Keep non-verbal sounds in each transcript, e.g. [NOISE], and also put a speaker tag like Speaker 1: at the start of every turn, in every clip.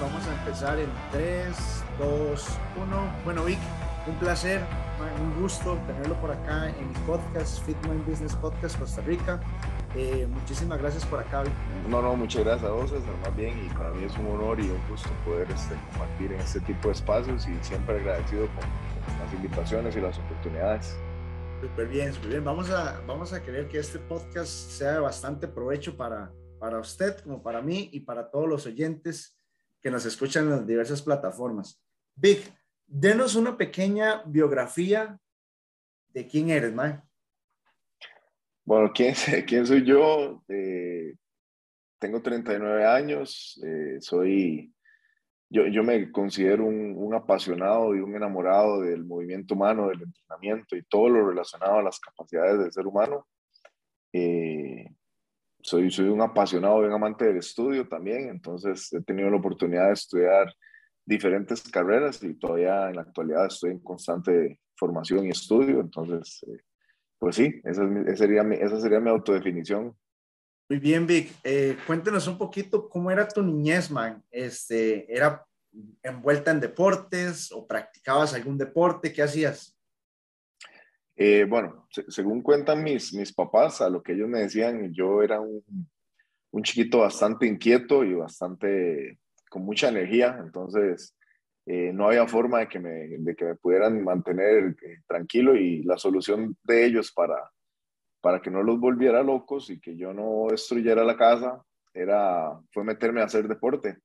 Speaker 1: Vamos a empezar en 3, 2, 1. Bueno, Vic, un placer, un gusto tenerlo por acá en mi podcast, Fitman Business Podcast Costa Rica. Eh, muchísimas gracias por acá, Vic.
Speaker 2: No, no, muchas gracias a vos, más bien, y para mí es un honor y un gusto poder este, compartir en este tipo de espacios y siempre agradecido con, las invitaciones y las oportunidades.
Speaker 1: Súper bien, súper bien. Vamos a, vamos a querer que este podcast sea de bastante provecho para, para usted, como para mí y para todos los oyentes que nos escuchan en las diversas plataformas. Vic, denos una pequeña biografía de quién eres, Mae.
Speaker 2: Bueno, ¿quién, [LAUGHS] quién soy yo? Eh, tengo 39 años, eh, soy, yo, yo, me considero un, un, apasionado y un enamorado del movimiento humano, del entrenamiento y todo lo relacionado a las capacidades del ser humano. Eh, soy, soy un apasionado y un amante del estudio también, entonces he tenido la oportunidad de estudiar diferentes carreras y todavía en la actualidad estoy en constante formación y estudio, entonces, eh, pues sí, esa, esa, sería mi, esa sería mi autodefinición.
Speaker 1: Muy bien, Vic. Eh, cuéntenos un poquito cómo era tu niñez, man. Este, ¿Era envuelta en deportes o practicabas algún deporte? ¿Qué hacías?
Speaker 2: Eh, bueno, según cuentan mis, mis papás, a lo que ellos me decían, yo era un, un chiquito bastante inquieto y bastante con mucha energía, entonces eh, no había forma de que, me, de que me pudieran mantener eh, tranquilo y la solución de ellos para, para que no los volviera locos y que yo no destruyera la casa era, fue meterme a hacer deporte.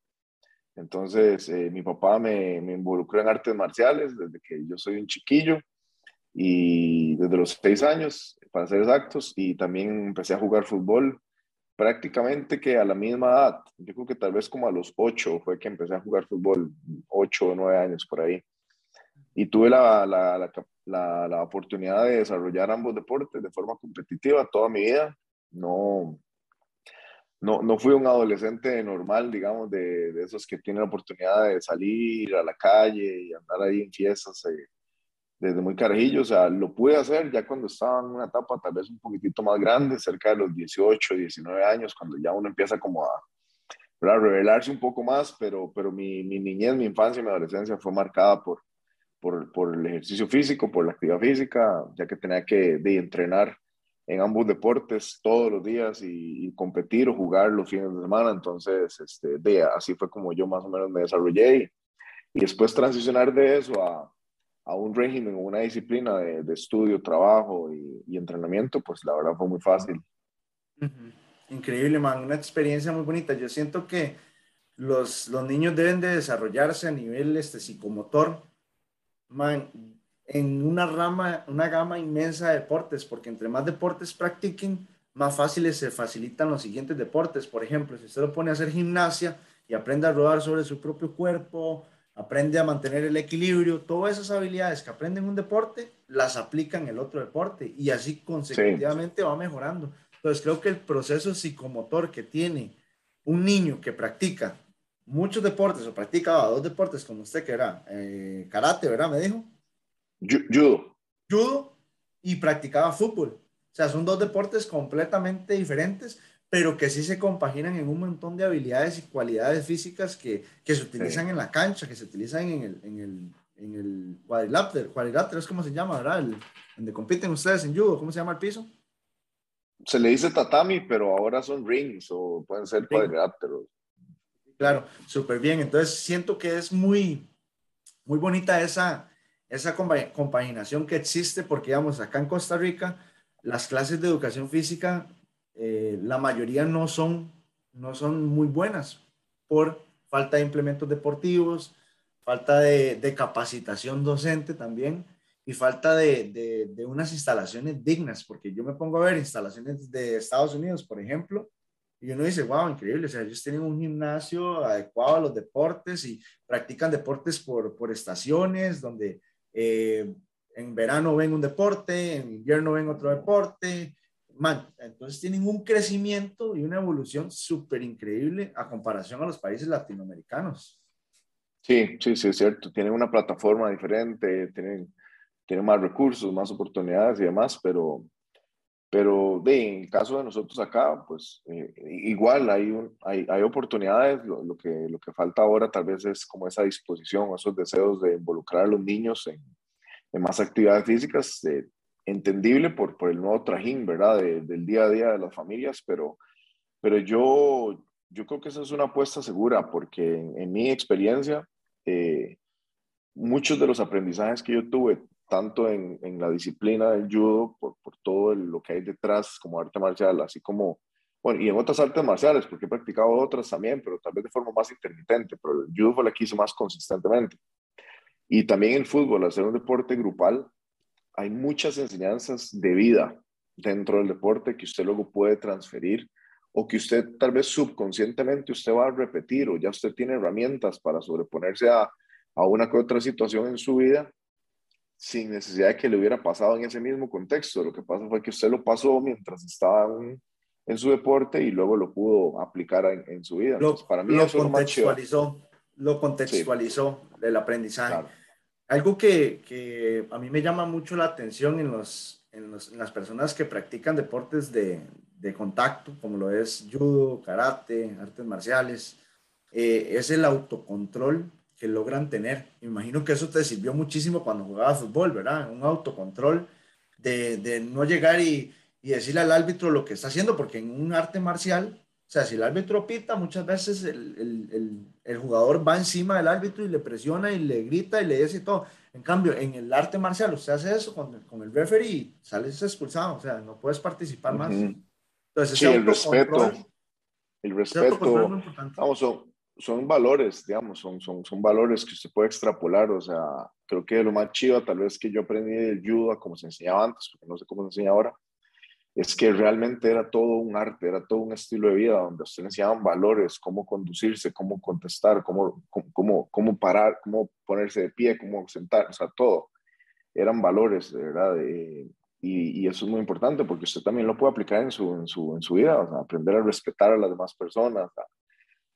Speaker 2: Entonces mi papá me, me involucró en artes marciales desde que yo soy un chiquillo y desde los seis años, para ser exactos, y también empecé a jugar fútbol prácticamente que a la misma edad, yo creo que tal vez como a los ocho fue que empecé a jugar fútbol, ocho o nueve años por ahí. Y tuve la, la, la, la, oportunidad de desarrollar ambos deportes de forma competitiva toda mi vida. No, no, no fui un adolescente normal, digamos, de, de esos que tienen la oportunidad de salir a la calle y andar ahí en fiestas. Eh, desde muy carajillo, o sea, lo pude hacer ya cuando estaba en una etapa tal vez un poquitito más grande, cerca de los 18, 19 años, cuando ya uno empieza como a, revelarse un poco más, pero, pero mi, mi, niñez, mi infancia y mi adolescencia fue marcada por, por, por, el ejercicio físico, por la actividad física, ya que tenía que de, entrenar en ambos deportes todos los días y, competir o jugar los fines de semana, entonces este, de, así fue como yo más o menos me desarrollé y después transicionar de eso a a un régimen o una disciplina de, de estudio, trabajo y, y, entrenamiento, pues la verdad fue muy fácil.
Speaker 1: Increíble, man, una experiencia muy bonita. Yo siento que los, los niños deben de desarrollarse a nivel este, psicomotor, man, en una rama, una gama inmensa de deportes, porque entre más deportes practiquen, más fáciles se facilitan los siguientes deportes. Por ejemplo, si usted lo pone a hacer gimnasia y aprende a rodar sobre su propio cuerpo, aprende a mantener el equilibrio, todas esas habilidades que aprende en un deporte, las aplica en el otro deporte y así consecutivamente va mejorando. Entonces creo que el proceso psicomotor que tiene un niño que practica muchos deportes o practica dos deportes como usted que era eh, karate, ¿verdad? Me dijo.
Speaker 2: Judo.
Speaker 1: Judo y practicaba fútbol. O sea, son dos deportes completamente diferentes, pero que sí se compaginan en un montón de habilidades y cualidades físicas que, que se utilizan en la cancha, que se utilizan en el, en el, en el cuadrilátero, cuadrilátero es como se llama, ¿verdad? El, donde compiten ustedes en judo, ¿cómo se llama el piso?
Speaker 2: Se le dice tatami, pero ahora son rings o pueden ser cuadriláteros.
Speaker 1: Claro, súper bien. Entonces siento que es muy, muy bonita esa, esa compaginación que existe porque, digamos, acá en Costa Rica, las clases de educación física eh, la mayoría no son, no son muy buenas por falta de implementos deportivos, falta de, capacitación docente también y falta de, de, unas instalaciones dignas, porque yo me pongo a ver instalaciones de Estados Unidos, por ejemplo, y uno dice, wow, increíble, o sea, ellos tienen un gimnasio adecuado a los deportes y practican deportes por, por estaciones, donde eh, en verano ven un deporte, en invierno ven otro deporte, entonces tienen un crecimiento y una evolución súper increíble a comparación a los países latinoamericanos.
Speaker 2: Sí, sí, sí, es cierto. Tienen una plataforma diferente, tienen, tienen más recursos, más oportunidades y demás, pero, Pero de, en el caso de nosotros acá, pues eh, igual hay, hay, hay, oportunidades, lo, lo, que, lo que falta ahora tal vez es como esa disposición, esos deseos de involucrar a los niños en, en más actividades físicas, eh, entendible por, por el nuevo trajín, ¿verdad? del día a día de las familias, pero, pero yo, yo creo que esa es una apuesta segura, porque en, mi experiencia, eh, muchos de los aprendizajes que yo tuve tanto en, en la disciplina del judo, por, por todo lo que hay detrás como arte marcial, así como, bueno, y en otras artes marciales, porque he practicado otras también, pero tal vez de forma más intermitente, pero el judo fue la que hice más consistentemente. Y también el fútbol, ser un deporte grupal, hay muchas enseñanzas de vida dentro del deporte que usted luego puede transferir o que usted tal vez subconscientemente usted va a repetir o ya usted tiene herramientas para sobreponerse a, a una que otra situación en su vida sin necesidad de que le hubiera pasado en ese mismo contexto. Lo que pasa fue que usted lo pasó mientras estaba en, su deporte y luego lo pudo aplicar en, su vida.
Speaker 1: Lo, para mí lo contextualizó, lo contextualizó el aprendizaje. Algo que, que, a mí me llama mucho la atención en, los, en, los, en las personas que practican deportes de, de, contacto, como lo es judo, karate, artes marciales, eh, es el autocontrol que logran tener. Me imagino que eso te sirvió muchísimo cuando jugabas fútbol, ¿verdad? Un autocontrol de, de no llegar y, y, decirle al árbitro lo que está haciendo, porque en un arte marcial, o sea, si el árbitro pita, muchas veces el, el, el, jugador va encima del árbitro y le presiona y le grita y le dice todo. En cambio, en el arte marcial, usted hace eso con, con el referee y sales expulsado, o sea, no puedes participar más.
Speaker 2: Entonces, sí, el respeto, el respeto, vamos, son valores, digamos, son, son, son valores que usted puede extrapolar, o sea, creo que lo más chido tal vez que yo aprendí del judo, como se enseñaba antes, porque no sé cómo se enseña ahora, es que realmente era todo un arte, era todo un estilo de vida donde usted enseñaban valores, cómo conducirse, cómo contestar, cómo, cómo, cómo parar, cómo ponerse de pie, cómo sentar, o sea, todo. Eran valores, de verdad, y, eso es muy importante porque usted también lo puede aplicar en su, en su, en su vida, aprender a respetar a las demás personas,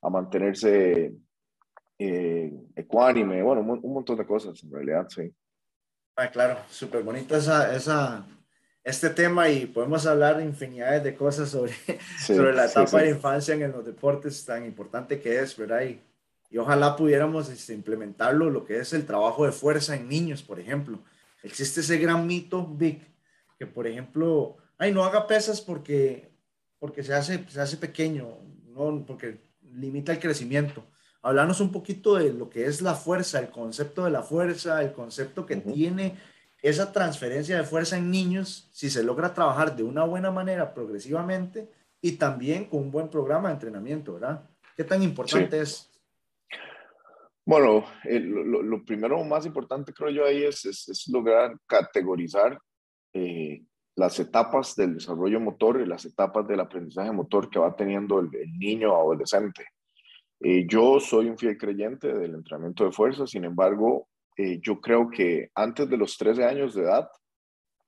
Speaker 2: a, mantenerse eh, ecuánime, bueno, un, montón de cosas en realidad, sí.
Speaker 1: Ah, claro, súper bonito esa, esa, este tema y podemos hablar infinidades de cosas sobre, [LAUGHS] sobre la etapa de infancia en los deportes tan importante que es, ¿verdad? Y, y ojalá pudiéramos este, implementarlo, lo que es el trabajo de fuerza en niños, por ejemplo. Existe ese gran mito, Vic, que por ejemplo, ay, no haga pesas porque, porque se, hace, se hace pequeño, no, porque limita el crecimiento. Hablarnos un poquito de lo que es la fuerza, el concepto de la fuerza, el concepto que tiene esa transferencia de fuerza en niños, si se logra trabajar de una buena manera progresivamente y también con un buen programa de entrenamiento, ¿verdad? ¿Qué tan importante es?
Speaker 2: Bueno, lo, lo, primero más importante creo yo ahí es, es, lograr categorizar eh, las etapas del desarrollo motor y las etapas del aprendizaje motor que va teniendo el, niño o adolescente. Eh, yo soy un fiel creyente del entrenamiento de fuerza, sin embargo, eh, yo creo que antes de los 13 años de edad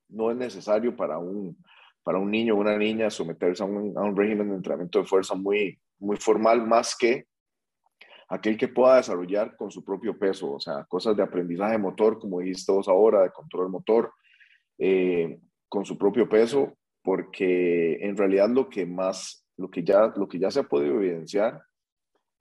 Speaker 2: no es necesario para un, para un niño o una niña someterse a un, a un régimen de entrenamiento de fuerza muy, muy formal, más que aquel que pueda desarrollar con su propio peso, o sea, cosas de aprendizaje motor, como dijiste vos ahora, de control motor, eh, con su propio peso, porque en realidad lo que más, lo que ya, lo que ya se ha podido evidenciar,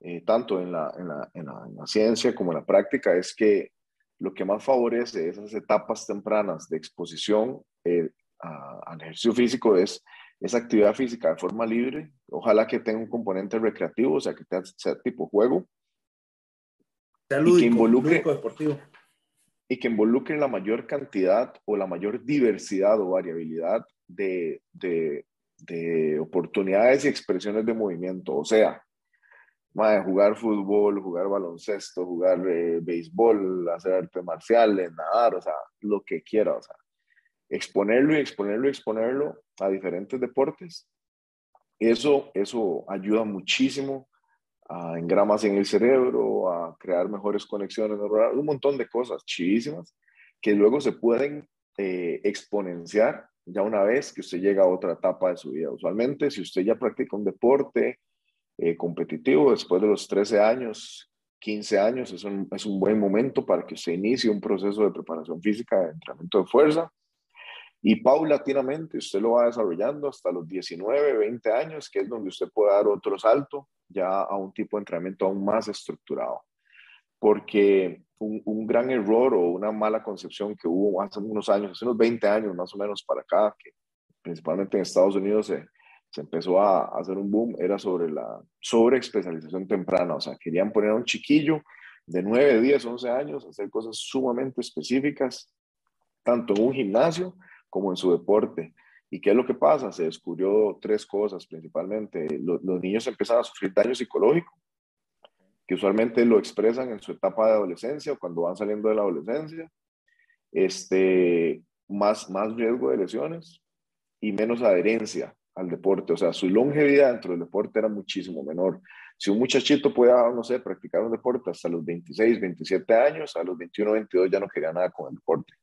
Speaker 2: eh, tanto en la, en, la, en, la, ciencia como en la práctica, es que lo que más favorece esas etapas tempranas de exposición eh, al ejercicio físico es esa actividad física de forma libre, ojalá que tenga un componente recreativo, o sea, que sea tipo juego,
Speaker 1: y que involucre, deportivo.
Speaker 2: y que involucre la mayor cantidad o la mayor diversidad o variabilidad de, de, de oportunidades y expresiones de movimiento. O sea, jugar fútbol, jugar baloncesto, jugar eh, béisbol, hacer arte marcial, nadar, o sea, lo que quiera, o sea, exponerlo y exponerlo y exponerlo a diferentes deportes. Eso, eso ayuda muchísimo a engramas en el cerebro, a crear mejores conexiones un montón de cosas chidísimas que luego se pueden eh, exponenciar ya una vez que usted llega a otra etapa de su vida. Usualmente, si usted ya practica un deporte eh, competitivo después de los 13 años, 15 años, es un, es un buen momento para que usted inicie un proceso de preparación física, de entrenamiento de fuerza. Y paulatinamente usted lo va desarrollando hasta los 19, 20 años, que es donde usted puede dar otro salto ya a un tipo de entrenamiento aún más estructurado. Porque un, un, gran error o una mala concepción que hubo hace unos años, hace unos 20 años más o menos para acá, que principalmente en Estados Unidos se, se empezó a, hacer un boom, era sobre la sobre especialización temprana. O sea, querían poner a un chiquillo de 9, 10, 11 años a hacer cosas sumamente específicas, tanto en un gimnasio como en su deporte. ¿Y qué es lo que pasa? Se descubrió tres cosas principalmente. Los, los niños empiezan a sufrir daño psicológico, que usualmente lo expresan en su etapa de adolescencia o cuando van saliendo de la adolescencia. Este, más, más riesgo de lesiones y menos adherencia al deporte. O sea, su longevidad dentro del deporte era muchísimo menor. Si un muchachito puede, no sé, practicar un deporte hasta los 26, 27 años, a los 21, 22 ya no quería nada con el deporte.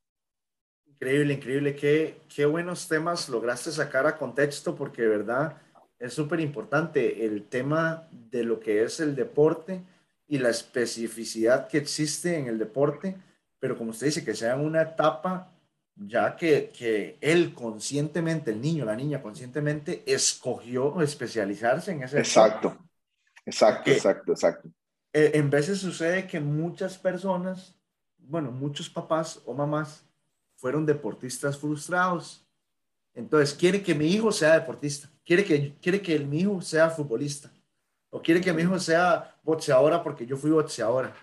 Speaker 1: Increíble, increíble. Qué, qué buenos temas lograste sacar a contexto porque de verdad es súper importante el tema de lo que es el deporte y la especificidad que existe en el deporte, pero como usted dice, que sea una etapa ya que, que él conscientemente, el niño, la niña conscientemente escogió especializarse en ese
Speaker 2: Exacto, exacto, exacto, exacto.
Speaker 1: Eh, en veces sucede que muchas personas, bueno, muchos papás o mamás fueron deportistas frustrados. Entonces, quiere que mi hijo sea deportista, quiere que, quiere que mi hijo sea futbolista, o quiere que mi hijo sea boxeadora porque yo fui boxeadora.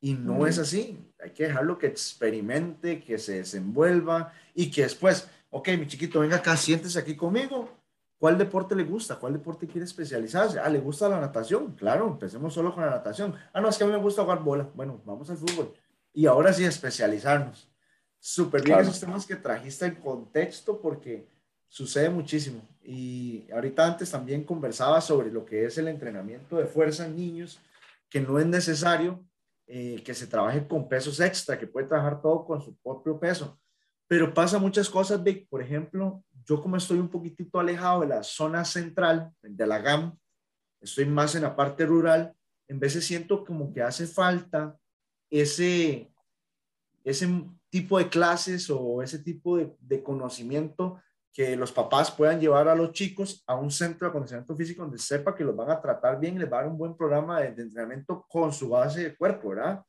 Speaker 1: Y no es así. Hay que dejarlo que experimente, que se desenvuelva y que después, ok, mi chiquito, venga acá, siéntese aquí conmigo. ¿Cuál deporte le gusta? ¿Cuál deporte quiere especializarse? Ah, ¿le gusta la natación? Claro, empecemos solo con la natación. Ah, no, es que a mí me gusta jugar bola. Bueno, vamos al fútbol. Y ahora sí, especializarnos. Súper bien esos temas que trajiste en contexto porque sucede muchísimo. Y ahorita antes también conversaba sobre lo que es el entrenamiento de fuerza en niños, que no es necesario eh, que se trabaje con pesos extra, que puede trabajar todo con su propio peso. Pero pasa muchas cosas, Vic. Por ejemplo, yo como estoy un poquitito alejado de la zona central, de la GAM, estoy más en la parte rural, en veces siento como que hace falta ese, ese tipo de clases o ese tipo de, de conocimiento que los papás puedan llevar a los chicos a un centro de acondicionamiento físico donde sepa que los van a tratar bien y les va a dar un buen programa de, entrenamiento con su base de cuerpo, ¿verdad?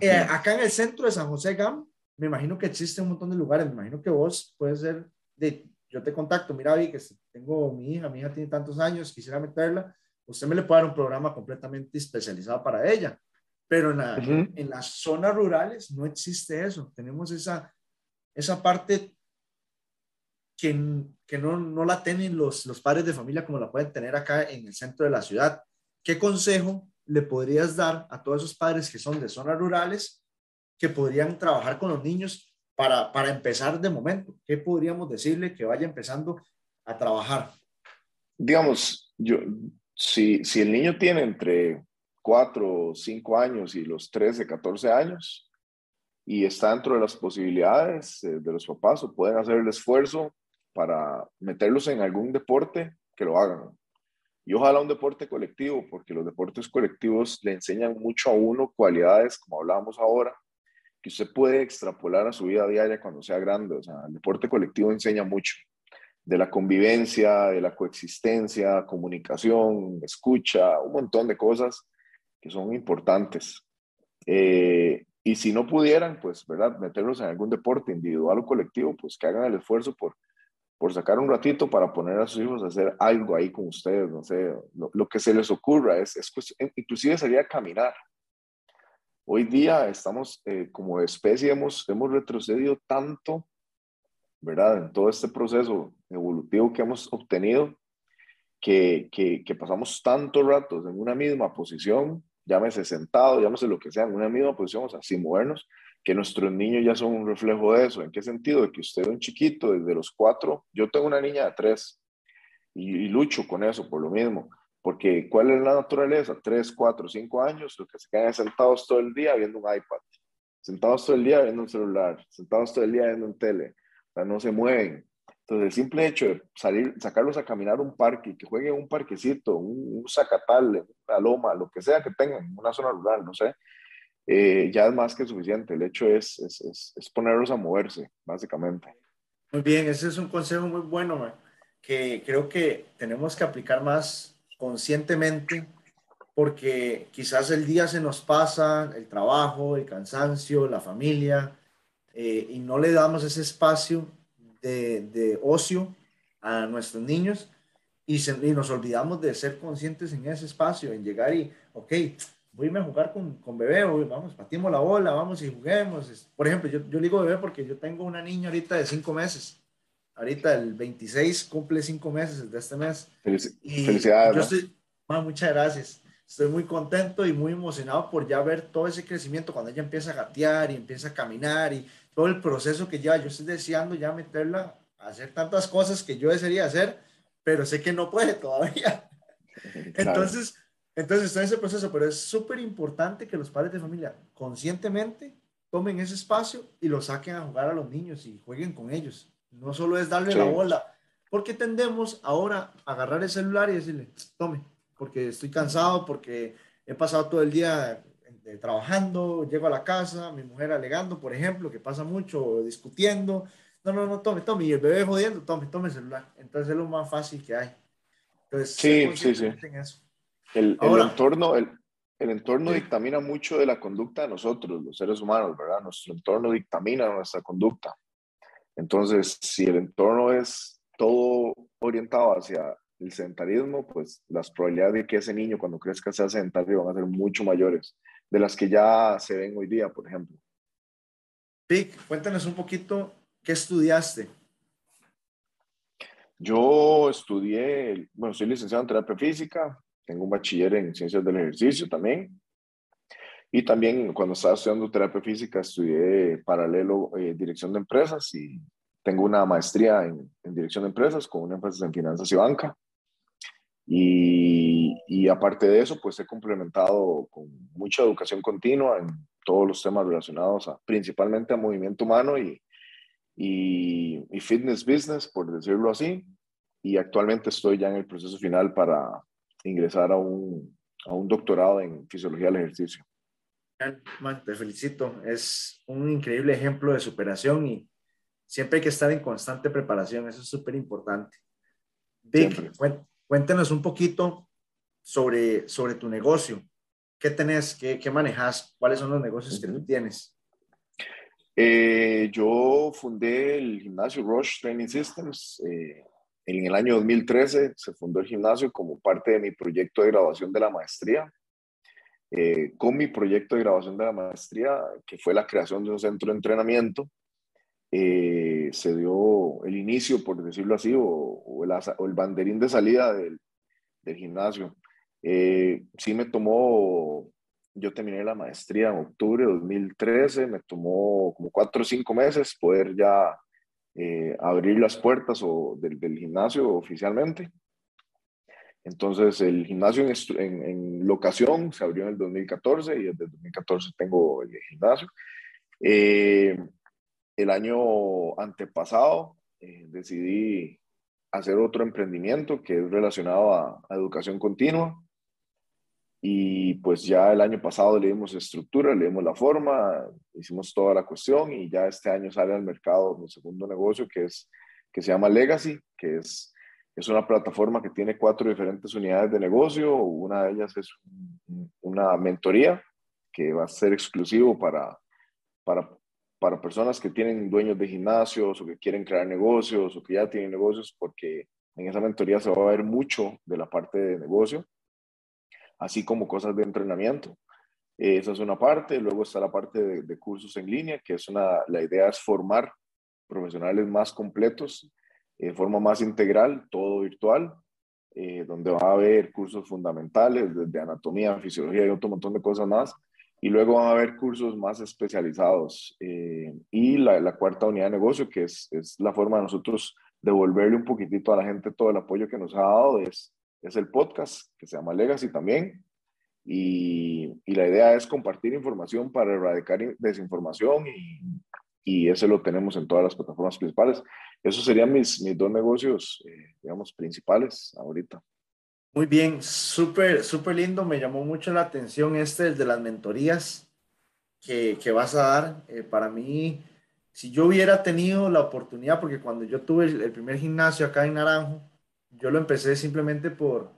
Speaker 1: Eh, acá en el centro de San José GAM, me imagino que existe un montón de lugares, me imagino que vos puedes ser de, yo te contacto, mira, vi que tengo mi hija, mi hija tiene tantos años, quisiera meterla, usted me le puede dar un programa completamente especializado para ella, pero en, la, en las zonas rurales no existe eso, tenemos esa, esa parte que, que no, no, la tienen los, los padres de familia como la pueden tener acá en el centro de la ciudad. ¿Qué consejo le podrías dar a todos esos padres que son de zonas rurales que podrían trabajar con los niños para, para empezar de momento? ¿Qué podríamos decirle que vaya empezando a trabajar?
Speaker 2: Digamos, yo, si, si el niño tiene entre 4 o 5 años y los 13, 14 años, y está dentro de las posibilidades eh, de los papás o pueden hacer el esfuerzo para meterlos en algún deporte, que lo hagan. Y ojalá un deporte colectivo, porque los deportes colectivos le enseñan mucho a uno cualidades, como hablábamos ahora, que usted puede extrapolar a su vida diaria cuando sea grande. O sea, el deporte colectivo enseña mucho de la convivencia, de la coexistencia, comunicación, escucha, un montón de cosas que son importantes. Eh, y si no pudieran, pues, ¿verdad? Meterlos en algún deporte individual o colectivo, pues que hagan el esfuerzo por por sacar un ratito para poner a sus hijos a hacer algo ahí con ustedes, no sé, lo, que se les ocurra, es, es inclusive salir a caminar. Hoy día estamos, eh, como especie, hemos, hemos retrocedido tanto, ¿verdad? En todo este proceso evolutivo que hemos obtenido, que, que, que pasamos tantos ratos en una misma posición, llámese sentado, llámese lo que sea, en una misma posición, o sea, sin movernos, que nuestros niños ya son un reflejo de eso. ¿En qué sentido? Que usted es un chiquito desde los cuatro, yo tengo una niña de tres y, lucho con eso por lo mismo, porque ¿cuál es la naturaleza? Tres, cuatro, cinco años, los que se quedan sentados todo el día viendo un iPad, sentados todo el día viendo un celular, sentados todo el día viendo un tele, o no se mueven. Entonces, el simple hecho de salir, sacarlos a caminar un parque, que jueguen un parquecito, un, un zacatal, una loma, lo que sea que tengan, una zona rural, no sé, eh, ya es más que suficiente. El hecho es, es, es, ponerlos a moverse, básicamente.
Speaker 1: Muy bien, ese es un consejo muy bueno, que creo que tenemos que aplicar más conscientemente porque quizás el día se nos pasa, el trabajo, el cansancio, la familia, eh, y no le damos ese espacio de, de ocio a nuestros niños y, y, nos olvidamos de ser conscientes en ese espacio, en llegar y, ok, voy a jugar con, con bebé, vamos, patimos la bola, vamos y juguemos. Por ejemplo, yo, yo digo bebé porque yo tengo una niña ahorita de cinco meses. Ahorita el 26 cumple cinco meses de este mes.
Speaker 2: y felicidades.
Speaker 1: Yo estoy, muchas gracias. Estoy muy contento y muy emocionado por ya ver todo ese crecimiento cuando ella empieza a gatear y empieza a caminar y todo el proceso que lleva. Yo estoy deseando ya meterla a hacer tantas cosas que yo desearía hacer, pero sé que no puede todavía. [LAUGHS] Entonces, entonces está en ese proceso, pero es súper importante que los padres de familia conscientemente tomen ese espacio y lo saquen a jugar a los niños y jueguen con ellos. No solo es darle la bola, porque tendemos ahora a agarrar el celular y decirle, tome, porque estoy cansado, porque he pasado todo el día eh, trabajando, llego a la casa, mi mujer alegando, por ejemplo, que pasa mucho, discutiendo. No, no, no, tome, tome. Y el bebé jodiendo, tome, tome el celular. Entonces es lo más fácil que hay. Entonces,
Speaker 2: sí, sí, sí. El, el, entorno, el, el entorno dictamina mucho de la conducta de nosotros, los seres humanos, ¿verdad? Nuestro entorno dictamina nuestra conducta. Entonces, si el entorno es todo orientado hacia el sedentarismo, pues las probabilidades de que ese niño cuando crezca sea sedentario van a ser mucho mayores de las que ya se ven hoy día, por ejemplo.
Speaker 1: Vic, cuéntanos un poquito, ¿qué estudiaste?
Speaker 2: Yo estudié, bueno, soy licenciado en terapia física, tengo un bachiller en ciencias del ejercicio también. Y también cuando estaba estudiando terapia física estudié paralelo eh, dirección de empresas y tengo una maestría en, en, dirección de empresas con un énfasis en finanzas y banca. Y, y, aparte de eso, pues he complementado con mucha educación continua en todos los temas relacionados a, principalmente a movimiento humano y, y, y fitness business, por decirlo así. Y actualmente estoy ya en el proceso final para ingresar a un, a un doctorado en fisiología del ejercicio.
Speaker 1: te felicito. Es un increíble ejemplo de superación y siempre hay que estar en constante preparación. Eso es súper importante. Vic, cuéntanos un poquito sobre, sobre tu negocio. ¿Qué tenés? ¿Qué, qué manejas? ¿Cuáles son los negocios que tú tienes?
Speaker 2: Eh, yo fundé el gimnasio Rush Training Systems eh, en el año 2013 se fundó el gimnasio como parte de mi proyecto de graduación de la maestría. Eh, con mi proyecto de graduación de la maestría, que fue la creación de un centro de entrenamiento, eh, se dio el inicio, por decirlo así, o, el, banderín de salida del, gimnasio. Eh, sí me tomó, yo terminé la maestría en octubre de 2013, me tomó como cuatro o cinco meses poder ya eh, abrir las puertas o del, gimnasio oficialmente. Entonces, el gimnasio en, locación se abrió en el 2014 y desde el 2014 tengo el gimnasio. Eh, el año antepasado eh, decidí hacer otro emprendimiento que es relacionado a educación continua. Y pues ya el año pasado le dimos estructura, le dimos la forma, hicimos toda la cuestión y ya este año sale al mercado mi segundo negocio que, es, que se llama Legacy, que es, es una plataforma que tiene cuatro diferentes unidades de negocio. Una de ellas es una mentoría que va a ser exclusivo para, para, para personas que tienen dueños de gimnasios o que quieren crear negocios o que ya tienen negocios, porque en esa mentoría se va a ver mucho de la parte de negocio así como cosas de entrenamiento. esa es una parte. Luego está la parte de, cursos en línea, que es una, la idea es formar profesionales más completos, de eh, forma más integral, todo virtual, eh, donde va a haber cursos fundamentales desde anatomía, fisiología y otro montón de cosas más. Y luego van a haber cursos más especializados. Eh, y la, la, cuarta unidad de negocio, que es, es la forma de nosotros devolverle un poquitito a la gente todo el apoyo que nos ha dado, es es el podcast que se llama Legacy también. Y, y la idea es compartir información para erradicar desinformación y, y ese lo tenemos en todas las plataformas principales. Esos serían mis, mis dos negocios, eh, digamos, principales ahorita.
Speaker 1: Muy bien, súper, súper lindo. Me llamó mucho la atención este, el de las mentorías que, que vas a dar. Eh, para mí si yo hubiera tenido la oportunidad, porque cuando yo tuve el, primer gimnasio acá en Naranjo, yo lo empecé simplemente por,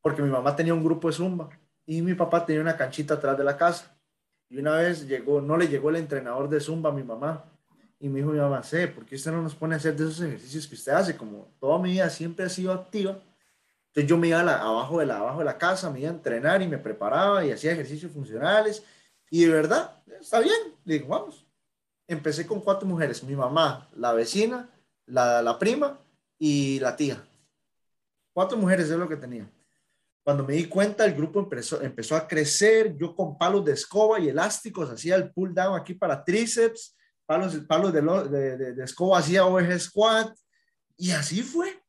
Speaker 1: porque mi mamá tenía un grupo de zumba y mi papá tenía una canchita atrás de la casa. Y una vez llegó, no le llegó el entrenador de zumba a mi mamá y me dijo mi mamá, sé, ¿por qué usted no nos pone a hacer de esos ejercicios que usted hace? Como toda mi vida siempre ha sido activa. Entonces yo me iba abajo, de la, abajo de la casa, me iba a entrenar y me preparaba y hacía ejercicios funcionales. Y de verdad, está bien. Le digo, vamos. Empecé con cuatro mujeres, mi mamá, la vecina, la, la prima y la tía. Cuatro mujeres es lo que tenía. Cuando me di cuenta, el grupo empezó, empezó a crecer. Yo con palos de escoba y elásticos hacía el pull down aquí para tríceps palos, palos de, de, de, escoba hacía OG squat y así fue.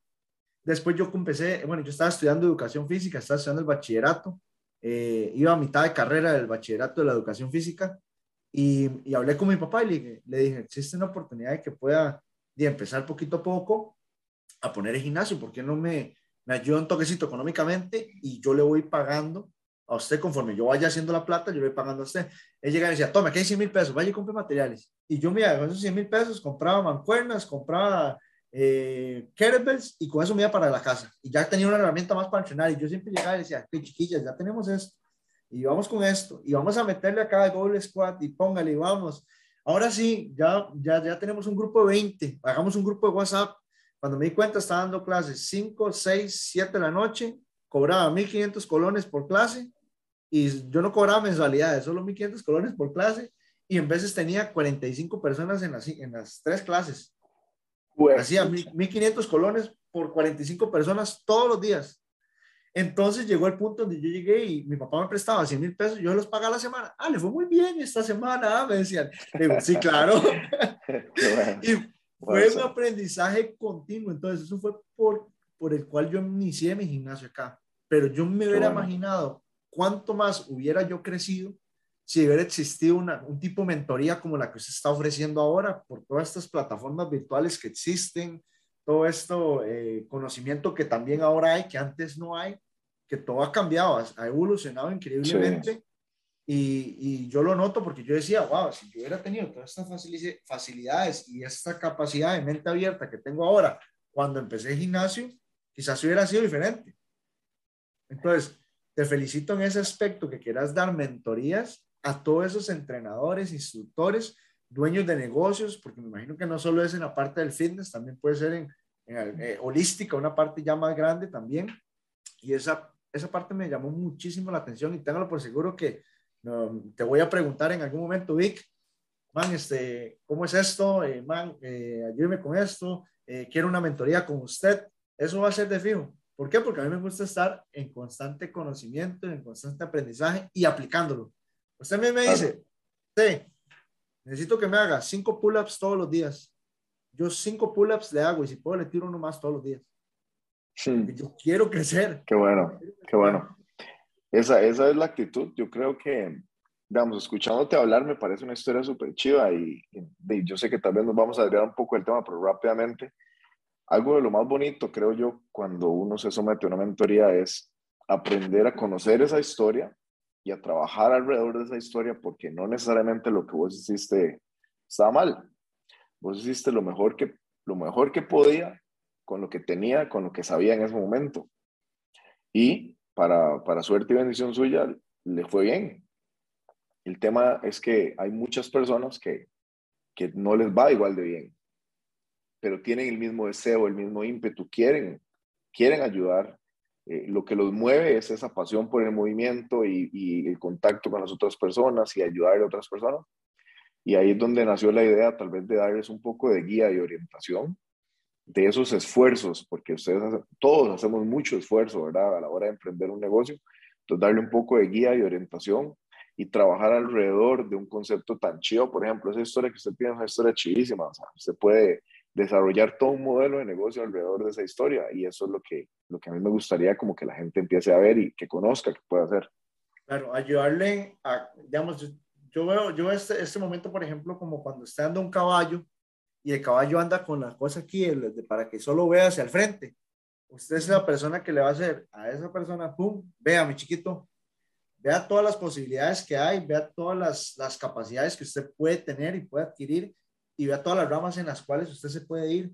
Speaker 1: Después yo empecé, bueno, yo estaba estudiando educación física, estaba estudiando el bachillerato, eh, iba a mitad de carrera del bachillerato de la educación física y, y hablé con mi papá y le, le, dije, existe una oportunidad de que pueda de empezar poquito a poco a poner el gimnasio, ¿por qué no me, me ayuda un toquecito económicamente y yo le voy pagando a usted conforme yo vaya haciendo la plata, yo le voy pagando a usted. Él llegaba y decía, toma, aquí hay 100 mil pesos, vaya y compre materiales. Y yo, mira, con esos 100 mil pesos compraba mancuernas, compraba eh, kettlebells y con eso me iba para la casa. Y ya tenía una herramienta más para entrenar. Y yo siempre llegaba y decía, qué chiquillas, ya tenemos esto. Y vamos con esto. Y vamos a meterle acá el Google Squad y póngale y vamos. Ahora sí, ya, ya, ya tenemos un grupo de 20. Hagamos un grupo de WhatsApp. Cuando me di cuenta, estaba dando clases 5, 6, 7 de la noche. Cobraba 1.500 colones por clase. Y yo no cobraba mensualidades, solo 1.500 colones por clase y en veces tenía 45 personas en las, en las tres clases. Hacía 1.500 colones por 45 personas todos los días. Entonces llegó el punto donde yo llegué y mi papá me prestaba 100 mil pesos, yo los pagaba la semana. Ah, le fue muy bien esta semana, ah", me decían. Digo, sí, claro. [LAUGHS] [LAUGHS] y fue un aprendizaje continuo. Entonces, eso fue por, por el cual yo inicié mi gimnasio acá. Pero yo me hubiera imaginado cuánto más hubiera yo crecido si hubiera existido una, un tipo de mentoría como la que usted está ofreciendo ahora por todas estas plataformas virtuales que existen, todo esto eh, conocimiento que también ahora hay, que antes no hay, que todo ha cambiado, ha evolucionado increíblemente. Y, y, yo lo noto porque yo decía, wow, si yo hubiera tenido todas estas facilidades y esta capacidad de mente abierta que tengo ahora cuando empecé el gimnasio, quizás hubiera sido diferente. Entonces, te felicito en ese aspecto que quieras dar mentorías a todos esos entrenadores, instructores, dueños de negocios, porque me imagino que no solo es en la parte del fitness, también puede ser en, eh, holística, una parte ya más grande también. Y esa, esa parte me llamó muchísimo la atención y téngalo por seguro que te voy a preguntar en algún momento, Vic, man, este, ¿cómo es esto? Eh, man, eh, ayúdeme con esto, eh, quiero una mentoría con usted. Eso va a ser de fijo. ¿Por qué? Porque a mí me gusta estar en constante conocimiento, en constante aprendizaje y aplicándolo. Usted me, dice, sí, necesito que me haga cinco pull-ups todos los días. Yo cinco pull-ups le hago y si puedo le tiro uno más todos los días. Yo quiero crecer.
Speaker 2: Qué bueno, qué bueno. Esa, esa es la actitud. Yo creo que, digamos, escuchándote hablar me parece una historia súper chiva y, y, yo sé que tal vez nos vamos a agregar un poco el tema, pero rápidamente. Algo de lo más bonito, creo yo, cuando uno se somete a una mentoría es aprender a conocer esa historia y a trabajar alrededor de esa historia porque no necesariamente lo que vos hiciste estaba mal. Vos hiciste lo mejor que, lo mejor que podía con lo que tenía, con lo que sabía en ese momento. Y para, para suerte y bendición suya, le fue bien. El tema es que hay muchas personas que, que no les va igual de bien, pero tienen el mismo deseo, el mismo ímpetu, quieren, quieren ayudar, eh, lo que los mueve es esa pasión por el movimiento y, el contacto con las otras personas y ayudar a otras personas. Y ahí es donde nació la idea tal vez de darles un poco de guía y orientación de esos esfuerzos, porque ustedes, todos hacemos mucho esfuerzo, ¿verdad? A la hora de emprender un negocio. Entonces, darle un poco de guía y orientación y trabajar alrededor de un concepto tan chido. Por ejemplo, esa historia que usted tiene es una historia chidísima. O sea, usted puede desarrollar todo un modelo de negocio alrededor de esa historia y eso es lo que, lo que a mí me gustaría como que la gente empiece a ver y que conozca que puede hacer.
Speaker 1: Claro, ayudarle a, digamos, yo veo, yo este, este momento, por ejemplo, como cuando está andando un caballo y el caballo anda con la cosa aquí para que solo vea hacia el frente. Usted es la persona que le va a hacer a esa persona, pum, vea mi chiquito, vea todas las posibilidades que hay, vea todas las, las capacidades que usted puede tener y puede adquirir y vea todas las ramas en las cuales usted se puede ir.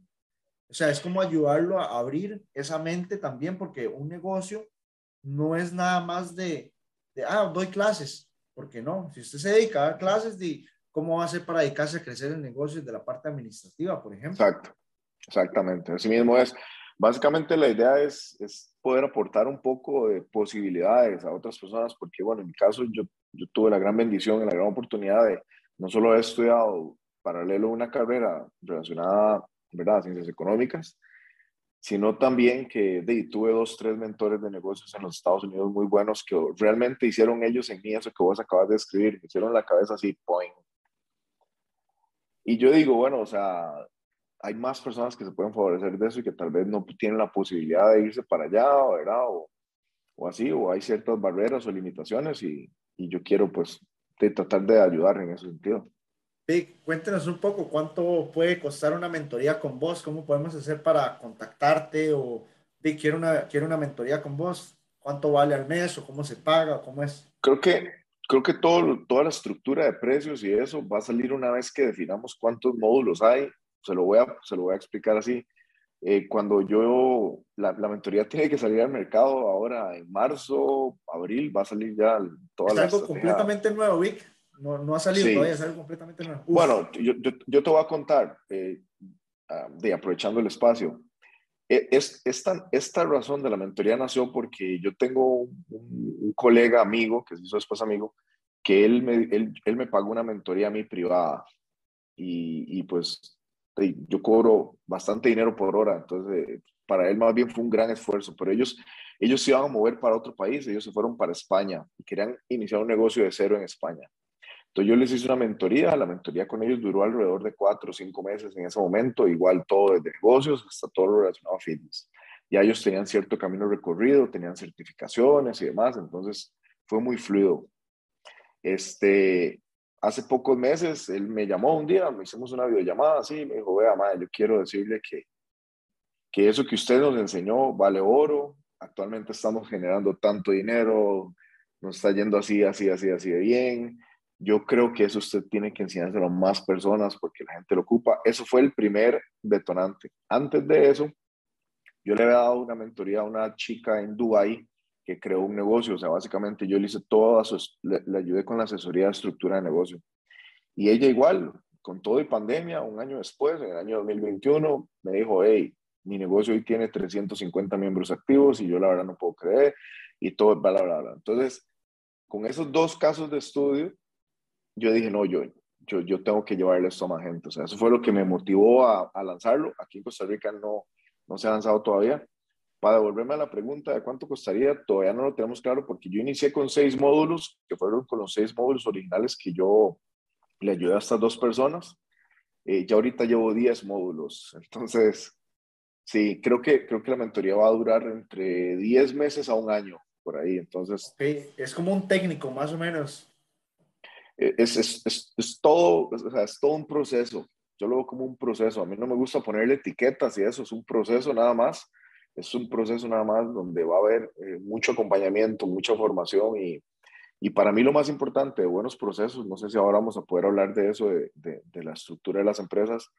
Speaker 1: O sea, es como ayudarlo a abrir esa mente también, porque un negocio no es nada más de, de ah, doy clases, porque no, si usted se dedica a dar clases, de, ¿cómo va a hacer para dedicarse a crecer el negocio de la parte administrativa, por ejemplo?
Speaker 2: Exacto, exactamente. Así mismo es. Básicamente la idea es, es poder aportar un poco de posibilidades a otras personas, porque bueno, en mi caso yo, yo tuve la gran bendición y la gran oportunidad de no solo haber estudiado paralelo una carrera relacionada, ¿verdad?, a ciencias económicas, sino también que de, tuve dos, tres mentores de negocios en los Estados Unidos muy buenos que realmente hicieron ellos en mí eso que vos acabas de escribir, hicieron la cabeza así, point. Y yo digo, bueno, o sea, hay más personas que se pueden favorecer de eso y que tal vez no tienen la posibilidad de irse para allá, ¿verdad? O, o así, o hay ciertas barreras o limitaciones y, y yo quiero pues de tratar de ayudar en ese sentido.
Speaker 1: Vic, cuéntenos un poco cuánto puede costar una mentoría con vos, cómo podemos hacer para contactarte o Vic, quiero una, quiero una mentoría con vos, cuánto vale al mes o cómo se paga, cómo es.
Speaker 2: Creo que, creo que todo, toda la estructura de precios y eso va a salir una vez que definamos cuántos módulos hay se lo voy a, se lo voy a explicar así. Eh, cuando yo, la, la, mentoría tiene que salir al mercado ahora en marzo, abril, va a salir ya toda
Speaker 1: es la algo completamente nuevo, Vic. No, no ha salido todavía, es algo completamente nuevo.
Speaker 2: Bueno, yo, yo, yo, te voy a contar, eh, ah, de aprovechando el espacio. E, es, esta, esta razón de la mentoría nació porque yo tengo un, colega amigo, que es su esposa amigo, que él me, él me pagó una mentoría a mí privada. Y, y pues yo cobro bastante dinero por hora, entonces para él más bien fue un gran esfuerzo, pero ellos, ellos se iban a mover para otro país, ellos se fueron para España y querían iniciar un negocio de cero en España. Entonces yo les hice una mentoría, la mentoría con ellos duró alrededor de cuatro o cinco meses en ese momento, igual todo desde negocios hasta todo lo relacionado a fitness. Ya ellos tenían cierto camino recorrido, tenían certificaciones y demás, entonces fue muy fluido. Este, hace pocos meses él me llamó un día, me hicimos una videollamada así, me dijo, vea, madre, yo quiero decirle que, que eso que usted nos enseñó vale oro, actualmente estamos generando tanto dinero, nos está yendo así, así, así, así de bien. Yo creo que eso usted tiene que enseñárselo a más personas porque la gente lo ocupa. Eso fue el primer detonante. Antes de eso, yo le había dado una mentoría a una chica en Dubai que creó un negocio. O sea, básicamente yo le hice todo, su, le, le, ayudé con la asesoría de estructura de negocio. Y ella igual, con todo y pandemia, un año después, en el año 2021, me dijo, hey, mi negocio hoy tiene 350 miembros activos y yo la verdad no puedo creer y todo, bla, bla. bla. Entonces, con esos dos casos de estudio, yo dije, no, yo, yo, yo tengo que llevarle esto a más gente. O sea, eso fue lo que me motivó a, a lanzarlo. Aquí en Costa Rica no, no se ha lanzado todavía, para devolverme a la pregunta de cuánto costaría, todavía no lo tenemos claro porque yo inicié con seis módulos, que fueron con los seis módulos originales que yo le ayudé a estas dos personas. Eh, ya ahorita llevo 10 módulos. Entonces, sí, creo que, creo que la mentoría va a durar entre 10 meses a un año, por ahí. Entonces...
Speaker 1: Sí, es como un técnico, más o menos.
Speaker 2: Eh, es, es, es, es todo, o sea, es todo un proceso. Yo lo veo como un proceso. A mí no me gusta ponerle etiquetas y eso, es un proceso nada más es un proceso nada más donde va a haber eh, mucho acompañamiento, mucha formación y, y, para mí lo más importante de buenos procesos, no sé si ahora vamos a poder hablar de eso, de, de, de, la estructura de las empresas,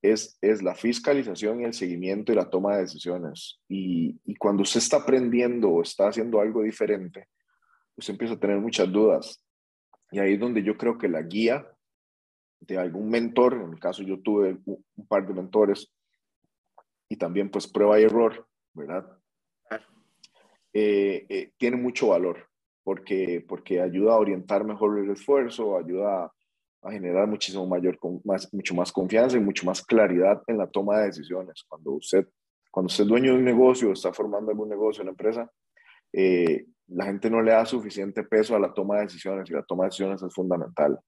Speaker 2: es, es la fiscalización y el seguimiento y la toma de decisiones. Y, y cuando usted está aprendiendo o está haciendo algo diferente, usted empieza a tener muchas dudas. Y ahí es donde yo creo que la guía de algún mentor, en mi caso yo tuve un, par de mentores, y también pues prueba y error, ¿verdad? Eh, eh, tiene mucho valor porque, porque ayuda a orientar mejor el esfuerzo, ayuda a, a generar muchísimo mayor, más, mucho más confianza y mucho más claridad en la toma de decisiones. Cuando usted, cuando usted es dueño de un negocio, está formando algún negocio, una empresa, eh, la gente no le da suficiente peso a la toma de decisiones y la toma de decisiones es fundamental.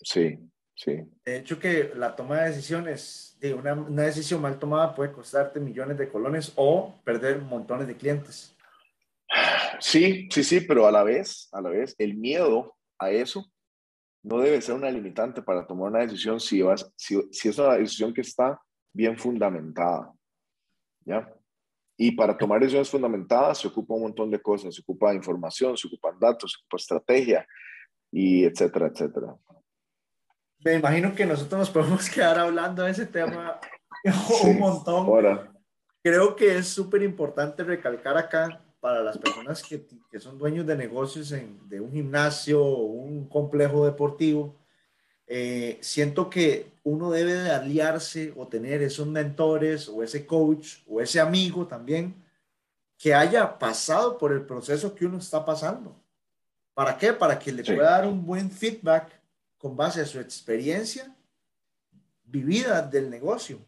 Speaker 2: Sí, sí.
Speaker 1: De hecho que la toma de decisiones una, una, decisión mal tomada puede costarte millones de colones o perder montones de clientes.
Speaker 2: Sí, sí, sí, pero a la vez, a la vez, el miedo a eso no debe ser una limitante para tomar una decisión si, vas, si, si es una decisión que está bien fundamentada. ¿Ya? Y para tomar decisiones fundamentadas se ocupa un montón de cosas, se ocupa información, se ocupan datos, se ocupa estrategia y etcétera, etcétera.
Speaker 1: Me imagino que nosotros nos podemos [LAUGHS] quedar hablando de ese tema [LAUGHS] un montón. Ahora. Creo que es súper importante recalcar acá para las personas que, que son dueños de negocios en, de un gimnasio o un complejo deportivo. Eh, siento que uno debe de aliarse o tener esos mentores o ese coach o ese amigo también que haya pasado por el proceso que uno está pasando. ¿Para qué? Para que le pueda dar un buen feedback con base a su experiencia vivida del negocio.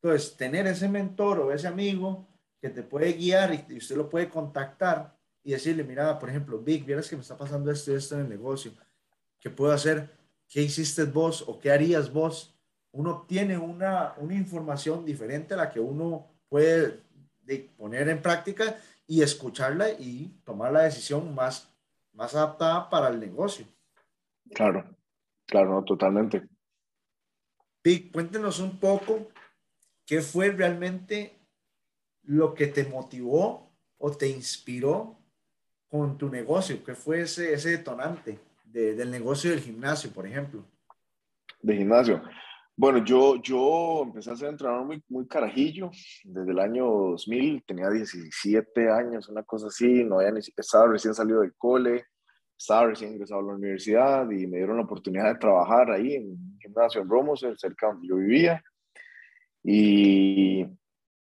Speaker 1: Entonces, tener ese mentor o ese amigo que te puede guiar y, usted lo puede contactar y decirle, mira, por ejemplo, Vic, vieras que me está pasando esto y esto en el negocio, ¿qué puedo hacer? ¿Qué hiciste vos o qué harías vos? Uno obtiene una, una información diferente a la que uno puede poner en práctica y escucharla y tomar la decisión más, más adaptada para el negocio.
Speaker 2: Claro, claro, totalmente.
Speaker 1: Vic, cuéntenos un poco ¿Qué fue realmente lo que te motivó o te inspiró con tu negocio? ¿Qué fue ese, ese detonante del negocio del gimnasio, por ejemplo?
Speaker 2: De gimnasio. Bueno, yo, yo empecé a ser entrenador muy, muy carajillo desde el año 2000, tenía 17 años, una cosa así, no había ni, estaba recién salido del cole, estaba recién ingresado a la universidad y me dieron la oportunidad de trabajar ahí en un gimnasio en Romos, cerca donde yo vivía. Y,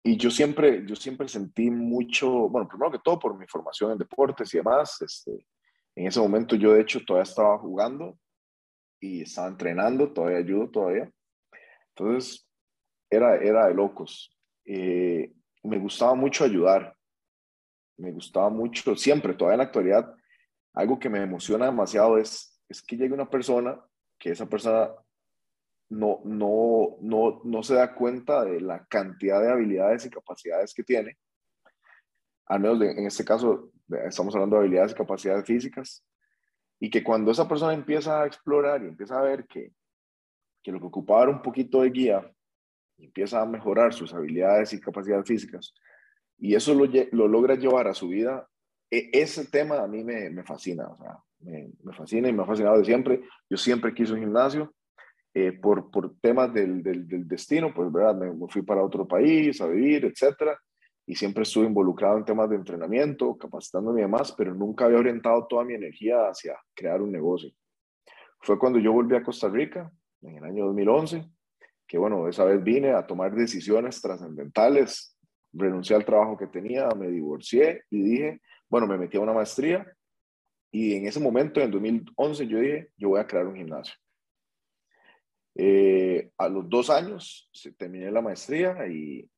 Speaker 2: y yo siempre, yo siempre sentí mucho, bueno, primero que todo por mi formación en deportes y demás. Este, en ese momento yo de hecho todavía estaba jugando y estaba entrenando, todavía ayudo todavía. Entonces, era, era de locos. Eh, me gustaba mucho ayudar. Me gustaba mucho, siempre, todavía en la actualidad, algo que me emociona demasiado es, es que llegue una persona, que esa persona no, no, no, no se da cuenta de la cantidad de habilidades y capacidades que tiene. Al menos en este caso estamos hablando de habilidades y capacidades físicas. Y que cuando esa persona empieza a explorar y empieza a ver que, que lo que ocupaba era un poquito de guía, empieza a mejorar sus habilidades y capacidades físicas, y eso lo, lo logra llevar a su vida, e, ese tema a mí me, me fascina, o sea, me, me, fascina y me ha fascinado de siempre. Yo siempre quise un gimnasio, eh, por, por temas del, del, destino, pues, ¿verdad? Me, fui para otro país a vivir, etcétera, y siempre estuve involucrado en temas de entrenamiento, capacitándome y demás, pero nunca había orientado toda mi energía hacia crear un negocio. Fue cuando yo volví a Costa Rica, en el año 2011, que bueno, esa vez vine a tomar decisiones trascendentales, renuncié al trabajo que tenía, me divorcié y dije, bueno, me metí a una maestría y en ese momento, en 2011, yo dije, yo voy a crear un gimnasio. Eh, a los dos años terminé la maestría y,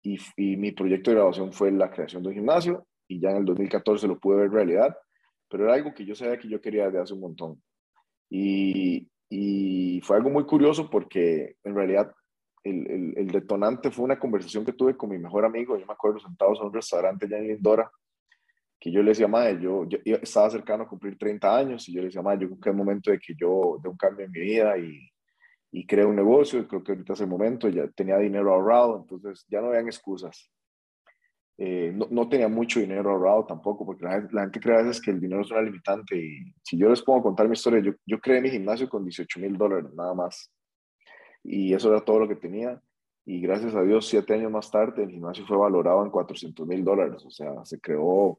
Speaker 2: y, mi proyecto de graduación fue la creación de un gimnasio y ya en el 2014 lo pude ver realidad, pero era algo que yo sabía que yo quería desde hace un montón. Y, y fue algo muy curioso porque en realidad el, el, detonante fue una conversación que tuve con mi mejor amigo, yo me acuerdo sentados en un restaurante ya en Lindora, que yo le decía, madre, yo, yo, estaba cercano a cumplir 30 años y yo le decía, madre, yo creo que es el momento de que yo dé un cambio en mi vida y, y creé un negocio, y creo que ahorita es el momento, ya tenía dinero ahorrado, entonces ya no habían excusas. Eh, no, no, tenía mucho dinero ahorrado tampoco, porque la, gente cree a veces que el dinero es una limitante y si yo les puedo contar mi historia, yo, yo creé mi gimnasio con 18 mil dólares, nada más. Y eso era todo lo que tenía. Y gracias a Dios, siete años más tarde, el gimnasio fue valorado en 400 mil dólares. O sea, se creó,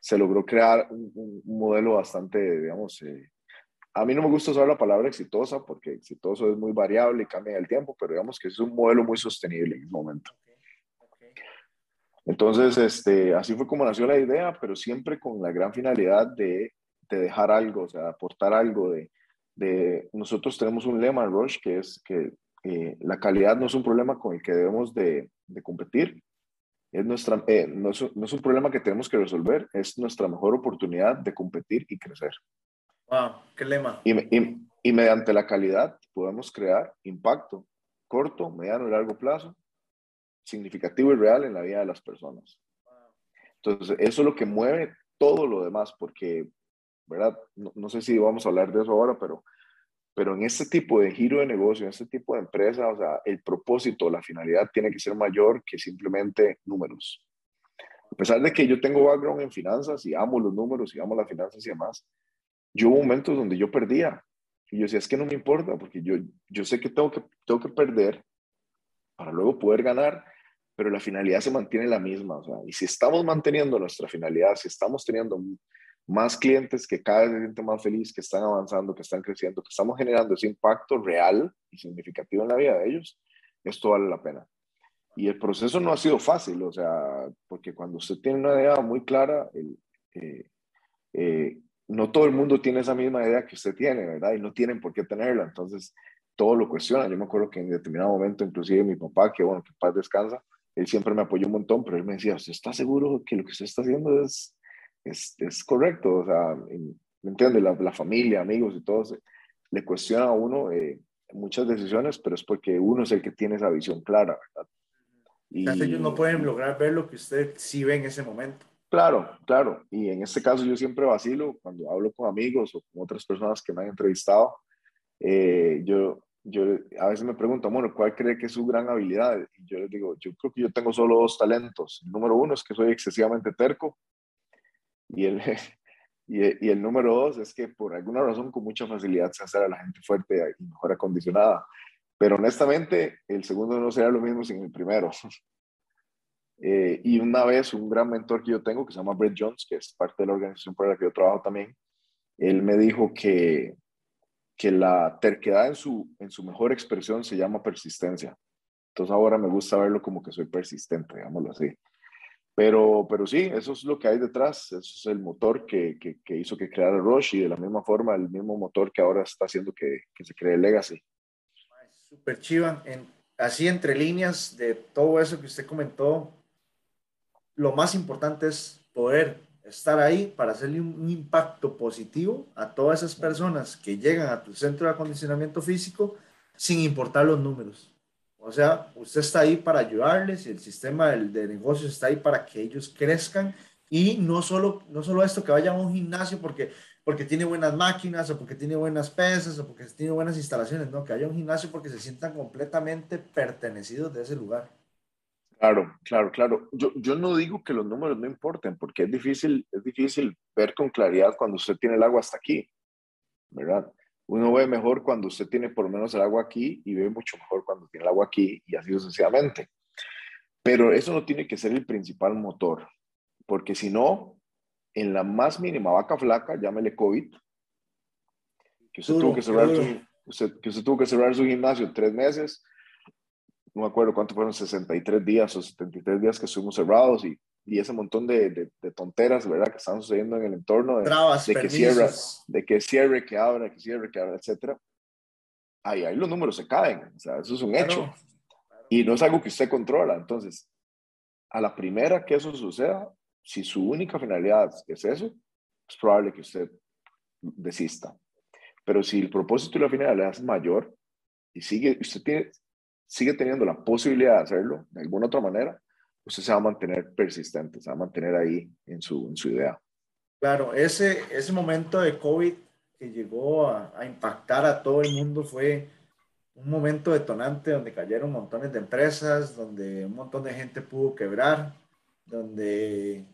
Speaker 2: se logró crear un, modelo bastante, digamos, eh, a mí no me gusta usar la palabra exitosa porque exitoso es muy variable y cambia el tiempo, pero digamos que es un modelo muy sostenible en el momento. Entonces, este, así fue como nació la idea, pero siempre con la gran finalidad de, de dejar algo, o sea, aportar algo de, de, Nosotros tenemos un lema en Rush que es que eh, la calidad no es un problema con el que debemos de, de competir, es nuestra, eh, no, es, no es un problema que tenemos que resolver, es nuestra mejor oportunidad de competir y crecer.
Speaker 1: Wow, qué lema.
Speaker 2: Y, y, y, mediante la calidad podemos crear impacto corto, mediano y largo plazo, significativo y real en la vida de las personas. Entonces, eso es lo que mueve todo lo demás, porque, ¿verdad? No, no, sé si vamos a hablar de eso ahora, pero, pero en este tipo de giro de negocio, en este tipo de empresa, o sea, el propósito, la finalidad tiene que ser mayor que simplemente números. A pesar de que yo tengo background en finanzas y amo los números y amo las finanzas y demás, yo hubo momentos donde yo perdía. Y yo decía, es que no me importa, porque yo, yo sé que tengo, que tengo que perder para luego poder ganar, pero la finalidad se mantiene la misma. O sea, y si estamos manteniendo nuestra finalidad, si estamos teniendo más clientes que cada vez se sienten más felices, que están avanzando, que están creciendo, que estamos generando ese impacto real y significativo en la vida de ellos, esto vale la pena. Y el proceso no ha sido fácil, o sea, porque cuando usted tiene una idea muy clara, el, eh, eh, no todo el mundo tiene esa misma idea que usted tiene, ¿verdad? Y no tienen por qué tenerla, entonces todo lo cuestiona. Yo me acuerdo que en determinado momento, inclusive mi papá, que bueno, que paz descansa, él siempre me apoyó un montón, pero él me decía, ¿usted está seguro que lo que usted está haciendo es, es, es correcto? O sea, ¿me entiende? La, la, familia, amigos y todos le cuestiona a uno eh, muchas decisiones, pero es porque uno es el que tiene esa visión clara, ¿verdad?
Speaker 1: Y ellos no pueden lograr ver lo que usted sí ve en ese momento.
Speaker 2: Claro, claro. Y en este caso yo siempre vacilo cuando hablo con amigos o con otras personas que me han entrevistado. Eh, yo, yo a veces me pregunto, bueno, ¿cuál cree que es su gran habilidad? Y yo les digo, yo creo que yo tengo solo dos talentos. El número uno es que soy excesivamente terco. Y el, [LAUGHS] y, y el número dos es que por alguna razón con mucha facilidad se hace a la gente fuerte y mejor acondicionada. Pero honestamente, el segundo no será lo mismo sin el primero. [LAUGHS] Eh, y una vez, un gran mentor que yo tengo, que se llama Brett Jones, que es parte de la organización para la que yo trabajo también, él me dijo que, que la terquedad en su, en su mejor expresión se llama persistencia. Entonces ahora me gusta verlo como que soy persistente, digámoslo así. Pero, pero sí, eso es lo que hay detrás, eso es el motor que, que, hizo que creara Rush y de la misma forma el mismo motor que ahora está haciendo que, que se cree Legacy.
Speaker 1: Super chiva. En, así entre líneas de todo eso que usted comentó, lo más importante es poder estar ahí para hacerle un, impacto positivo a todas esas personas que llegan a tu centro de acondicionamiento físico sin importar los números. O sea, usted está ahí para ayudarles y el sistema de, de negocios está ahí para que ellos crezcan y no solo, no solo esto, que vayan a un gimnasio porque porque tiene buenas máquinas o porque tiene buenas pesas o porque tiene buenas instalaciones, no, que haya un gimnasio porque se sientan completamente pertenecidos de ese lugar.
Speaker 2: Claro, claro, claro. Yo, yo no digo que los números no importen, porque es difícil, es difícil ver con claridad cuando usted tiene el agua hasta aquí, ¿verdad? Uno ve mejor cuando usted tiene por lo menos el agua aquí y ve mucho mejor cuando tiene el agua aquí y así sucesivamente. Pero eso no tiene que ser el principal motor, porque si no, en la más mínima vaca flaca, llámele COVID, que usted, tuvo que, cerrar su, que usted tuvo que cerrar su gimnasio tres meses, no me acuerdo cuánto fueron, 63 días o 73 días que estuvimos cerrados y, y ese montón de, de, tonteras, ¿verdad? Que están sucediendo en el entorno de, de que cierre, de que cierre, que abra, que cierre, que abra, etcétera. Ahí, ahí los números se caen, o sea, eso es un hecho. Y no es algo que usted controla. Entonces, a la primera que eso suceda, si su única finalidad es eso, es probable que usted desista. Pero si el propósito y la finalidad es mayor y sigue, usted tiene, sigue teniendo la posibilidad de hacerlo de alguna otra manera, usted se va a mantener persistente, se va a mantener ahí en su, en su idea.
Speaker 1: Claro, ese, ese momento de COVID que llegó a, a impactar a todo el mundo fue un momento detonante donde cayeron montones de empresas, donde un montón de gente pudo quebrar, donde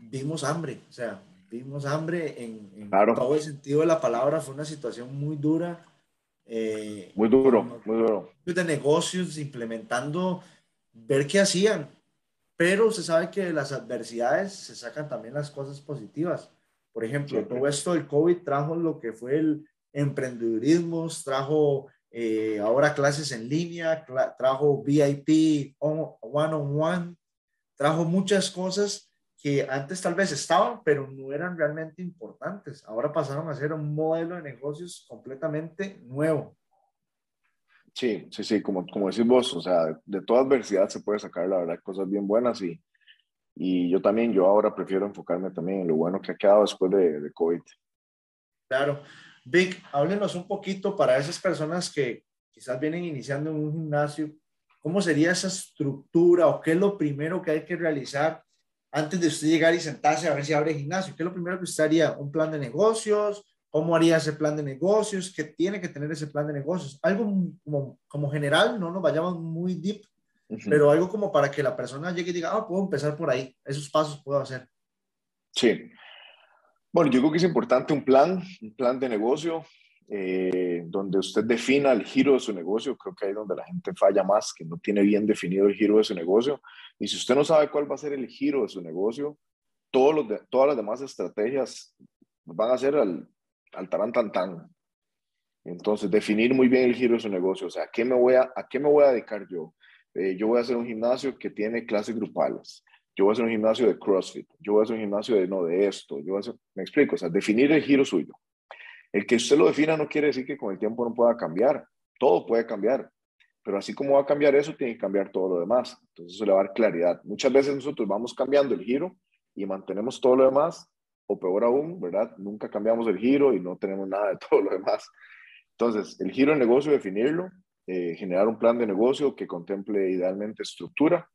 Speaker 1: vimos hambre, o sea, vimos hambre en, en todo el sentido de la palabra, fue una situación muy dura
Speaker 2: eh, muy duro, muy duro.
Speaker 1: De negocios, implementando, ver qué hacían. Pero se sabe que de las adversidades se sacan también las cosas positivas. Por ejemplo, todo esto del COVID trajo lo que fue el emprendedurismo, trajo eh, ahora clases en línea, trajo VIP one on one, trajo muchas cosas que antes tal vez estaban, pero no eran realmente importantes. Ahora pasaron a ser un modelo de negocios completamente nuevo.
Speaker 2: Sí, sí, sí, como, como decís vos, o sea, de toda adversidad se puede sacar, la verdad, cosas bien buenas y, y yo también, yo ahora prefiero enfocarme también en lo bueno que ha quedado después de, de COVID.
Speaker 1: Claro. Vic, háblenos un poquito para esas personas que quizás vienen iniciando en un gimnasio, ¿cómo sería esa estructura o qué es lo primero que hay que realizar antes de usted llegar y sentarse a ver si abre gimnasio? ¿Qué es lo primero que usted haría? ¿Un plan de negocios? ¿Cómo haría ese plan de negocios? ¿Qué tiene que tener ese plan de negocios? Algo como, como general, no nos vayamos muy deep, pero algo como para que la persona llegue y diga, ah, puedo empezar por ahí, esos pasos puedo hacer.
Speaker 2: Sí. Bueno, yo creo que es importante un plan, un plan de negocio. Eh, donde usted defina el giro de su negocio, creo que ahí donde la gente falla más, que no tiene bien definido el giro de su negocio. Y si usted no sabe cuál va a ser el giro de su negocio, todos los de, todas las demás estrategias van a ser al, al tan tan. Entonces, definir muy bien el giro de su negocio, o sea, ¿a qué me voy a, a, qué me voy a dedicar yo? Eh, yo voy a hacer un gimnasio que tiene clases grupales, yo voy a hacer un gimnasio de CrossFit, yo voy a hacer un gimnasio de no, de esto, yo voy a hacer, me explico, o sea, definir el giro suyo. El que usted lo defina no quiere decir que con el tiempo no pueda cambiar. Todo puede cambiar. Pero así como va a cambiar eso, tiene que cambiar todo lo demás. Entonces eso le va a dar claridad. Muchas veces nosotros vamos cambiando el giro y mantenemos todo lo demás, o peor aún, ¿verdad? Nunca cambiamos el giro y no tenemos nada de [LAUGHS] todo lo demás. Entonces, el giro de negocio, definirlo, eh, generar un plan de negocio que contemple idealmente estructura,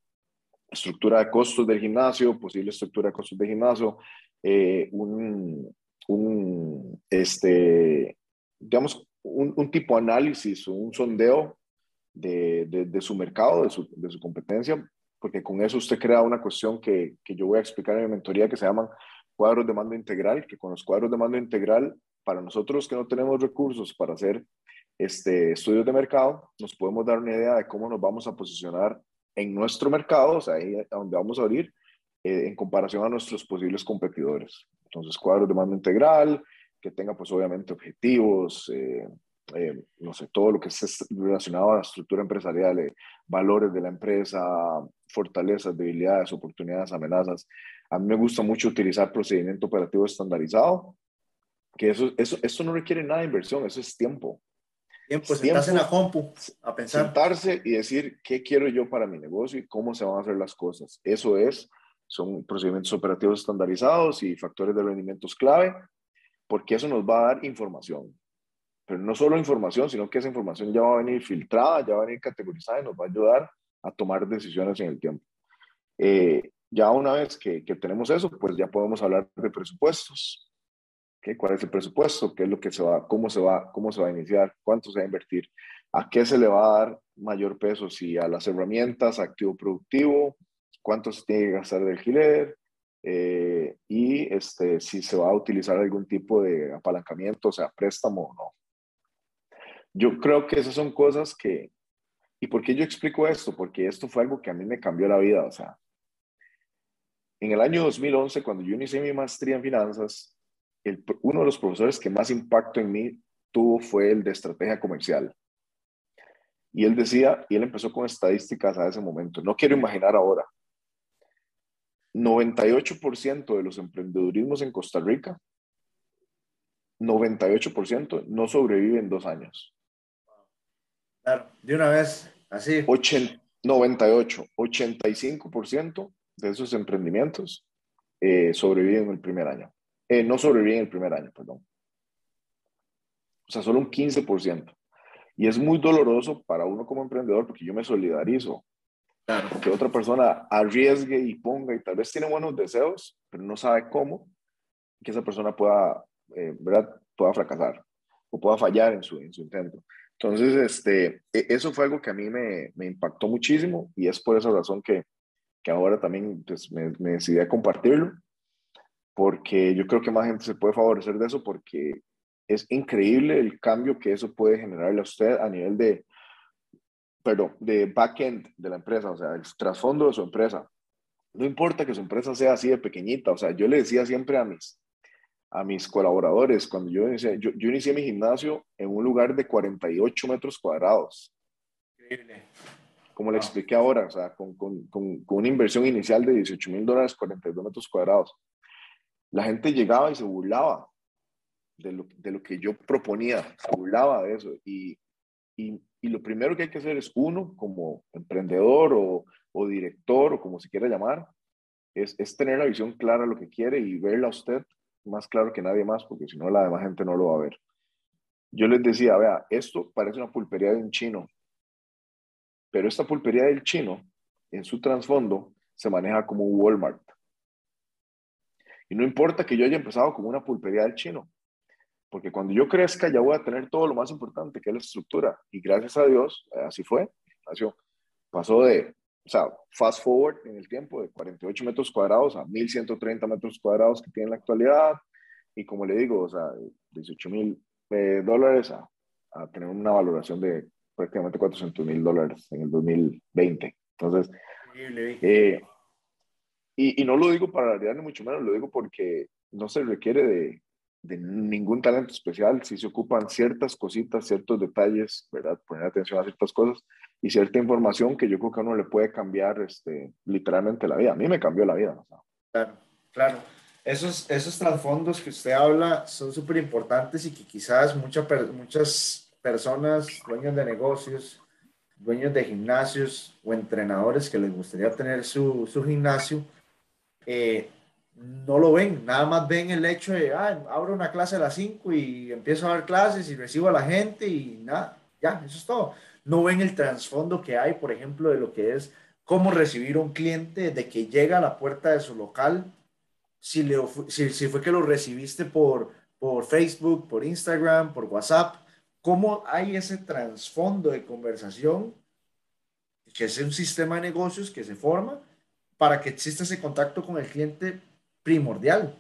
Speaker 2: estructura de costos del gimnasio, posible estructura de costos del gimnasio, eh, un, un, este, digamos, un, un tipo de análisis o un sondeo de, de, de su mercado, de su, de su, competencia, porque con eso usted crea una cuestión que, que, yo voy a explicar en mi mentoría que se llaman cuadros de mando integral, que con los cuadros de mando integral, para nosotros que no tenemos recursos para hacer este, estudios de mercado, nos podemos dar una idea de cómo nos vamos a posicionar en nuestro mercado, o sea, ahí a donde vamos a abrir, eh, en comparación a nuestros posibles competidores. Entonces, cuadros de mando integral, que tenga pues obviamente objetivos, eh, eh, no sé, todo lo que es relacionado a la estructura empresarial, eh, valores de la empresa, fortalezas, debilidades, oportunidades, amenazas. A mí me gusta mucho utilizar procedimiento operativo estandarizado, que eso, eso, eso no requiere nada de inversión, eso es tiempo.
Speaker 1: Tiempo, sentarse en la compu a pensar.
Speaker 2: Sentarse y decir qué quiero yo para mi negocio y cómo se van a hacer las cosas. Eso es son procedimientos operativos estandarizados y factores de rendimientos clave, porque eso nos va a dar información. Pero no solo información, sino que esa información ya va a venir filtrada, ya va a venir categorizada y nos va a ayudar a tomar decisiones en el tiempo. Eh, ya una vez que, que, tenemos eso, pues ya podemos hablar de presupuestos. ¿Qué? ¿Cuál es el presupuesto? ¿Qué es lo que se va, cómo se va, cómo se va a iniciar? ¿Cuánto se va a invertir? ¿A qué se le va a dar mayor peso? Si a las herramientas, activo productivo, cuánto se tiene que gastar de alquiler eh, y este, si se va a utilizar algún tipo de apalancamiento, o sea, préstamo o no. Yo creo que esas son cosas que... ¿Y por qué yo explico esto? Porque esto fue algo que a mí me cambió la vida. O sea, en el año 2011, cuando yo inicié mi maestría en finanzas, el, uno de los profesores que más impacto en mí tuvo fue el de estrategia comercial. Y él decía, y él empezó con estadísticas a ese momento, no quiero imaginar ahora, 98% de los emprendedurismos en Costa Rica, 98% no sobreviven dos años.
Speaker 1: Claro, de una vez, así.
Speaker 2: 80, 98, 85% de esos emprendimientos eh, sobreviven el primer año. Eh, no sobreviven el primer año, perdón. O sea, solo un 15%. Y es muy doloroso para uno como emprendedor porque yo me solidarizo que otra persona arriesgue y ponga y tal vez tiene buenos deseos, pero no sabe cómo, que esa persona pueda, eh, ¿verdad? pueda fracasar o pueda fallar en su, en su intento. Entonces, este, e, eso fue algo que a mí me, me impactó muchísimo y es por esa razón que, que ahora también pues, me, me decidí a compartirlo, porque yo creo que más gente se puede favorecer de eso porque es increíble el cambio que eso puede generarle a usted a nivel de, pero de backend de la empresa, o sea, el trasfondo de su empresa. No importa que su empresa sea así de pequeñita, o sea, yo le decía siempre a mis, a mis colaboradores, cuando yo inicié, yo, yo inicié mi gimnasio en un lugar de 48 metros cuadrados. Increíble. Como le expliqué ahora, o sea, con, con, con, con una inversión inicial de 18 mil dólares, 42 metros cuadrados. La gente llegaba y se burlaba de lo, de lo que yo proponía, se burlaba de eso. Y, y y lo primero que hay que hacer es uno, como emprendedor o, director o como se quiera llamar, es, es, tener la visión clara de lo que quiere y verla a usted más claro que nadie más, porque si no la demás gente no lo va a ver. Yo les decía, vea, esto parece una pulpería de un chino, pero esta pulpería del chino, en su trasfondo, se maneja como un Walmart. Y no importa que yo haya empezado como una pulpería del chino, porque cuando yo crezca ya voy a tener todo lo más importante, que es la estructura. Y gracias a Dios, eh, así fue. Pasó de, o sea, fast forward en el tiempo, de 48 metros cuadrados a 1130 metros cuadrados que tiene en la actualidad. Y como le digo, o sea, 18 mil eh, dólares a, a, tener una valoración de prácticamente 400 mil dólares en el 2020. Entonces, eh, y, y, no lo digo para ni mucho menos, lo digo porque no se requiere de, de ningún talento especial, si se ocupan ciertas cositas, ciertos detalles, ¿verdad? Poner atención a ciertas cosas y cierta información que yo creo que a uno le puede cambiar este, literalmente la vida. A mí me cambió la vida.
Speaker 1: Claro, claro. Esos, esos trasfondos que usted habla son súper importantes y que quizás muchas muchas personas, dueños de negocios, dueños de gimnasios o entrenadores que les gustaría tener su, su gimnasio, eh, no lo ven, nada más ven el hecho de, ah, abro una clase a las 5 y empiezo a dar clases y recibo a la gente y nada, ya, eso es todo. No ven el trasfondo que hay, por ejemplo, de lo que es cómo recibir un cliente de que llega a la puerta de su local, si, le, si, si fue que lo recibiste por, por Facebook, por Instagram, por WhatsApp, cómo hay ese trasfondo de conversación, que es un sistema de negocios que se forma para que exista ese contacto con el cliente primordial.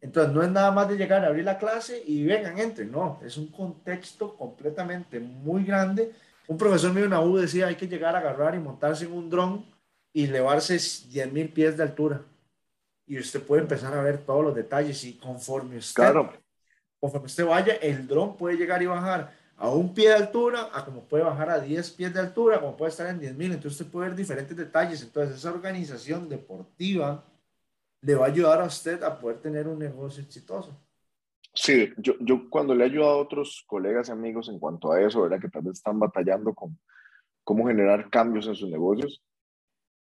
Speaker 1: Entonces, no es nada más de llegar a abrir la clase y vengan, entren, no, es un contexto completamente muy grande. Un profesor mío en la U decía, hay que llegar a agarrar y montarse en un dron y elevarse 10 mil pies de altura. Y usted puede empezar a ver todos los detalles y conforme usted, claro. conforme usted vaya, el dron puede llegar y bajar a un pie de altura, a como puede bajar a 10 pies de altura, como puede estar en 10 mil. Entonces usted puede ver diferentes detalles. Entonces esa organización deportiva le va a ayudar a usted a poder tener un negocio exitoso.
Speaker 2: Sí, yo, yo cuando le he ayudado a otros colegas y amigos en cuanto a eso, ¿verdad? Que tal vez están batallando con cómo generar cambios en sus negocios,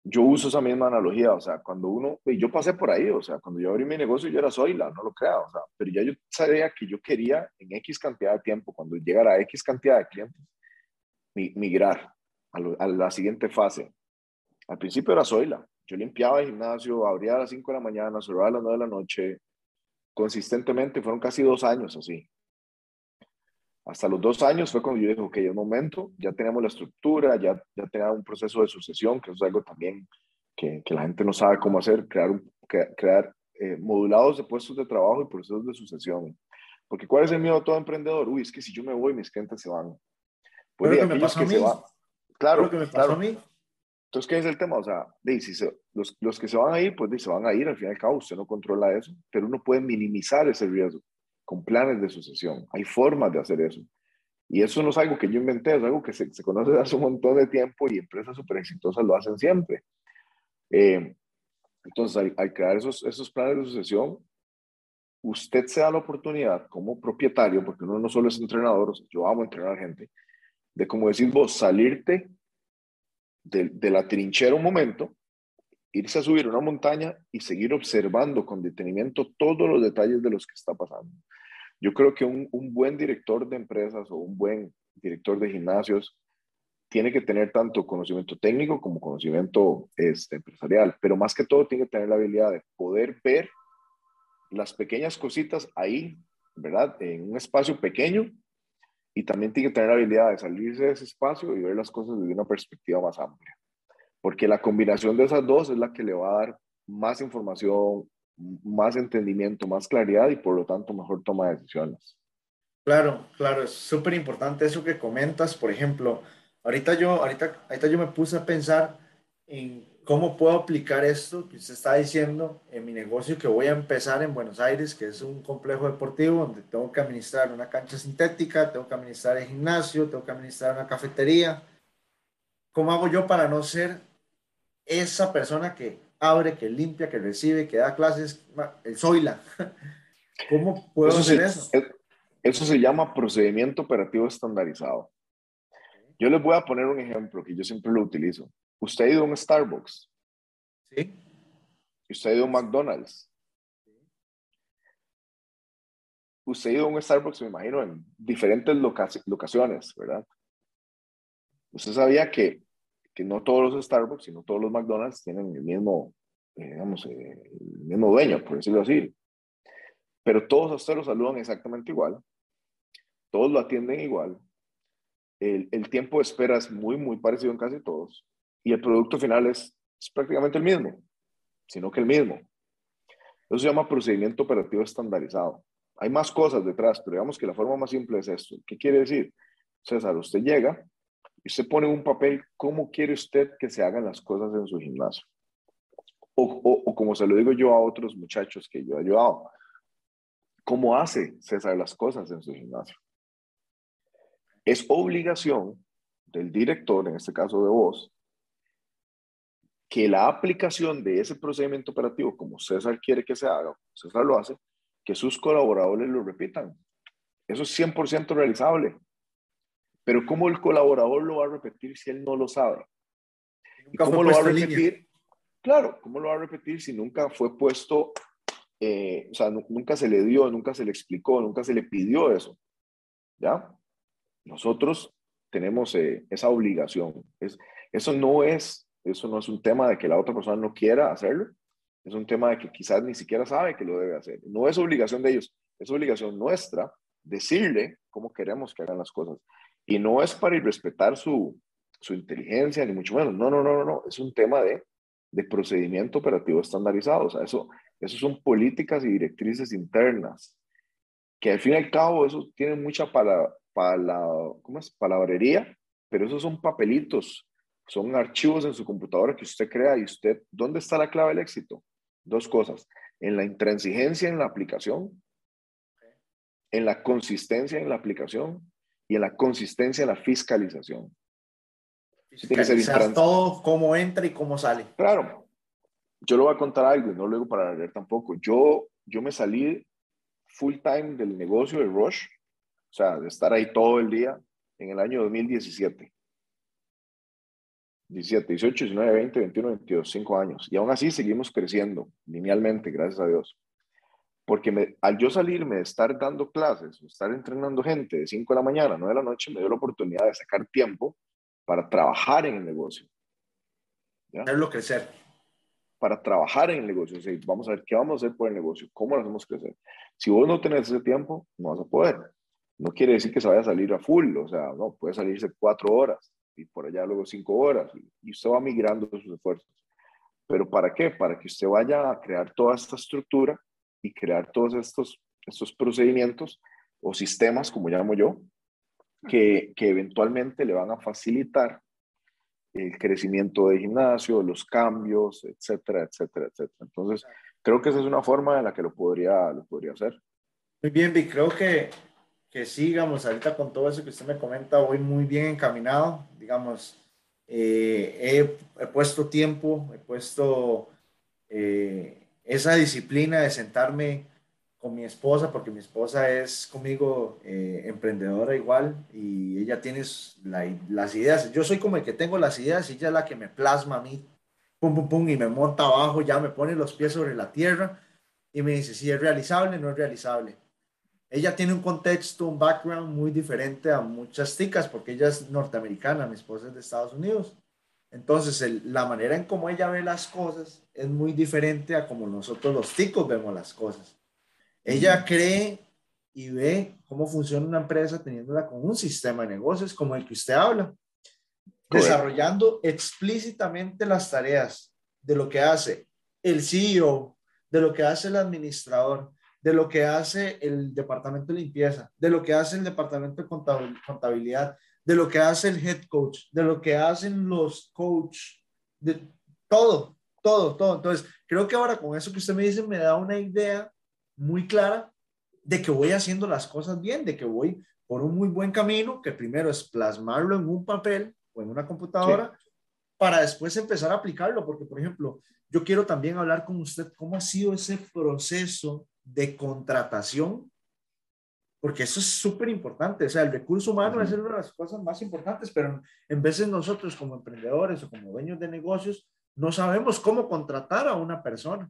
Speaker 2: yo uso esa misma analogía, o sea, cuando uno, y yo pasé por ahí, o sea, cuando yo abrí mi negocio yo era Zoila, no lo crea, o sea, pero ya yo sabía que yo quería en X cantidad de tiempo, cuando llegara a X cantidad de clientes, migrar a, a la siguiente fase. Al principio era Zoila, yo limpiaba el gimnasio, abría a las 5 de la mañana, cerraba a las 9 de la noche, consistentemente, fueron casi dos años así. Hasta los dos años fue cuando yo dije, ok, es momento, ya tenemos la estructura, ya, ya tenemos un proceso de sucesión, que es algo también que, que la gente no sabe cómo hacer, crear, un, crear eh, modulados de puestos de trabajo y procesos de sucesión. Porque ¿cuál es el miedo de todo emprendedor? Uy, es que si yo me voy, mis clientes se van.
Speaker 1: Pues, que me pasó a mí.
Speaker 2: Claro,
Speaker 1: que me pasó a mí.
Speaker 2: Entonces, ¿qué es el tema? O sea, de, si los, los, que se van a ir, pues se van a ir, al fin y al cabo usted no controla eso, pero uno puede minimizar ese riesgo con planes de sucesión. Hay formas de hacer eso. Y eso no es algo que yo inventé, es algo que se, se conoce desde hace un montón de tiempo y empresas súper exitosas lo hacen siempre. Eh, entonces, al, al, crear esos, esos planes de sucesión, usted se da la oportunidad como propietario, porque uno no solo es entrenador, yo amo entrenar gente, de como decir vos, salirte de, la trinchera un momento, irse a subir una montaña y seguir observando con detenimiento todos los detalles de los que está pasando. Yo creo que un, un, buen director de empresas o un buen director de gimnasios tiene que tener tanto conocimiento técnico como conocimiento este, empresarial, pero más que todo tiene que tener la habilidad de poder ver las pequeñas cositas ahí, ¿verdad? En un espacio pequeño y también tiene que tener la habilidad de salirse de ese espacio y ver las cosas desde una perspectiva más amplia. Porque la combinación de esas dos es la que le va a dar más información, más entendimiento, más claridad y por lo tanto mejor toma de decisiones.
Speaker 1: Claro, claro, es súper importante eso que comentas. Por ejemplo, ahorita yo, ahorita, ahorita yo me puse a pensar en ¿Cómo puedo aplicar esto que usted está diciendo en mi negocio que voy a empezar en Buenos Aires, que es un complejo deportivo donde tengo que administrar una cancha sintética, tengo que administrar el gimnasio, tengo que administrar una cafetería? ¿Cómo hago yo para no ser esa persona que abre, que limpia, que recibe, que da clases, el Zoila? [LAUGHS] ¿Cómo puedo eso hacer eso?
Speaker 2: Eso se llama procedimiento operativo estandarizado. Yo les voy a poner un ejemplo que yo siempre lo utilizo. ¿Usted ha ido a un Starbucks?
Speaker 1: Sí.
Speaker 2: ¿Usted ha ido a un McDonald's? Usted ha ido a un Starbucks, me imagino, en diferentes locaciones, ¿verdad? Usted sabía que, que, no todos los Starbucks, sino todos los McDonald's tienen el mismo, eh, digamos, eh, el mismo dueño, por decirlo así. Pero todos a usted lo saludan exactamente igual. Todos lo atienden igual. El, el tiempo de espera es muy, muy parecido en casi todos y el producto final es, prácticamente el mismo, sino que el mismo. Eso se llama procedimiento operativo estandarizado. Hay más cosas detrás, pero digamos que la forma más simple es esto. ¿Qué quiere decir? César, usted llega y usted pone un papel, ¿cómo quiere usted que se hagan las cosas en su gimnasio? O, o, como se lo digo yo a otros muchachos que yo he ayudado, ¿cómo hace César las cosas en su gimnasio? Es obligación del director, en este caso de vos, que la aplicación de ese procedimiento operativo, como César quiere que se haga, César lo hace, que sus colaboradores lo repitan. Eso es 100% realizable. Pero ¿cómo el colaborador lo va a repetir si él no lo sabe? ¿Y cómo lo va a repetir? Claro, ¿cómo lo va a repetir si nunca fue puesto, eh, o sea, nunca se le dio, nunca se le explicó, nunca se le pidió eso? ¿Ya? Nosotros tenemos eh, esa obligación. Es, eso, no es, eso no es un tema de que la otra persona no quiera hacerlo, es un tema de que quizás ni siquiera sabe que lo debe hacer. No es obligación de ellos, es obligación nuestra decirle cómo queremos que hagan las cosas. Y no es para irrespetar su, su inteligencia, ni mucho menos. No, no, no, no, no. Es un tema de, de procedimiento operativo estandarizado. O sea, eso, eso son políticas y directrices internas, que al fin y al cabo eso tiene mucha para, para, ¿cómo es? palabrería, pero esos son papelitos, son archivos en su computadora que usted crea y usted, ¿dónde está la clave del éxito? Dos cosas, en la intransigencia en la aplicación, en la consistencia en la aplicación y en la consistencia en la fiscalización.
Speaker 1: Fiscalizar todo, cómo entra y cómo sale.
Speaker 2: Claro. Yo le voy a contar algo y no lo digo para leer tampoco. Yo, yo me salí full time del negocio de Rush, o sea, de estar ahí todo el día en el año 2017. 17, 18, 19, 20, 21, 22, 5 años. Y aún así seguimos creciendo linealmente, gracias a Dios. Porque me, al yo salirme de estar dando clases, estar entrenando gente de 5 de la mañana, 9 de la noche, me dio la oportunidad de sacar tiempo para trabajar en el negocio.
Speaker 1: Hacerlo crecer.
Speaker 2: Para trabajar en el negocio. O vamos a ver qué vamos a hacer por el negocio, cómo lo hacemos crecer. Si vos no tenés ese tiempo, no vas a poder. No quiere decir que se vaya a salir a full, o sea, no, puede salirse cuatro horas y por allá luego cinco horas y usted va migrando sus esfuerzos. ¿Pero para qué? Para que usted vaya a crear toda esta estructura y crear todos estos, estos procedimientos o sistemas, como llamo yo, que, que eventualmente le van a facilitar el crecimiento de gimnasio, los cambios, etcétera, etcétera, etcétera. Entonces, creo que esa es una forma en la que lo podría, lo podría hacer.
Speaker 1: Muy bien, Vic, creo que, que sigamos ahorita con todo eso que usted me comenta, voy muy bien encaminado, digamos, eh, he, he, puesto tiempo, he puesto eh, esa disciplina de sentarme con mi esposa, porque mi esposa es conmigo eh, emprendedora igual y ella tiene las ideas. Yo soy como el que tengo las ideas y ella es la que me plasma a mí, pum, pum, pum, y me monta abajo, ya me pone los pies sobre la tierra y me dice si es realizable, no es realizable. Ella tiene un contexto, un background muy diferente a muchas ticas, porque ella es norteamericana, mi esposa es de Estados Unidos. Entonces, la manera en cómo ella ve las cosas es muy diferente a como nosotros los ticos vemos las cosas. Ella cree y ve cómo funciona una empresa teniéndola con un sistema de negocios como el que usted habla, desarrollando explícitamente las tareas de lo que hace el CEO, de lo que hace el administrador, de lo que hace el departamento de limpieza, de lo que hace el departamento de contabilidad, de lo que hace el head coach, de lo que hacen los coach, de todo, todo, todo. Entonces, creo que ahora con eso que usted me dice me da una idea muy clara de que voy haciendo las cosas bien, de que voy por un muy buen camino, que primero es plasmarlo en un papel o en una computadora, para después empezar a aplicarlo, porque por ejemplo, yo quiero también hablar con usted cómo ha sido ese proceso de contratación, porque eso es súper importante, o sea, el recurso humano es una de las cosas más importantes, pero en veces nosotros como emprendedores o como dueños de negocios no sabemos cómo contratar a una persona.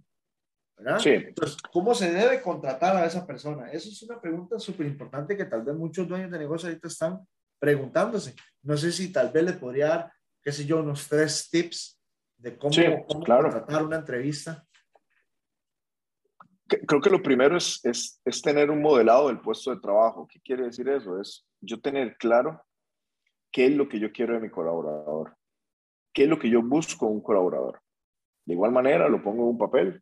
Speaker 1: Entonces, ¿cómo se debe contratar a esa persona? Eso es una pregunta súper importante que tal vez muchos dueños de negocios ahorita están preguntándose. No sé si tal vez le podría dar, qué sé yo, unos tres tips de cómo, contratar una entrevista.
Speaker 2: Creo que lo primero es, es, es tener un modelado del puesto de trabajo. ¿Qué quiere decir eso? Es yo tener claro qué es lo que yo quiero de mi colaborador, qué es lo que yo busco en un colaborador. De igual manera, lo pongo en un papel,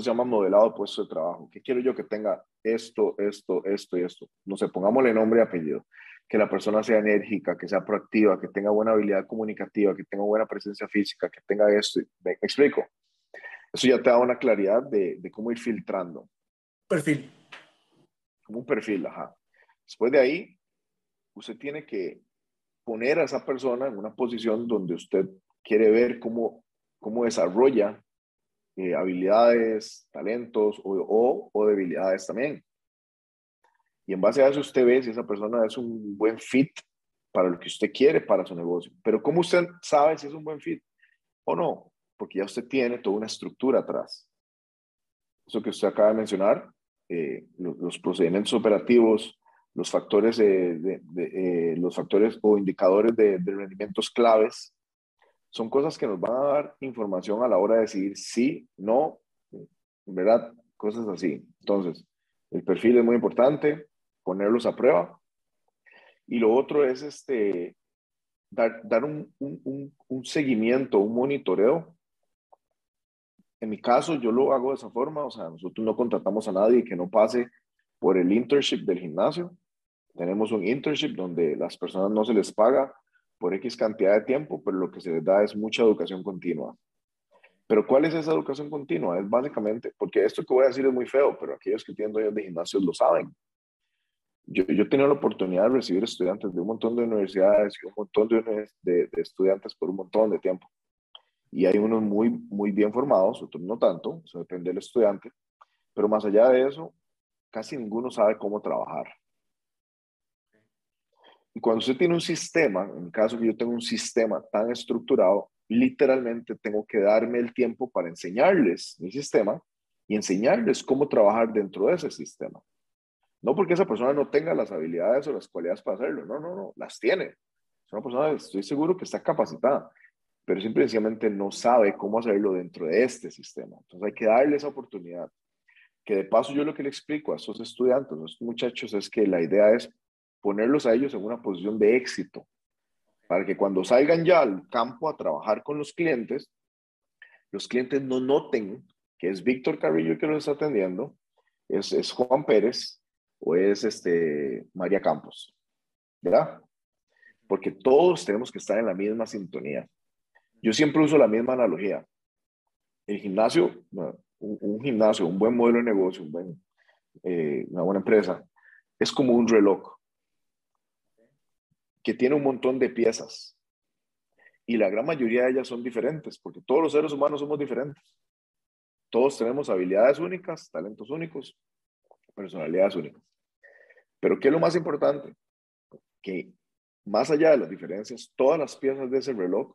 Speaker 2: se llama modelado de puesto de trabajo. ¿Qué quiero yo que tenga esto, esto, esto y esto. No sé, pongámosle nombre y apellido. Que la persona sea enérgica, que sea proactiva, que tenga buena habilidad comunicativa, que tenga buena presencia física, que tenga esto. ¿Me explico? Eso ya te da una claridad de, de cómo ir filtrando.
Speaker 1: Perfil.
Speaker 2: Como un perfil, ajá. Después de ahí, usted tiene que poner a esa persona en una posición donde usted quiere ver cómo, cómo desarrolla eh, habilidades, talentos o, o, debilidades también. Y en base a eso usted ve si esa persona es un buen fit para lo que usted quiere para su negocio. Pero ¿cómo usted sabe si es un buen fit o no? Porque ya usted tiene toda una estructura atrás. Eso que usted acaba de mencionar, eh, los, procedimientos operativos, los factores, de, eh, los factores o indicadores de, de rendimientos claves son cosas que nos van a dar información a la hora de decidir sí, no, ¿verdad? Cosas así. Entonces, el perfil es muy importante, ponerlos a prueba. Y lo otro es este, dar, dar un, un, un, seguimiento, un monitoreo. En mi caso, yo lo hago de esa forma, o sea, nosotros no contratamos a nadie que no pase por el internship del gimnasio. Tenemos un internship donde las personas no se les paga por X cantidad de tiempo, pero lo que se les da es mucha educación continua. Pero ¿cuál es esa educación continua? Es básicamente, porque esto que voy a decir es muy feo, pero aquellos que tienen dueños de gimnasios lo saben. Yo, yo he tenido la oportunidad de recibir estudiantes de un montón de universidades y un montón de, de, de estudiantes por un montón de tiempo. Y hay unos muy, muy bien formados, otros no tanto, eso depende del estudiante. Pero más allá de eso, casi ninguno sabe cómo trabajar. Y cuando usted tiene un sistema, en caso que yo tengo un sistema tan estructurado, literalmente tengo que darme el tiempo para enseñarles mi sistema y enseñarles cómo trabajar dentro de ese sistema. No porque esa persona no tenga las habilidades o las cualidades para hacerlo, no, no, no, las tiene. Es una persona, estoy seguro que está capacitada, pero simplemente no sabe cómo hacerlo dentro de este sistema. Entonces hay que darle esa oportunidad. Que de paso yo lo que le explico a estos estudiantes, a estos muchachos, es que la idea es ponerlos a ellos en una posición de éxito, para que cuando salgan ya al campo a trabajar con los clientes, los clientes no noten que es Víctor Carrillo que los está atendiendo, es, es Juan Pérez o es este, María Campos, ¿verdad? Porque todos tenemos que estar en la misma sintonía. Yo siempre uso la misma analogía. El gimnasio, un, gimnasio, un buen modelo de negocio, eh, una buena empresa, es como un reloj que tiene un montón de piezas. Y la gran mayoría de ellas son diferentes, porque todos los seres humanos somos diferentes. Todos tenemos habilidades únicas, talentos únicos, personalidades únicas. Pero ¿qué es lo más importante? Que más allá de las diferencias, todas las piezas de ese reloj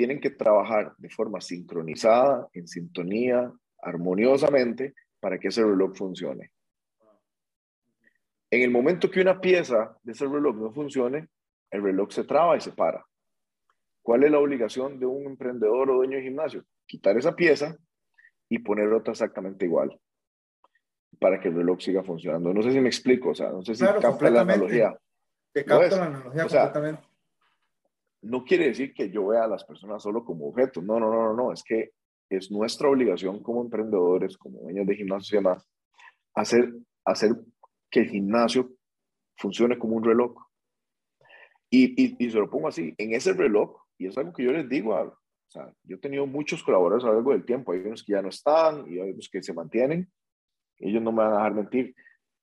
Speaker 2: tienen que trabajar de forma sincronizada, en sintonía, armoniosamente, para que ese reloj funcione. En el momento que una pieza de ese reloj no funcione, el reloj se traba y se para. ¿Cuál es la obligación de un emprendedor o dueño de gimnasio? Quitar esa pieza y poner otra exactamente igual para que el reloj siga funcionando. No sé si me explico, o sea, no sé si capta la analogía.
Speaker 1: Te capta la analogía completamente.
Speaker 2: No quiere decir que yo vea a las personas solo como objetos. No, no, no, no, no. Es que es nuestra obligación como emprendedores, como dueños de gimnasios y demás, hacer, hacer que el gimnasio funcione como un reloj. Y, y, se lo pongo así, en ese reloj, y es algo que yo les digo, o sea, yo he tenido muchos colaboradores a lo largo del tiempo, hay unos que ya no están y hay otros que se mantienen, ellos no me van a dejar mentir.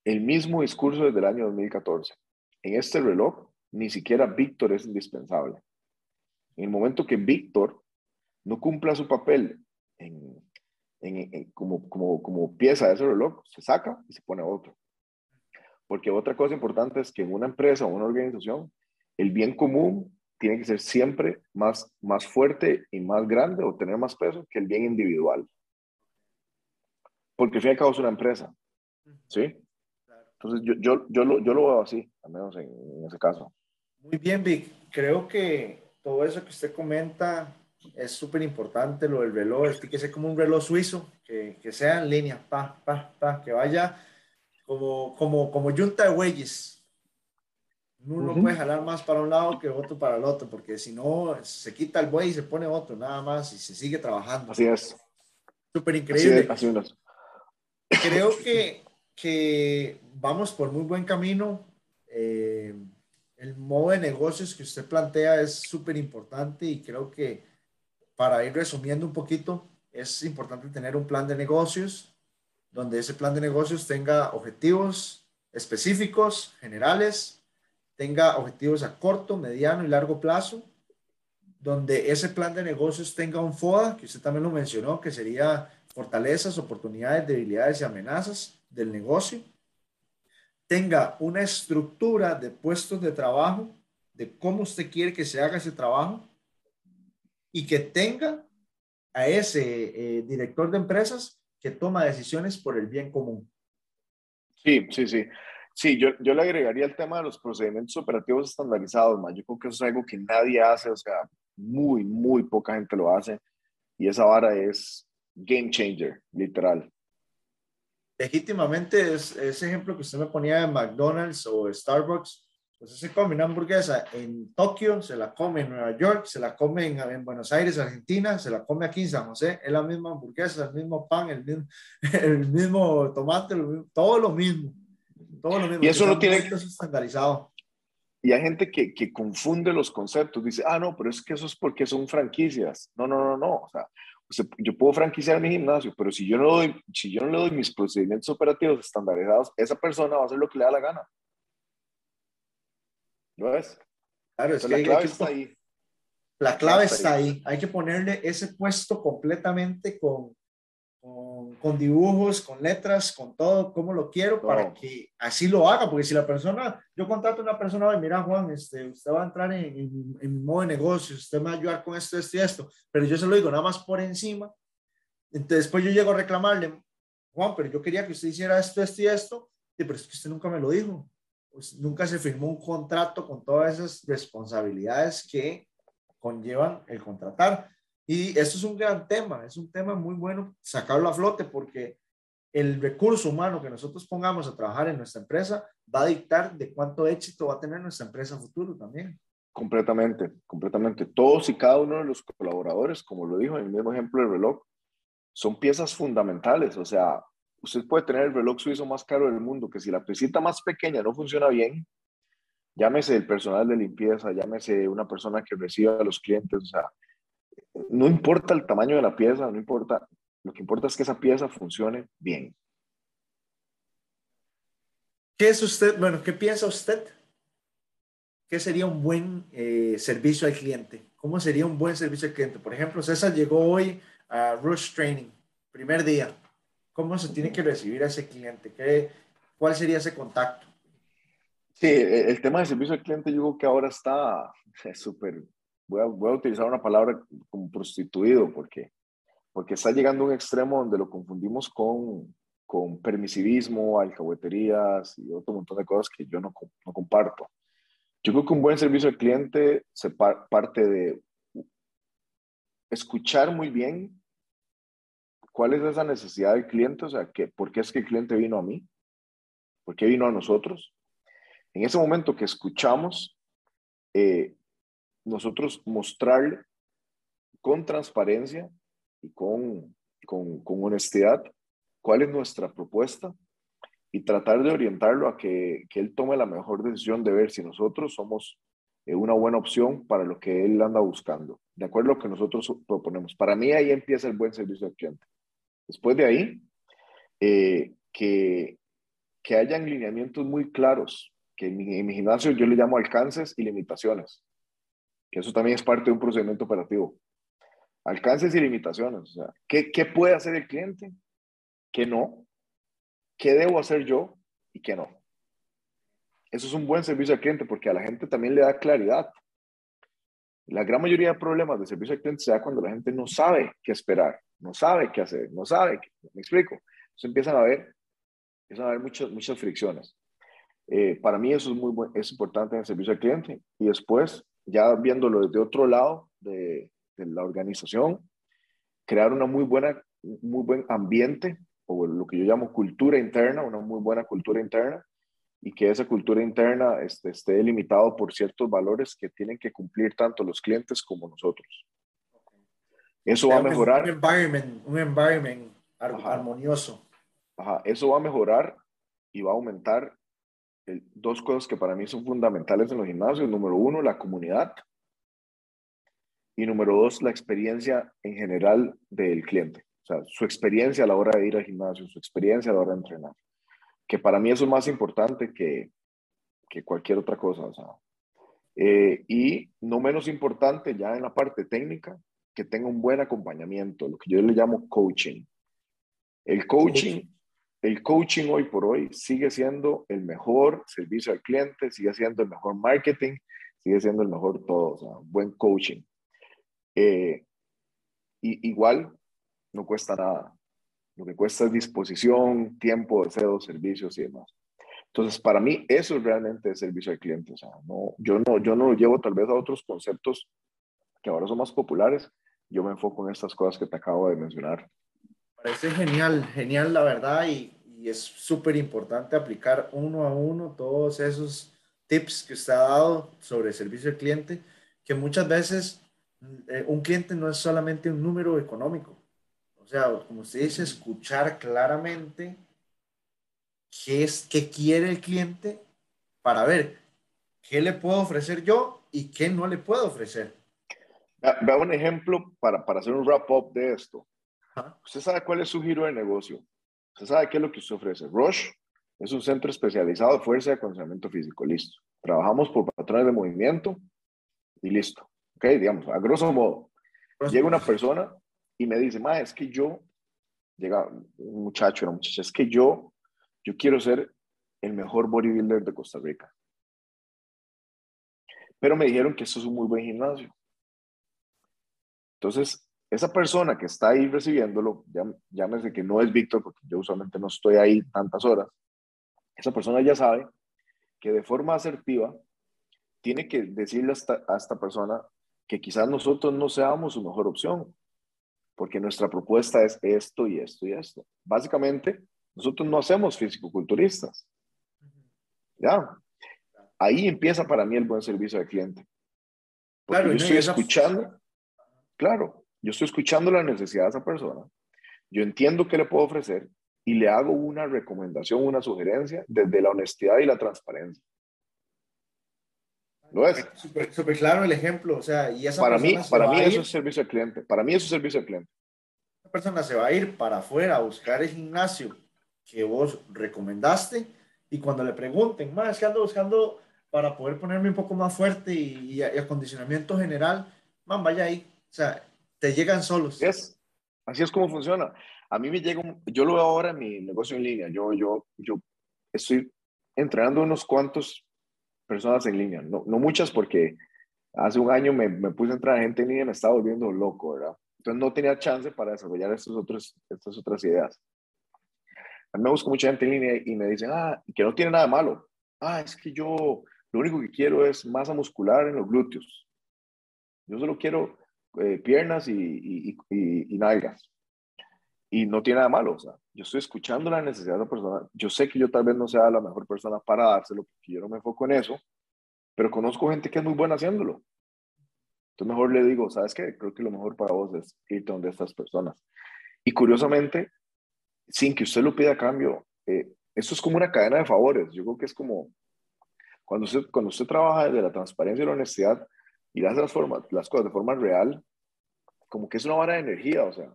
Speaker 2: El mismo discurso desde el año 2014. En este reloj, ni siquiera Víctor es indispensable. En el momento que Víctor no cumpla su papel en, en, como, como, como pieza de ese reloj, se saca y se pone otro. Porque otra cosa importante es que en una empresa o una organización el bien común tiene que ser siempre más, más fuerte y más grande o tener más peso que el bien individual. Porque al fin y al cabo es una empresa. ¿Sí? Entonces yo, yo, yo, lo, yo lo veo así, al menos en, ese caso.
Speaker 1: Muy bien, Vic. Creo que todo eso que usted comenta es súper importante, lo del reloj, es que sea como un reloj suizo, que, que sea en línea, pa, pa, pa, que vaya como, como, como yunta de bueyes, uno no puede jalar más para un lado que otro para el otro, porque si no, se quita el buey y se pone otro, nada más, y se sigue trabajando.
Speaker 2: Así es.
Speaker 1: Súper increíble.
Speaker 2: Así es,
Speaker 1: Creo que que vamos por muy buen camino. Eh, el modo de negocios que usted plantea es súper importante y creo que para ir resumiendo un poquito, es importante tener un plan de negocios donde ese plan de negocios tenga objetivos específicos, generales, tenga objetivos a corto, mediano y largo plazo, donde ese plan de negocios tenga un FODA, que usted también lo mencionó, que sería fortalezas, oportunidades, debilidades y amenazas del negocio, tenga una estructura de puestos de trabajo, de cómo usted quiere que se haga ese trabajo, y que tenga a ese eh, director de empresas que toma decisiones por el bien común.
Speaker 2: Sí, sí, sí. Sí, yo, yo le agregaría el tema de los procedimientos operativos estandarizados, man. Yo creo que eso es algo que nadie hace, o sea, muy, muy poca gente lo hace. Y esa vara es game changer, literal.
Speaker 1: Legítimamente, es, ese ejemplo que usted me ponía de McDonald's o Starbucks, pues se come una hamburguesa en Tokio, se la come en Nueva York, se la come en, Buenos Aires, Argentina, se la come aquí en San José, es la misma hamburguesa, el mismo pan, el mismo, [LAUGHS] el mismo tomate, todo lo mismo. Todo lo mismo.
Speaker 2: Y eso no tiene
Speaker 1: estandarizado.
Speaker 2: Y hay gente que, que, confunde los conceptos, dice, ah, no, pero es que eso es porque son franquicias. No, no, no, no. O sea, yo puedo franquiciar mi gimnasio, pero si yo, no doy, si yo no le doy mis procedimientos operativos estandarizados, esa persona va a hacer lo que le da la gana. ¿No es?
Speaker 1: Claro, es que la clave está ahí. La clave está ahí. Hay que ponerle ese puesto completamente con, con, dibujos, con letras, con todo, como lo quiero, para que así lo haga. Porque si la persona, yo contrato a una persona, y mira, Juan, este, usted va a entrar en, en, en, modo de negocio, usted me va a ayudar con esto, esto y esto, pero yo se lo digo nada más por encima. Entonces, después yo llego a reclamarle, Juan, pero yo quería que usted hiciera esto, esto y esto, y, pero es que usted nunca me lo dijo. Pues nunca se firmó un contrato con todas esas responsabilidades que conllevan el contratar. Y esto es un gran tema, es un tema muy bueno sacarlo a flote porque el recurso humano que nosotros pongamos a trabajar en nuestra empresa va a dictar de cuánto éxito va a tener nuestra empresa futuro también.
Speaker 2: Completamente, completamente. Todos y cada uno de los colaboradores, como lo dijo en el mismo ejemplo del reloj, son piezas fundamentales. O sea, usted puede tener el reloj suizo más caro del mundo, que si la piecita más pequeña no funciona bien, llámese el personal de limpieza, llámese una persona que reciba a los clientes, o sea, no importa el tamaño de la pieza, no importa, lo que importa es que esa pieza funcione bien.
Speaker 1: ¿Qué es usted, bueno, qué piensa usted? ¿Qué sería un buen eh, servicio al cliente? ¿Cómo sería un buen servicio al cliente? Por ejemplo, César llegó hoy a Rush Training, primer día ¿Cómo se tiene que recibir a ese cliente? ¿Qué, ¿Cuál sería ese contacto?
Speaker 2: Sí, e, el tema de servicio al cliente yo creo que ahora está [LAUGHS] súper, voy, voy a, utilizar una palabra como prostituido porque, porque está llegando a un extremo donde lo confundimos con, con permisivismo, alcahueterías y otro montón de cosas que yo no, no comparto. Yo creo que un buen servicio al cliente se parte de escuchar muy bien ¿Cuál es esa necesidad del cliente? O sea, que, ¿por qué es que el cliente vino a mí? ¿Por qué vino a nosotros? En ese momento que escuchamos, eh, nosotros mostrarle con transparencia y con, con, con, honestidad cuál es nuestra propuesta y tratar de orientarlo a que, que, él tome la mejor decisión de ver si nosotros somos eh, una buena opción para lo que él anda buscando, de acuerdo a lo que nosotros proponemos. Para mí ahí empieza el buen servicio al cliente. Después de ahí, eh, que, que hayan lineamientos muy claros, que en mi, gimnasio yo le llamo alcances y limitaciones, que eso también es parte de un procedimiento operativo. Alcances y limitaciones, o sea, ¿qué, qué puede hacer el cliente? ¿Qué no? ¿Qué debo hacer yo y qué no? Eso es un buen servicio al cliente porque a la gente también le da claridad. La gran mayoría de problemas de servicio al cliente se da cuando la gente no sabe qué esperar no sabe qué hacer, no sabe, qué, me explico. Entonces empiezan a ver, empiezan a haber muchas, muchas fricciones. Eh, para mí eso es muy es importante en el servicio al cliente. Y después, ya viéndolo desde otro lado de, de la organización, crear una muy buena, muy buen ambiente, o lo que yo llamo cultura interna, una muy buena cultura interna, y que esa cultura interna este, esté delimitado por ciertos valores que tienen que cumplir tanto los clientes como nosotros. Eso va a mejorar.
Speaker 1: Un environment, un environment armonioso.
Speaker 2: Ajá, eso va a mejorar y va a aumentar dos cosas que para mí son fundamentales en los gimnasios. Número uno, la comunidad. Y número dos, la experiencia en general del cliente. O sea, su experiencia a la hora de ir al gimnasio, su experiencia a la hora de entrenar. Que para mí eso es más importante que, que cualquier otra cosa. O sea, eh, y no menos importante, ya en la parte técnica, que tenga un buen acompañamiento, lo que yo le llamo coaching. El coaching el coaching hoy por hoy sigue siendo el mejor servicio al cliente, sigue siendo el mejor marketing, sigue siendo el mejor todo, o sea, buen coaching. Eh, y, igual no cuesta nada. Lo que cuesta es disposición, tiempo, deseo, servicios y demás. Entonces, para mí, eso es realmente el servicio al cliente. O sea, no, yo, no, yo no lo llevo tal vez a otros conceptos que ahora son más populares. Yo me enfoco en estas cosas que te acabo de mencionar
Speaker 1: parece genial, genial la verdad y, y es súper importante aplicar uno a uno todos esos tips que usted ha dado sobre servicio al cliente, que muchas veces eh, un cliente no es solamente un número económico. O sea, como usted dice, escuchar claramente qué es, qué quiere el cliente para ver qué le puedo ofrecer yo y qué no le puedo ofrecer.
Speaker 2: Vea un ejemplo para, para hacer un wrap-up de esto. Usted sabe cuál es su giro de negocio. Usted sabe qué es lo que usted ofrece. Rush es un centro especializado de fuerza y acondicionamiento físico. Listo. Trabajamos por patrones de movimiento y listo. Ok, digamos, a grosso modo. Llega una persona y me dice, ma, es que yo, llega un muchacho, una muchacha, es que yo, yo quiero ser el mejor bodybuilder de Costa Rica. Pero me dijeron que esto es un muy buen gimnasio. Entonces, esa persona que está ahí recibiéndolo, llámese que no es Víctor, porque yo usualmente no estoy ahí tantas horas, esa persona ya sabe que de forma asertiva tiene que decirle a esta, persona que quizás nosotros no seamos su mejor opción, porque nuestra propuesta es esto y esto y esto. Básicamente, nosotros no hacemos fisicoculturistas. ¿Ya? Ahí empieza para mí el buen servicio al cliente. claro, yo estoy escuchando, claro, yo estoy escuchando la necesidad de esa persona, yo entiendo qué le puedo ofrecer y le hago una recomendación, una sugerencia desde la honestidad y la transparencia.
Speaker 1: ¿Lo es? Súper claro el ejemplo, o sea, y esa
Speaker 2: para mí, para mí eso es servicio al cliente, para mí eso es servicio al cliente.
Speaker 1: Esa persona se va a ir para afuera a buscar el gimnasio que vos recomendaste y cuando le pregunten, más es que ando buscando para poder ponerme un poco más fuerte y, y acondicionamiento general, man, vaya ahí. O sea, te llegan solos.
Speaker 2: Es, así es como funciona. A mí me llega, yo lo veo ahora en mi negocio en línea. Yo, yo, yo estoy entrenando unos cuantos personas en línea. No, no muchas porque hace un año me, me puse a entrar a gente en línea y me estaba volviendo loco, ¿verdad? Entonces no tenía chance para desarrollar estos otros, estas otras ideas. A mí me busca mucha gente en línea y me dicen, ah, que no tiene nada malo. Ah, es que yo lo único que quiero es masa muscular en los glúteos. Yo solo quiero eh, piernas y, y, y, y, nalgas. Y no tiene nada malo, o sea, yo estoy escuchando la necesidad de la persona. Yo sé que yo tal vez no sea la mejor persona para dárselo, porque yo no me enfoco en eso, pero conozco gente que es muy buena haciéndolo. Entonces mejor le digo, ¿sabes qué? Creo que lo mejor para vos es irte donde estas personas. Y curiosamente, sin que usted lo pida a cambio, eh, esto es como una cadena de favores. Yo creo que es como cuando usted, cuando usted trabaja desde la transparencia y la honestidad, y hace las, formas, las cosas de forma real, como que es una vara de energía, o sea,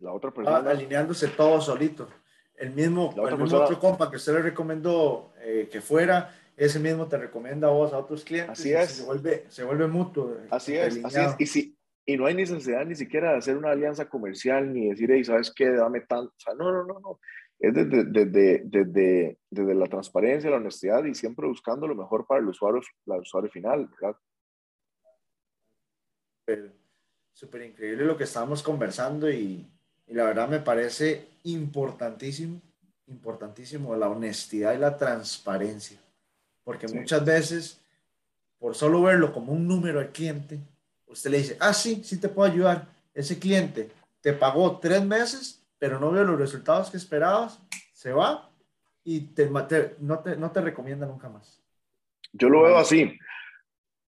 Speaker 2: la otra persona...
Speaker 1: Ah, alineándose todo solito. El mismo, el mismo otro compa que usted le recomendó eh, que fuera, ese mismo te recomienda a vos a otros clientes.
Speaker 2: Así es.
Speaker 1: Se vuelve, se vuelve mutuo.
Speaker 2: Eh, así es, así es. Y, si, y no hay necesidad ni siquiera de hacer una alianza comercial, ni decir, hey, ¿sabes qué? Dame tanto. O sea, no, no, no, no. Es desde, desde, desde, desde la transparencia, la honestidad y siempre buscando lo mejor para el usuario, el usuario final, ¿verdad?
Speaker 1: Súper increíble lo que estábamos conversando y, y, la verdad me parece importantísimo, importantísimo la honestidad y la transparencia. Porque muchas veces, por solo verlo como un número al cliente, usted le dice, ah, sí, sí te puedo ayudar. Ese cliente te pagó tres meses, pero no veo los resultados que esperabas, se va y te, no, te, no te recomienda nunca más.
Speaker 2: Yo lo veo así.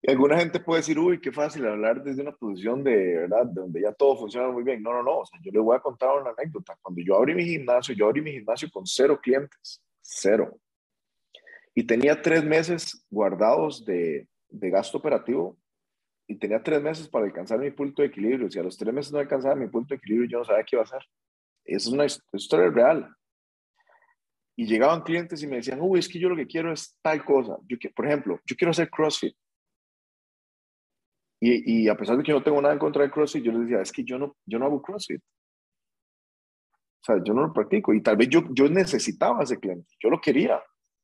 Speaker 2: Y alguna gente puede decir, uy, qué fácil hablar desde una posición de, ¿verdad?, de donde ya todo funciona muy bien. No, no, no. O sea, yo le voy a contar una anécdota. Cuando yo abrí mi gimnasio, yo abrí mi gimnasio con cero clientes. cero. Y tenía tres meses guardados de, de gasto operativo y tenía tres meses para alcanzar mi punto de equilibrio. Si a los tres meses no alcanzaba mi punto de equilibrio, yo no sabía qué iba a hacer. Esa es una historia real. Y llegaban clientes y me decían, uy, es que yo lo que quiero es tal cosa. Yo, por ejemplo, yo quiero hacer CrossFit. Y, y, a pesar de que no tengo nada en contra de CrossFit, yo les decía, es que yo no, yo no hago CrossFit. O sea, yo no lo practico. Y tal vez yo, yo necesitaba ese cliente. Yo lo quería.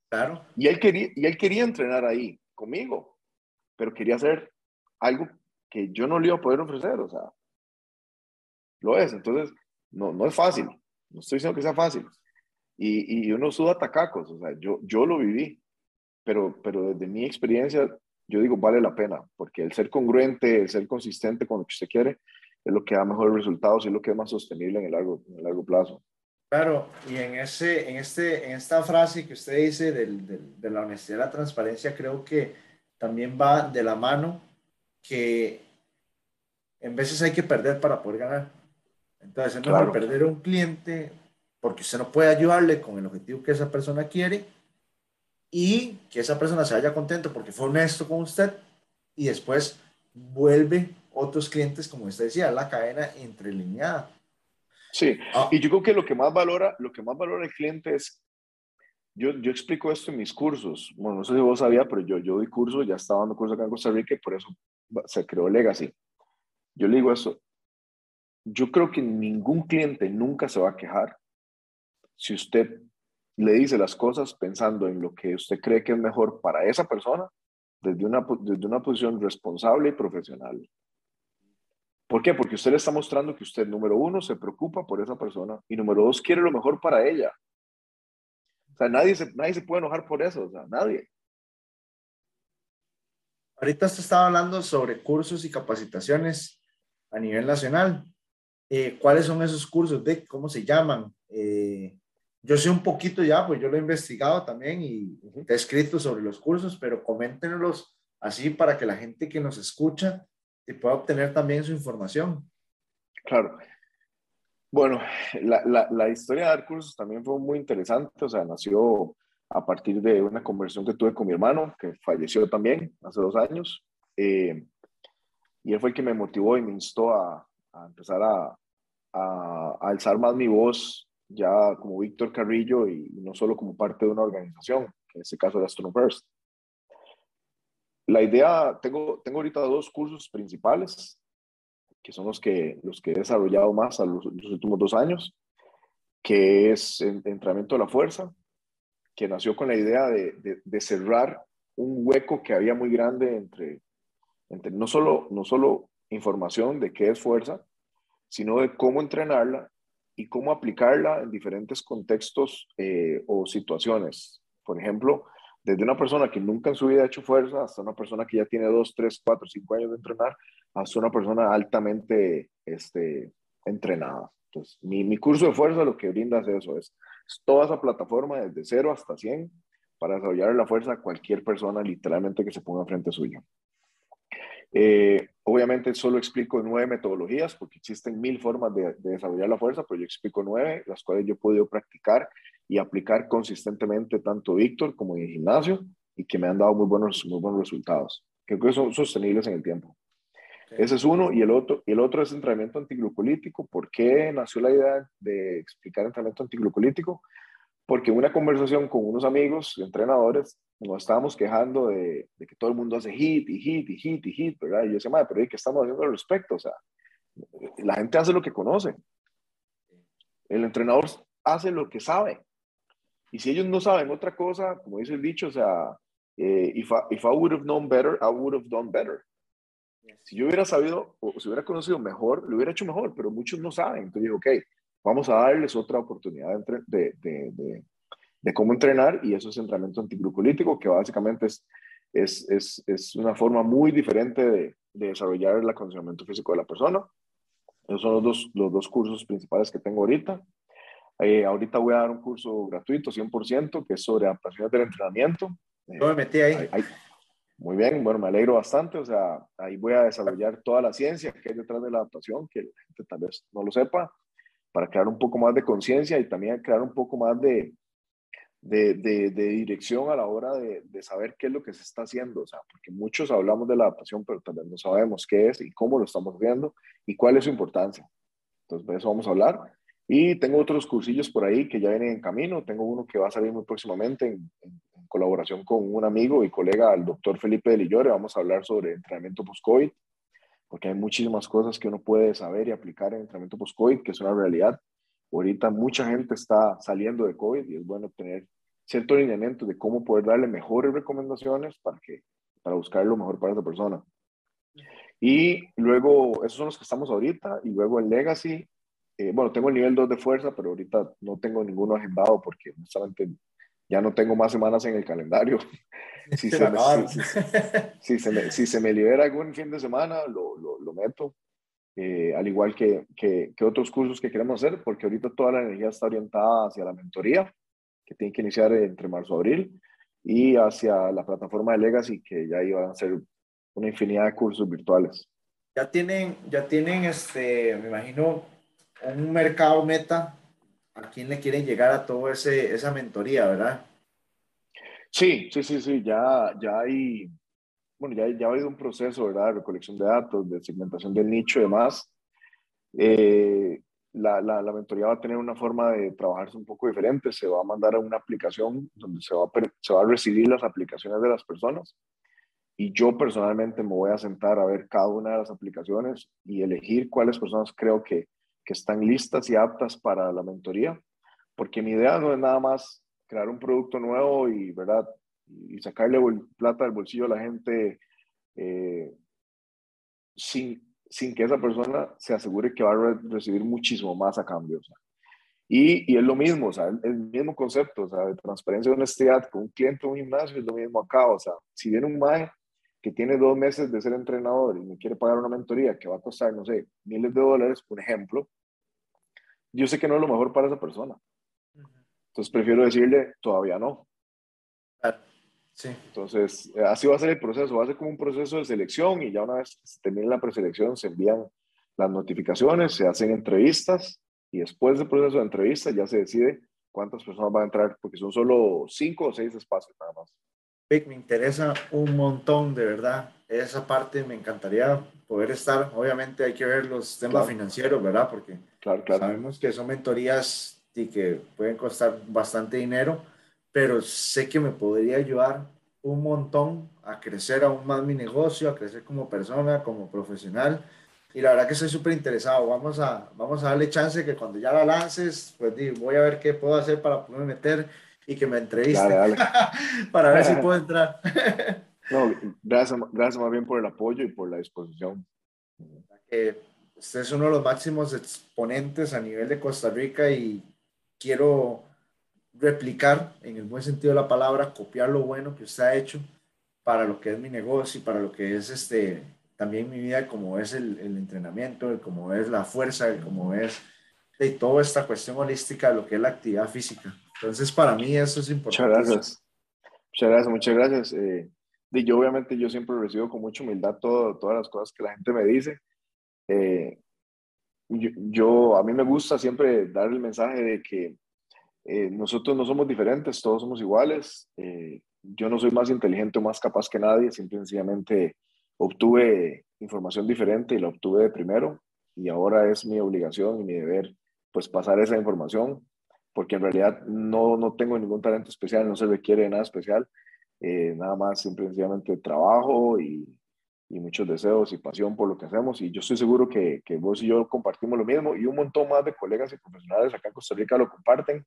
Speaker 1: Claro.
Speaker 2: Y él, quería, y él quería entrenar ahí conmigo, pero quería hacer algo que yo no le iba a poder ofrecer. O sea, lo es. Entonces, no, no es fácil. No estoy diciendo que sea fácil y, y uno suda tacacos, o sea, yo, yo lo viví, pero, pero desde mi experiencia, yo digo, vale la pena, porque el ser congruente, el ser consistente con lo que usted quiere, es lo que da mejores resultados y es lo que es más sostenible en el largo, en el largo plazo.
Speaker 1: Claro, y en, ese, en, este, en esta frase que usted dice del, del, de la honestidad y la transparencia, creo que también va de la mano que en veces hay que perder para poder ganar. Entonces, es mejor perder a un cliente porque usted no puede ayudarle con el objetivo que esa persona quiere y que esa persona se vaya contento porque fue honesto con usted y después vuelve otros clientes, como usted decía, la cadena entrelineada.
Speaker 2: Sí, ah. y yo creo que lo que más valora, lo que más valora el cliente es, yo, yo explico esto en mis cursos, bueno, no sé si vos sabías, pero yo, yo doy cursos, ya estaba dando cursos acá en Costa Rica y por eso se creó Legacy. Yo le digo eso, yo creo que ningún cliente nunca se va a quejar si usted le dice las cosas pensando en lo que usted cree que es mejor para esa persona, desde una, desde una posición responsable y profesional. ¿Por qué? Porque usted le está mostrando que usted, número uno, se preocupa por esa persona y número dos, quiere lo mejor para ella. O sea, nadie se, nadie se puede enojar por eso, o sea, nadie.
Speaker 1: Ahorita usted estaba hablando sobre cursos y capacitaciones a nivel nacional. Eh, ¿Cuáles son esos cursos? ¿De cómo se llaman? Eh, yo sé un poquito ya, pues yo lo he investigado también y he escrito sobre los cursos, pero coméntenlos así para que la gente que nos escucha pueda obtener también su información.
Speaker 2: Claro. Bueno, la, la, la, historia de dar cursos también fue muy interesante, o sea, nació a partir de una conversación que tuve con mi hermano, que falleció también hace dos años, eh, y él fue el que me motivó y me instó a, a empezar a, a, a alzar más mi voz ya como Víctor Carrillo y, no solo como parte de una organización, en este caso de First. La idea, tengo, tengo ahorita dos cursos principales, que son los que, los que he desarrollado más a los, últimos dos años, que es entrenamiento de la fuerza, que nació con la idea de, de, cerrar un hueco que había muy grande entre, entre no, solo, no solo información de qué es fuerza, sino de cómo entrenarla y cómo aplicarla en diferentes contextos eh, o situaciones. Por ejemplo, desde una persona que nunca en su vida ha hecho fuerza hasta una persona que ya tiene dos, tres, cuatro, cinco años de entrenar, hasta una persona altamente este, entrenada. Entonces, mi, mi curso de fuerza lo que brinda es eso, es, toda esa plataforma desde cero hasta 100 para desarrollar la fuerza a cualquier persona literalmente que se ponga frente suyo. Eh, obviamente solo explico nueve metodologías porque existen mil formas de, desarrollar la fuerza, pero yo explico nueve, las cuales yo he podido practicar y aplicar consistentemente tanto Víctor como en el gimnasio y que me han dado muy buenos, muy buenos resultados, que son sostenibles en el tiempo. Ese es uno y el otro, y el otro es entrenamiento antiglucolítico. ¿Por qué nació la idea de explicar entrenamiento antiglucolítico? Porque una conversación con unos amigos, entrenadores, nos estábamos quejando de, que todo el mundo hace hit y hit y hit y hit, ¿verdad? Y yo decía, madre, pero ¿qué estamos haciendo al respecto? O sea, la gente hace lo que conoce. El entrenador hace lo que sabe. Y si ellos no saben otra cosa, como dice el dicho, o sea, eh, if, I, if I would have known better, I would have done better. Si yo hubiera sabido o si hubiera conocido mejor, lo hubiera hecho mejor, pero muchos no saben. Entonces digo, ok, vamos a darles otra oportunidad de, de, de, de cómo entrenar y eso es entrenamiento antiglucolítico, que básicamente es, es, es, es una forma muy diferente de, desarrollar el acondicionamiento físico de la persona. Esos son los dos, los dos cursos principales que tengo ahorita. Eh, ahorita voy a dar un curso gratuito, 100%, que es sobre adaptaciones del entrenamiento.
Speaker 1: Yo me metí ahí.
Speaker 2: Muy bien, bueno, me alegro bastante. O sea, ahí voy a desarrollar toda la ciencia que hay detrás de la adaptación, que la gente tal vez no lo sepa para crear un poco más de conciencia y también crear un poco más de, de, de, dirección a la hora de, de, saber qué es lo que se está haciendo, o sea, porque muchos hablamos de la adaptación, pero también no sabemos qué es y cómo lo estamos viendo y cuál es su importancia. Entonces, de eso vamos a hablar. Y tengo otros cursillos por ahí que ya vienen en camino. Tengo uno que va a salir muy próximamente en, en, colaboración con un amigo y colega, el doctor Felipe de Lillore. Vamos a hablar sobre entrenamiento post-COVID, porque hay muchísimas cosas que uno puede saber y aplicar en entrenamiento post-COVID, que es una realidad. Ahorita mucha gente está saliendo de COVID y es bueno tener cierto lineamiento de cómo poder darle mejores recomendaciones para, que, para buscar lo mejor para esa persona. Y luego, esos son los que estamos ahorita, y luego el Legacy, eh, bueno, tengo el nivel 2 de fuerza, pero ahorita no tengo ninguno agendado porque honestamente ya no tengo más semanas en el calendario. [LAUGHS] si, se me, si, se me, si, se me, libera algún fin de semana, lo, lo, lo meto. Eh, al igual que, que, que, otros cursos que queremos hacer, porque ahorita toda la energía está orientada hacia la mentoría que tiene que iniciar entre marzo y abril, y hacia la plataforma de Legacy, que ya iban a ser una infinidad de cursos virtuales.
Speaker 1: Ya tienen, ya tienen este, me imagino, un mercado meta a quién le quieren llegar a toda esa mentoría, ¿verdad?
Speaker 2: Sí, sí, sí, sí, ya, ya hay, bueno, ya, ya ha habido un proceso, ¿verdad? De recolección de datos, de segmentación del nicho y demás. Eh, la, la, la, mentoría va a tener una forma de trabajarse un poco diferente. Se va a mandar a una aplicación donde se va, se va a recibir las aplicaciones de las personas. Y yo personalmente me voy a sentar a ver cada una de las aplicaciones y elegir cuáles personas creo que, que están listas y aptas para la mentoría. Porque mi idea no es nada más crear un producto nuevo y, ¿verdad? y sacarle plata del bolsillo a la gente eh, sin, sin que esa persona se asegure que va a recibir muchísimo más a cambio. y, y, es lo mismo, o sea, el, mismo concepto, o sea, de transparencia y honestidad con un cliente un gimnasio es lo mismo acá, o sea, si viene un MAE que tiene dos meses de ser entrenador y me quiere pagar una mentoría que va a costar, no sé, miles de dólares, por ejemplo, yo sé que no es lo mejor para esa persona. Entonces prefiero decirle, todavía no. Sí. Entonces, eh, así va a ser el proceso, va a ser como un proceso de selección y ya una vez se termine la preselección se envían las notificaciones, se hacen entrevistas y después del proceso de entrevistas ya se decide cuántas personas van a entrar, porque son solo cinco o seis espacios nada más.
Speaker 1: me interesa un montón, de verdad. Esa parte me encantaría poder estar. Obviamente hay que ver los temas financieros, ¿verdad? Porque claro, claro. sabemos que son mentorías y que pueden costar bastante dinero pero sé que me podría ayudar un montón a crecer aún más mi negocio, a crecer como persona, como profesional. Y la verdad que estoy súper interesado. Vamos a, vamos a darle chance que cuando ya la lances, pues voy a ver qué puedo hacer para poderme meter y que me entreviste. [LAUGHS] para ver si [LAUGHS] puedo entrar.
Speaker 2: no, gracias, gracias más bien por el apoyo y por la disposición.
Speaker 1: Eh, usted es uno de los máximos exponentes a nivel de Costa Rica y quiero replicar, en el buen sentido de la palabra, copiar lo bueno que usted ha hecho para lo que es mi negocio y para lo que es este, también mi vida, como es el, el entrenamiento, como es la fuerza, como es de toda esta cuestión holística de lo que es la actividad física. Entonces, para mí eso es importante.
Speaker 2: Muchas gracias. Muchas gracias, muchas gracias. Eh, yo obviamente yo siempre recibo con mucha humildad todo, todas las cosas que la gente me dice. Eh, yo, a mí me gusta siempre dar el mensaje de que eh, nosotros no somos diferentes, todos somos iguales. Eh, yo no soy más inteligente o más capaz que nadie, simplemente obtuve información diferente y la obtuve de primero y ahora es mi obligación y mi deber pues pasar esa información porque en realidad no, no tengo ningún talento especial, no se requiere nada especial, eh, nada más simplemente trabajo y, y, muchos deseos y pasión por lo que hacemos y yo estoy seguro que, que vos y yo compartimos lo mismo y un montón más de colegas y profesionales acá en Costa Rica lo comparten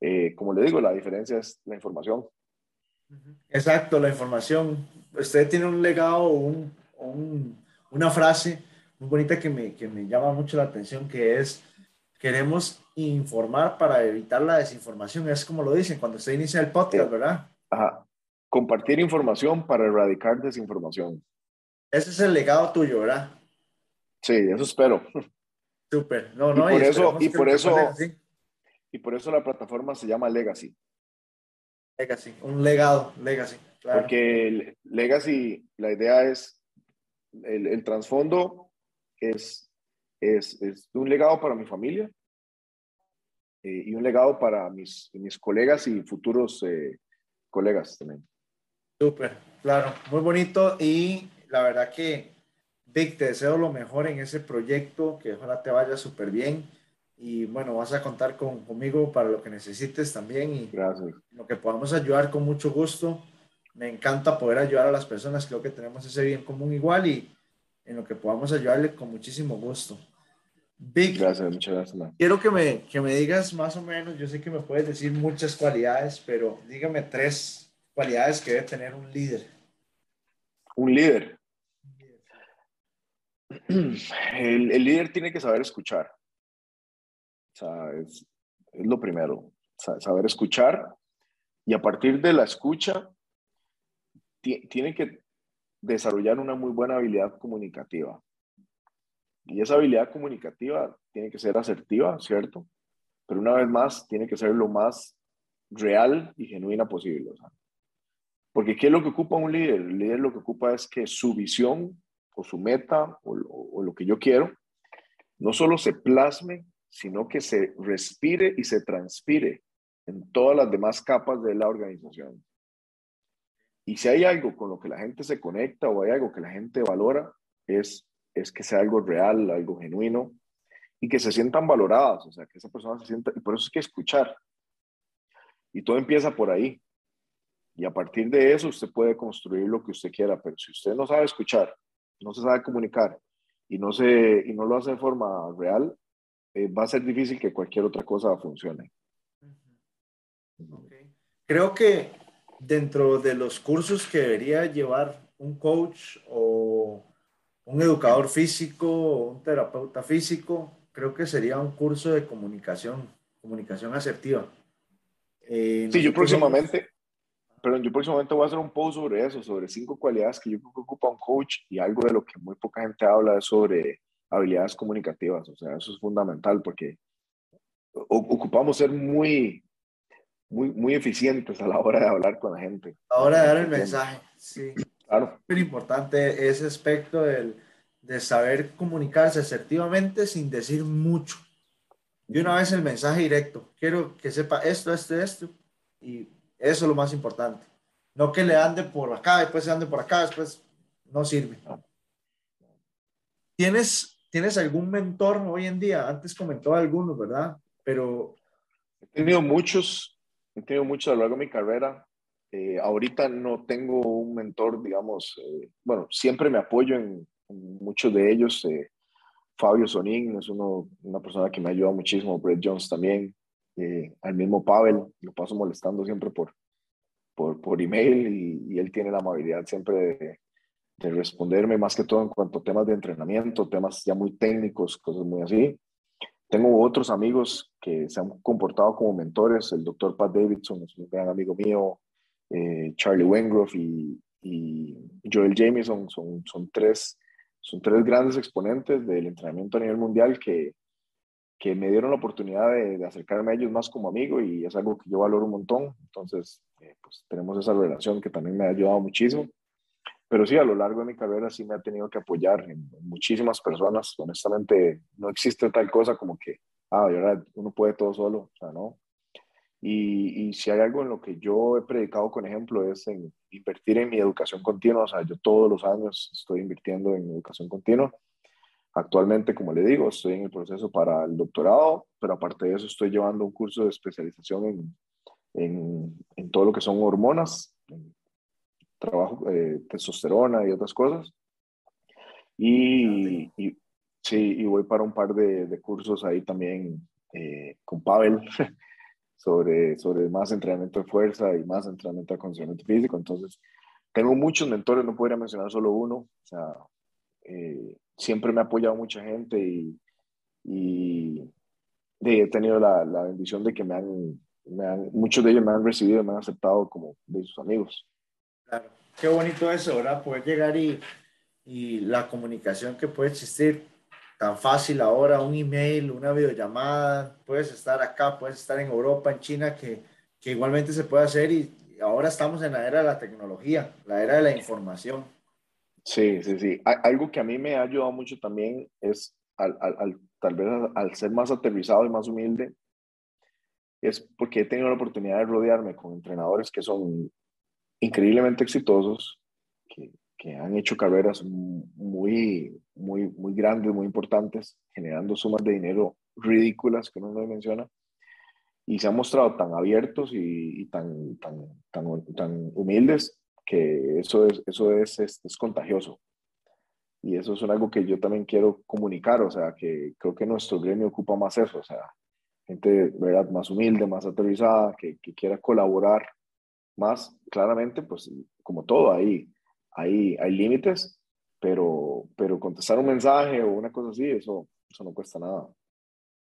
Speaker 2: eh, como le digo, la diferencia es la información.
Speaker 1: Exacto, la información. Usted tiene un legado, un, un, una frase muy bonita que me, que me llama mucho la atención, que es, queremos informar para evitar la desinformación. Es como lo dicen cuando usted inicia el podcast, ¿verdad?
Speaker 2: Ajá. Compartir información para erradicar desinformación.
Speaker 1: Ese es el legado tuyo, ¿verdad?
Speaker 2: Sí, eso espero.
Speaker 1: Súper. No, no, y
Speaker 2: por eso, y por eso, y por eso la plataforma se llama Legacy.
Speaker 1: Legacy, un legado, Legacy.
Speaker 2: Porque Legacy, la idea es, el, el trasfondo es, es, es, un legado para mi familia, eh, y un legado para mis, mis colegas y futuros eh, colegas también.
Speaker 1: Súper, claro, muy bonito y la verdad que, Vic, te deseo lo mejor en ese proyecto, que ojalá te vaya súper bien y bueno, vas a contar con, conmigo para lo que necesites también y
Speaker 2: Gracias.
Speaker 1: lo que podamos ayudar con mucho gusto. Me encanta poder ayudar a las personas, creo que tenemos ese bien común igual y en lo que podamos ayudarle con muchísimo gusto.
Speaker 2: Vic, gracias, muchas gracias.
Speaker 1: Quiero que me, que me digas más o menos, yo sé que me puedes decir muchas cualidades, pero dígame tres cualidades que debe tener un líder.
Speaker 2: Un líder. El, líder tiene que saber escuchar. O sea, es, es lo primero, saber escuchar y a partir de la escucha tiene que desarrollar una muy buena habilidad comunicativa. Y esa habilidad comunicativa tiene que ser asertiva, ¿cierto? Pero una vez más, tiene que ser lo más real y genuina posible. Porque ¿qué es lo que ocupa un líder? El líder lo que ocupa es que su visión o su meta o, lo que yo quiero no solo se plasme, sino que se respire y se transpire en todas las demás capas de la organización. Y si hay algo con lo que la gente se conecta o hay algo que la gente valora, es, es que sea algo real, algo genuino y que se sientan valoradas, o sea, que esa persona se sienta, y por eso es que escuchar. Y todo empieza por ahí. Y a partir de eso usted puede construir lo que usted quiera, pero si usted no sabe escuchar, no se sabe comunicar y no, se, y no lo hace de forma real, eh, va a ser difícil que cualquier otra cosa funcione.
Speaker 1: Creo que dentro de los cursos que debería llevar un coach o un educador físico o un terapeuta físico, creo que sería un curso de comunicación, comunicación asertiva.
Speaker 2: Eh, sí, yo próximamente, pero yo próximamente voy a hacer un post sobre eso, sobre cinco cualidades que yo creo que ocupa un coach y algo de lo que muy poca gente habla es sobre habilidades comunicativas. O sea, eso es fundamental porque ocupamos ser muy, muy, muy eficientes a la hora de hablar con la gente.
Speaker 1: A la hora de dar el mensaje, sí. Claro. Muy importante ese aspecto del, de saber comunicarse asertivamente sin decir mucho. Y una vez el mensaje directo. Quiero que sepa esto, esto, esto. Y eso es lo más importante. No que le ande por acá, después se ande por acá, después no sirve. ¿Tienes, ¿Tienes algún mentor hoy en día? Antes comentó algunos, ¿verdad? Pero...
Speaker 2: He tenido muchos, he tenido mucho a lo largo de mi carrera. Eh, ahorita no tengo un mentor, digamos, eh, bueno, siempre me apoyo en, muchos de ellos. Eh, Fabio Sonín es uno, una persona que me ha ayudado muchísimo, Brett Jones también, al mismo Pavel, lo paso molestando siempre por, por, por email y, y, él tiene la amabilidad siempre de, de, responderme, más que todo en cuanto a temas de entrenamiento, temas ya muy técnicos, cosas muy así. Tengo otros amigos que se han comportado como mentores, el doctor Pat Davidson es un gran amigo mío, eh, Charlie Wengroff y, y, Joel Jameson son, son, tres, son tres grandes exponentes del entrenamiento a nivel mundial que, que me dieron la oportunidad de, acercarme a ellos más como amigo y es algo que yo valoro un montón. Entonces, eh, pues tenemos esa relación que también me ha ayudado muchísimo. Pero sí, a lo largo de mi carrera sí me ha tenido que apoyar en, muchísimas personas. Honestamente, no existe tal cosa como que, ah, de verdad, uno puede todo solo, o sea, no. Y, y, si hay algo en lo que yo he predicado con ejemplo es en invertir en mi educación continua. O sea, yo todos los años estoy invirtiendo en educación continua. Actualmente, como le digo, estoy en el proceso para el doctorado, pero aparte de eso estoy llevando un curso de especialización en, en, en todo lo que son hormonas, trabajo eh, testosterona y otras cosas. Y, y, sí, y voy para un par de, de cursos ahí también eh, con Pavel [LAUGHS] sobre, sobre más entrenamiento de fuerza y más entrenamiento de condicionamiento físico. Entonces, tengo muchos mentores, no podría mencionar solo uno. O sea, eh, siempre me ha apoyado mucha gente y, y he tenido la, la, bendición de que me han, me han, muchos de ellos me han recibido y me han aceptado como de sus amigos.
Speaker 1: Claro, qué bonito eso, ¿verdad? Poder llegar y, y la comunicación que puede existir tan fácil ahora, un email, una videollamada, puedes estar acá, puedes estar en Europa, en China, que, que igualmente se puede hacer y ahora estamos en la era de la tecnología, la era de la información.
Speaker 2: Sí, sí, sí. Algo que a mí me ha ayudado mucho también es, al, al, tal vez al ser más aterrizado y más humilde, es porque he tenido la oportunidad de rodearme con entrenadores que son increíblemente exitosos, que, que han hecho carreras muy, muy, muy grandes, muy importantes, generando sumas de dinero ridículas que uno no menciona, y se han mostrado tan abiertos y, tan, tan, tan, tan, humildes que eso es, eso es, es, contagioso. Y eso es algo que yo también quiero comunicar, o sea, que creo que nuestro gremio ocupa más eso, o sea, gente, ¿verdad?, más humilde, más aterrizada, que, que quiera colaborar más, claramente, pues como todo, ahí hay, hay límites, pero, pero contestar un mensaje o una cosa así, eso, eso no cuesta nada.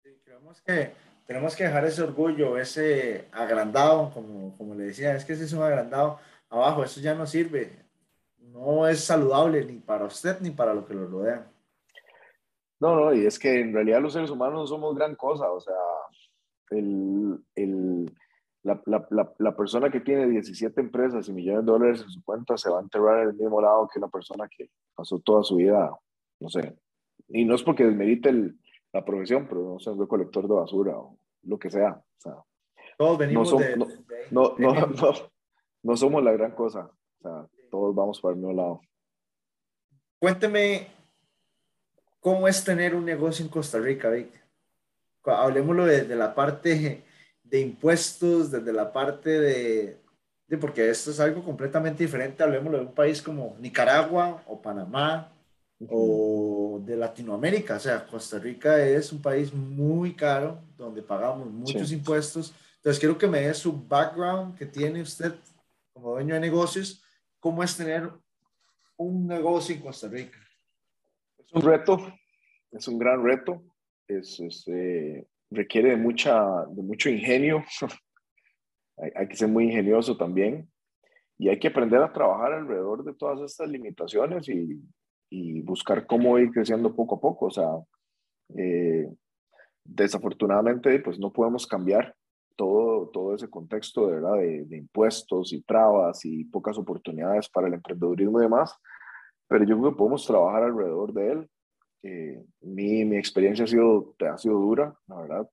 Speaker 1: Sí, creemos que tenemos que dejar ese orgullo, ese agrandado, como, como le decía, es que ese es un agrandado abajo, eso ya no sirve, no es saludable ni para usted ni para lo que lo rodean.
Speaker 2: No, no, y es que en realidad los seres humanos no somos gran cosa, o sea, el, el, la, la, la, persona que tiene 17 empresas y millones de dólares en su cuenta se va a enterrar en el mismo lado que una persona que pasó toda su vida, no sé, y no es porque desmerite el, la profesión, pero no sé, un colector de basura o lo que sea. O sea
Speaker 1: todos venimos
Speaker 2: no
Speaker 1: de,
Speaker 2: no, no, no, [LAUGHS] no, somos la gran cosa. O sea, todos vamos para el mismo lado.
Speaker 1: Cuénteme cómo es tener un negocio en Costa Rica, Vic. Hablemoslo desde la parte de impuestos, desde la parte de, de, porque esto es algo completamente diferente, hablemos de un país como Nicaragua o Panamá o de Latinoamérica, o sea, Costa Rica es un país muy caro, donde pagamos muchos impuestos, entonces quiero que me dé su background que tiene usted como dueño de negocios, cómo es tener un negocio en Costa Rica.
Speaker 2: Es un reto, es un gran reto, es, es eh, requiere de, mucha, de mucho ingenio, [LAUGHS] hay, que ser muy ingenioso también y hay que aprender a trabajar alrededor de todas estas limitaciones y, y buscar cómo ir creciendo poco a poco. O sea, eh, desafortunadamente, pues no podemos cambiar todo, todo ese contexto ¿verdad? De, de, impuestos y trabas y pocas oportunidades para el emprendedurismo y demás, pero yo creo que podemos trabajar alrededor de él eh, mi, mi, experiencia ha sido, ha sido dura, la verdad.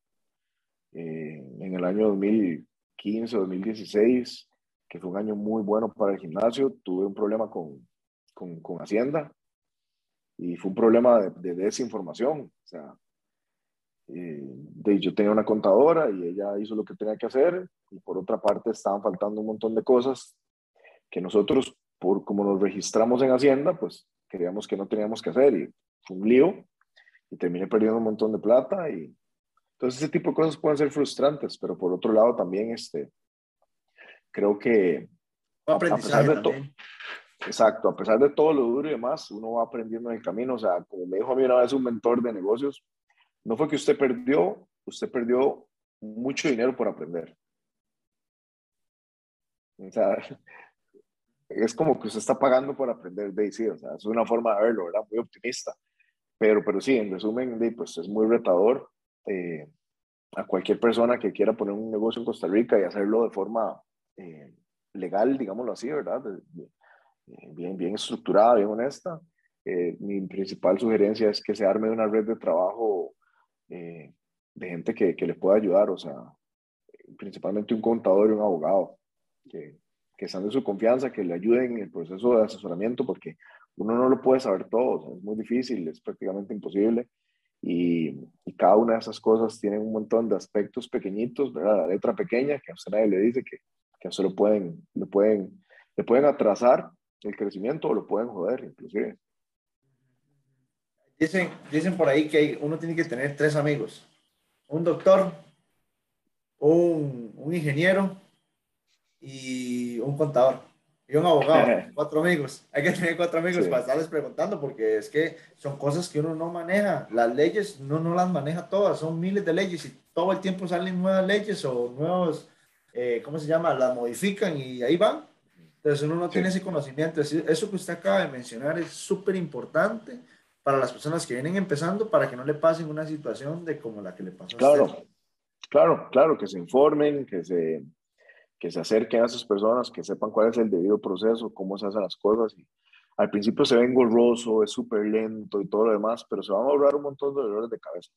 Speaker 2: Eh, en el año 2015 o 2016, que fue un año muy bueno para el gimnasio, tuve un problema con, con, con Hacienda y fue un problema de, de desinformación. O sea, eh, de, yo tenía una contadora y ella hizo lo que tenía que hacer y por otra parte estaban faltando un montón de cosas que nosotros, por como nos registramos en Hacienda, pues creíamos que no teníamos que hacer y un lío y terminé perdiendo un montón de plata y entonces ese tipo de cosas pueden ser frustrantes, pero por otro lado también este, creo que
Speaker 1: a pesar de todo,
Speaker 2: exacto, a pesar de todo lo duro y demás, uno va aprendiendo en el camino, o sea, como me dijo a mí una vez un mentor de negocios, no fue que usted perdió, usted perdió mucho dinero por aprender. O sea, [LAUGHS] es como que usted está pagando por aprender de sí, o sea, es una forma de verlo, ¿verdad? Muy optimista. Pero, pero sí, en resumen, pues es muy retador eh, a cualquier persona que quiera poner un negocio en Costa Rica y hacerlo de forma eh, legal, digámoslo así, ¿verdad? bien, bien estructurada, bien honesta. Eh, mi principal sugerencia es que se arme una red de trabajo de gente que, que, le pueda ayudar, o sea, principalmente un contador y un abogado, que, que están de su confianza, que le ayuden en el proceso de asesoramiento, porque uno no lo puede saber todo, es muy difícil, es prácticamente imposible. Y, cada una de esas cosas tiene un montón de aspectos pequeñitos, ¿verdad? La letra pequeña, que a usted nadie le dice que, que a usted pueden, lo pueden, le pueden atrasar el crecimiento o lo pueden joder, inclusive.
Speaker 1: Dicen, dicen por ahí que uno tiene que tener tres amigos, un doctor, un, un ingeniero y un contador y un abogado, [LAUGHS] cuatro amigos. Hay que tener cuatro amigos para estarles preguntando porque es que son cosas que uno no maneja. Las leyes no, no las maneja todas, son miles de leyes y todo el tiempo salen nuevas leyes o nuevos, eh, ¿cómo se llama? Las modifican y ahí van. Entonces uno no tiene ese conocimiento. Eso que usted acaba de mencionar es súper importante para las personas que vienen empezando para que no le pasen una situación de como la que le pasó
Speaker 2: claro, a usted. Claro, claro, que se informen, que se que se acerquen a esas personas, que sepan cuál es el debido proceso, cómo se hacen las cosas. Y al principio se ve engorroso, es súper lento y todo lo demás, pero se van a ahorrar un montón de dolores de cabeza.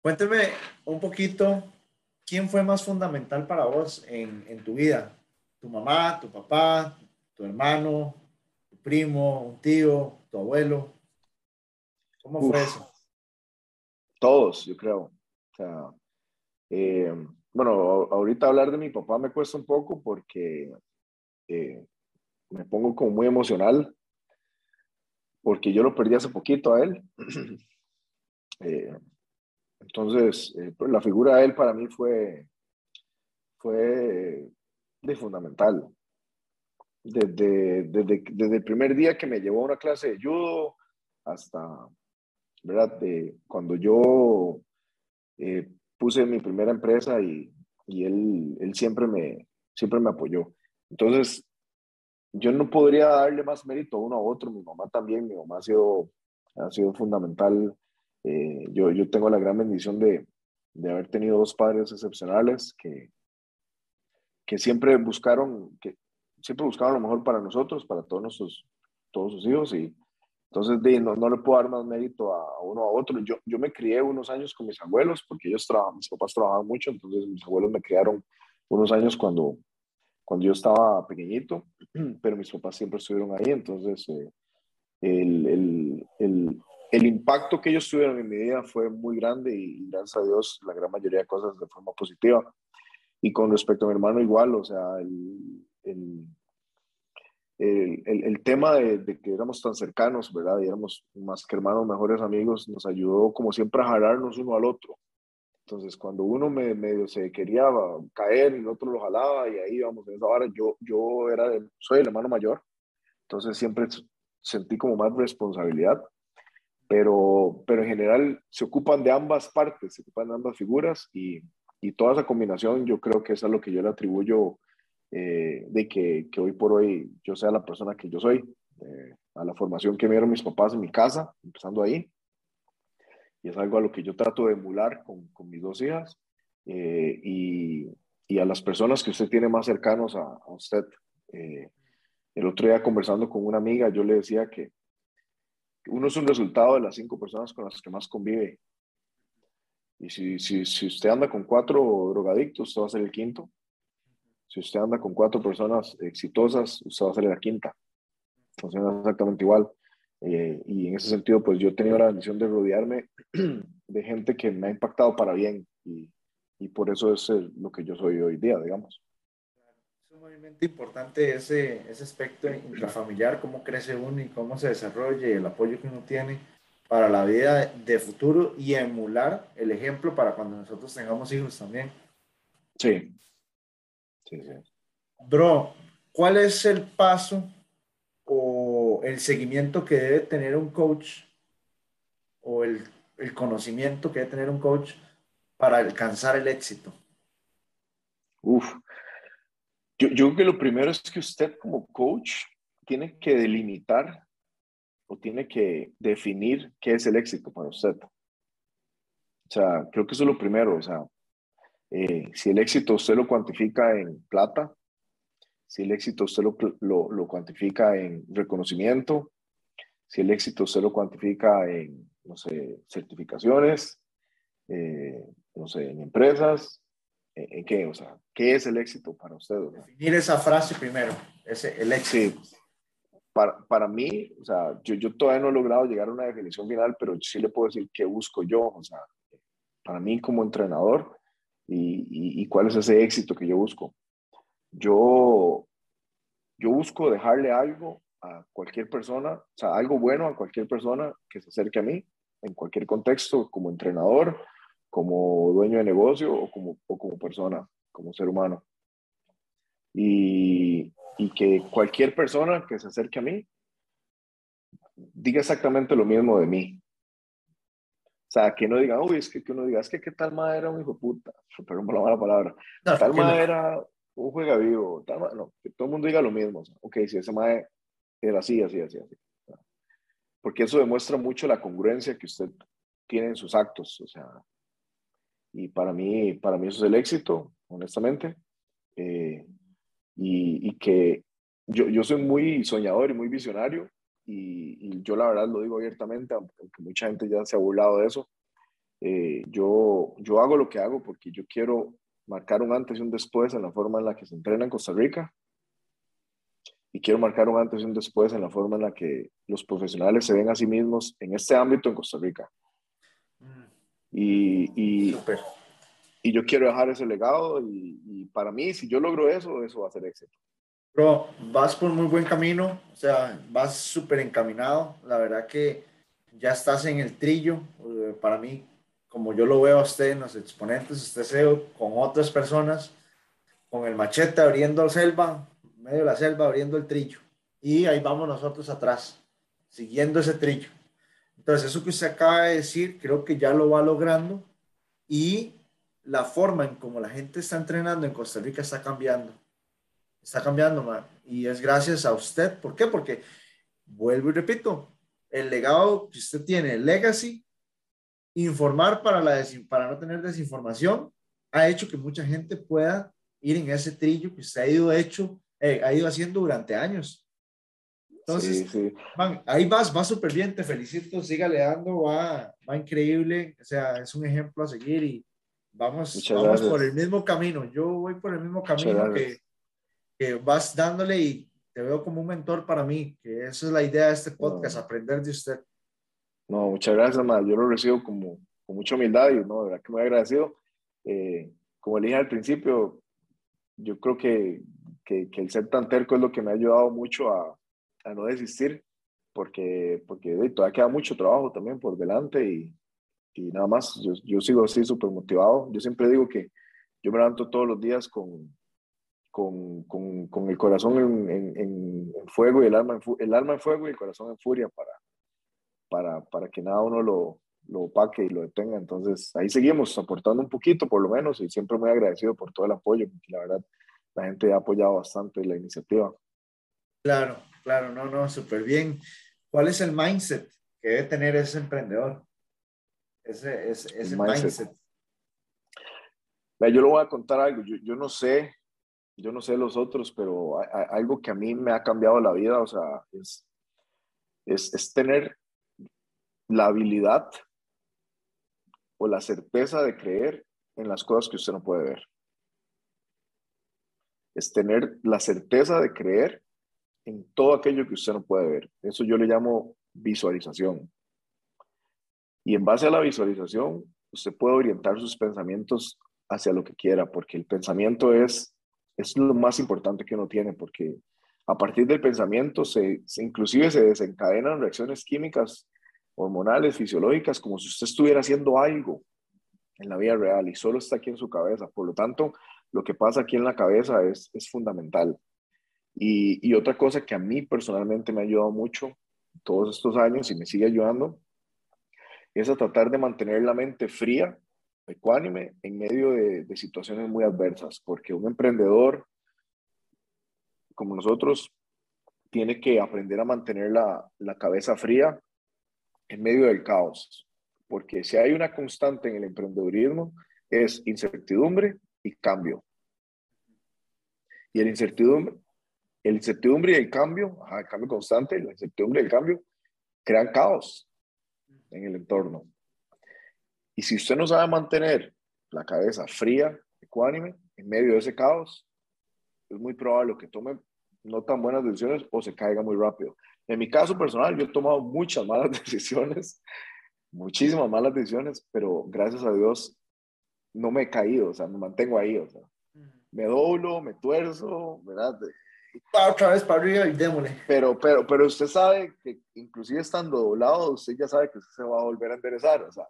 Speaker 1: Cuénteme un poquito ¿quién fue más fundamental para vos en, en tu vida? ¿Tu mamá, tu papá, tu hermano, primo, un tío, tu abuelo? ¿Cómo fue eso?
Speaker 2: Todos, yo creo. O sea, eh, bueno, ahorita hablar de mi papá me cuesta un poco porque eh, me pongo como muy emocional porque yo lo perdí hace poquito a él. [CLEARS THROAT] Eh, entonces, pues la figura de él para mí fue, fue de fundamental. Desde, desde, desde, el primer día que me llevó a una clase de judo hasta, ¿verdad? De, cuando yo eh, puse mi primera empresa y, y, él, él siempre, me, siempre me apoyó. Entonces, yo no podría darle más mérito a uno a otro. Mi mamá también, mi mamá ha sido, ha sido fundamental. Eh, yo, yo tengo la gran bendición de, de haber tenido dos padres excepcionales que, que siempre buscaron, que siempre buscaron lo mejor para nosotros, para todos nuestros, todos sus hijos y entonces de, no, no, le puedo dar más mérito a, uno a otro. Yo, yo me crié unos años con mis abuelos porque ellos trabajan, mis papás trabajaban mucho, entonces mis abuelos me criaron unos años cuando, cuando yo estaba pequeñito, [CLEARS THROAT] pero mis papás siempre estuvieron ahí, entonces eh, el, el, el, el, impacto que ellos tuvieron en mi vida fue muy grande y, gracias a Dios la gran mayoría de cosas de forma positiva. Y con respecto a mi hermano igual, o sea, el, el, el, el tema de, que éramos tan cercanos, ¿verdad? Y éramos más que hermanos, mejores amigos, nos ayudó como siempre a jalarnos uno al otro. Entonces, cuando uno me, medio se quería caer el otro lo jalaba y ahí íbamos en esa hora, yo, yo era soy el hermano mayor, entonces siempre sentí como más responsabilidad, pero, pero en general se ocupan de ambas partes, se ocupan de ambas figuras y, y toda esa combinación yo creo que es a lo que yo le atribuyo eh, de que, que, hoy por hoy yo sea la persona que yo soy, eh, a la formación que me dieron mis papás en mi casa, empezando ahí. Y es algo a lo que yo trato de emular con, con mis dos hijas eh, y, y, a las personas que usted tiene más cercanos a, a usted. el otro día conversando con una amiga, yo le decía que uno es un resultado de las cinco personas con las que más convive y si, si, si usted anda con cuatro drogadictos, usted va a ser el quinto. Si usted anda con cuatro personas exitosas, usted va a ser la quinta. Funciona exactamente igual. Eh, y en ese sentido, pues yo he tenido la bendición de rodearme [CLEARS THROAT] de gente que me ha impactado para bien. Y, y por eso es lo que yo soy hoy día, digamos.
Speaker 1: Es sumamente importante ese, ese aspecto intrafamiliar, cómo crece uno y cómo se desarrolla el apoyo que uno tiene para la vida de futuro y emular el ejemplo para cuando nosotros tengamos hijos también.
Speaker 2: Sí. Sí, sí.
Speaker 1: Bro, ¿cuál es el paso o el seguimiento que debe tener un coach o el, el conocimiento que debe tener un coach para alcanzar el éxito?
Speaker 2: Uf, yo, yo creo que lo primero es que usted como coach tiene que delimitar tiene que definir qué es el éxito para usted. O sea, creo que eso es lo primero. O sea, eh, si el éxito usted lo cuantifica en plata, si el éxito usted lo, lo, lo, cuantifica en reconocimiento, si el éxito usted lo cuantifica en, no sé, certificaciones, eh, no sé, en empresas, ¿en, qué? O sea, ¿qué es el éxito para usted?
Speaker 1: Definir esa frase primero, ese, el éxito
Speaker 2: para, para mí, o sea, yo, yo todavía no he logrado llegar a una definición final, pero sí le puedo decir qué busco yo, o sea, para mí como entrenador y, cuál es ese éxito que yo busco. Yo, yo busco dejarle algo a cualquier persona, o sea, algo bueno a cualquier persona que se acerque a mí, en cualquier contexto, como entrenador, como dueño de negocio o como, o persona, como ser humano. Y, y que cualquier persona que se acerque a mí diga exactamente lo mismo de mí. O sea, que no diga, uy, es que, que uno diga, es que qué tal madre era un hijo de puta, perdón por la mala palabra, tal madre era un juega vivo, tal no, que todo el mundo diga lo mismo. O sea, ok, si ese madre era así, así, así, así. Porque eso demuestra mucho la congruencia que usted tiene en sus actos, o sea, y para mí, para mí eso es el éxito, honestamente. Eh, y, y que yo, yo, soy muy soñador y muy visionario y, y, yo la verdad lo digo abiertamente, aunque mucha gente ya se ha burlado de eso. Eh, yo, yo hago lo que hago porque yo quiero marcar un antes y un después en la forma en la que se entrena en Costa Rica. Y quiero marcar un antes y un después en la forma en la que los profesionales se ven a sí mismos en este ámbito en Costa Rica. Mm. Y, y, y, yo quiero dejar ese legado y, y, para mí, si yo logro eso, eso va a ser éxito.
Speaker 1: Bro, vas por muy buen camino, o sea, vas súper encaminado. La verdad que ya estás en el trillo. Eh, para mí, como yo lo veo a usted en los exponentes, usted se con otras personas, con el machete abriendo la selva, medio de la selva abriendo el trillo. Y ahí vamos nosotros atrás, siguiendo ese trillo. Entonces, eso que usted acaba de decir, creo que ya lo va logrando y la forma en como la gente está entrenando en Costa Rica está cambiando. Está cambiando, man. Y es gracias a usted. ¿Por qué? Porque, vuelvo y repito, el legado que usted tiene, el legacy, informar para, la para no tener desinformación, ha hecho que mucha gente pueda ir en ese trillo que usted ha ido, hecho, eh, ha ido haciendo durante años. Entonces, ahí vas, va súper bien, te felicito, sígale dando, va, va increíble, o sea, es un ejemplo a seguir y vamos, vamos por el mismo camino. Yo voy por el mismo camino que, que vas dándole y te veo como un mentor para mí, que esa es la idea de este podcast, aprender de usted.
Speaker 2: No, muchas gracias, ma. Yo lo recibo como, con mucha humildad y no, de verdad que muy agradecido. Eh, como le dije al principio, yo creo que, que, el ser tan terco es lo que me ha ayudado mucho a, a no desistir, porque, porque todavía queda mucho trabajo también por delante y, y nada más, yo, yo sigo así súper motivado. Yo siempre digo que yo me levanto todos los días con, con, con, con el corazón en, en, en, fuego y el alma en, el alma en fuego y el corazón en furia para, para, para que nada uno lo, lo opaque y lo detenga. Entonces ahí seguimos aportando un poquito por lo menos y siempre muy agradecido por todo el apoyo, porque la verdad la gente ha apoyado bastante la iniciativa.
Speaker 1: Claro, claro, no, no, súper bien. ¿Cuál es el mindset que debe tener ese emprendedor? Ese, ese, ese mindset.
Speaker 2: Yo le voy a contar algo. Yo, yo no sé yo no sé los otros, pero algo que a mí me ha cambiado la vida, o sea, es, es, es tener la habilidad o la certeza de creer en las cosas que usted no puede ver. Es tener la certeza de creer en todo aquello que usted no puede ver. Eso yo le llamo visualización. Y en base a la visualización, usted puede orientar sus pensamientos hacia lo que quiera, porque el pensamiento es es lo más importante que uno tiene, porque a partir del pensamiento se, inclusive se desencadenan reacciones químicas, hormonales, fisiológicas, como si usted estuviera haciendo algo en la vida real y solo está aquí en su cabeza. Por lo tanto, lo que pasa aquí en la cabeza es, es fundamental. Y, y, otra cosa que a mí personalmente me ha ayudado mucho todos estos años y me sigue ayudando es a tratar de mantener la mente fría ecuánime en medio de, situaciones muy adversas, porque un emprendedor como nosotros tiene que aprender a mantener la, cabeza fría en medio del caos, porque si hay una constante en el emprendedurismo es incertidumbre y cambio. Y el incertidumbre, el incertidumbre y el cambio, el cambio constante, la incertidumbre y el cambio, crean caos en el entorno. Y si usted no sabe mantener la cabeza fría, ecuánime, en medio de ese caos, es muy probable que tome no tan buenas decisiones o se caiga muy rápido. En mi caso personal, yo he tomado muchas malas [LAUGHS] decisiones, muchísimas malas decisiones, pero gracias a Dios no me he caído, o sea, me mantengo ahí, o sea, me doblo, me tuerzo, ¿verdad?
Speaker 1: Otra vez para arriba y démosle.
Speaker 2: Pero, pero, pero usted sabe que inclusive estando doblado, usted ya sabe que usted se va a volver a enderezar, o sea,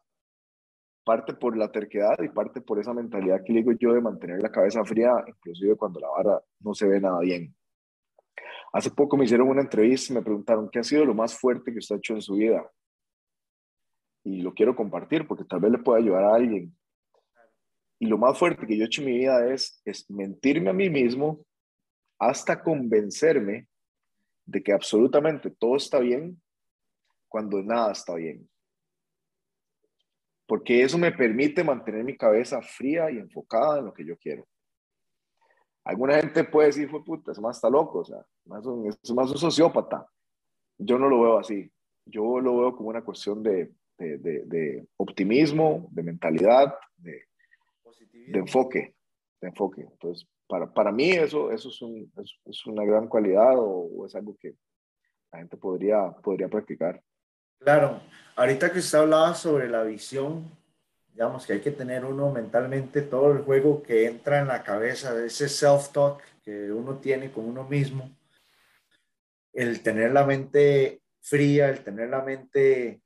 Speaker 2: parte por la terquedad y parte por esa mentalidad que le digo yo de mantener la cabeza fría, inclusive cuando la vara no se ve nada bien. Hace poco me hicieron una entrevista y me preguntaron qué ha sido lo más fuerte que usted ha hecho en su vida. Y lo quiero compartir porque tal vez le pueda ayudar a alguien. Y lo más fuerte que yo he hecho en mi vida es, es mentirme a mí mismo hasta convencerme de que absolutamente todo está bien cuando nada está bien porque eso me permite mantener mi cabeza fría y enfocada en lo que yo quiero. Alguna gente puede decir, fue puta, es más está loco, o sea, es más un sociópata. Yo no lo veo así. Yo lo veo como una cuestión de, de, de, optimismo, de mentalidad, de, de enfoque. de enfoque. Entonces, para, para mí eso, eso es, un, es, una gran cualidad o, es algo que la gente podría, podría practicar.
Speaker 1: Claro, ahorita que usted hablaba sobre la visión, digamos que hay que tener uno mentalmente todo el juego que entra en la cabeza, ese self-talk que uno tiene con uno mismo, el tener la mente fría, el tener la mente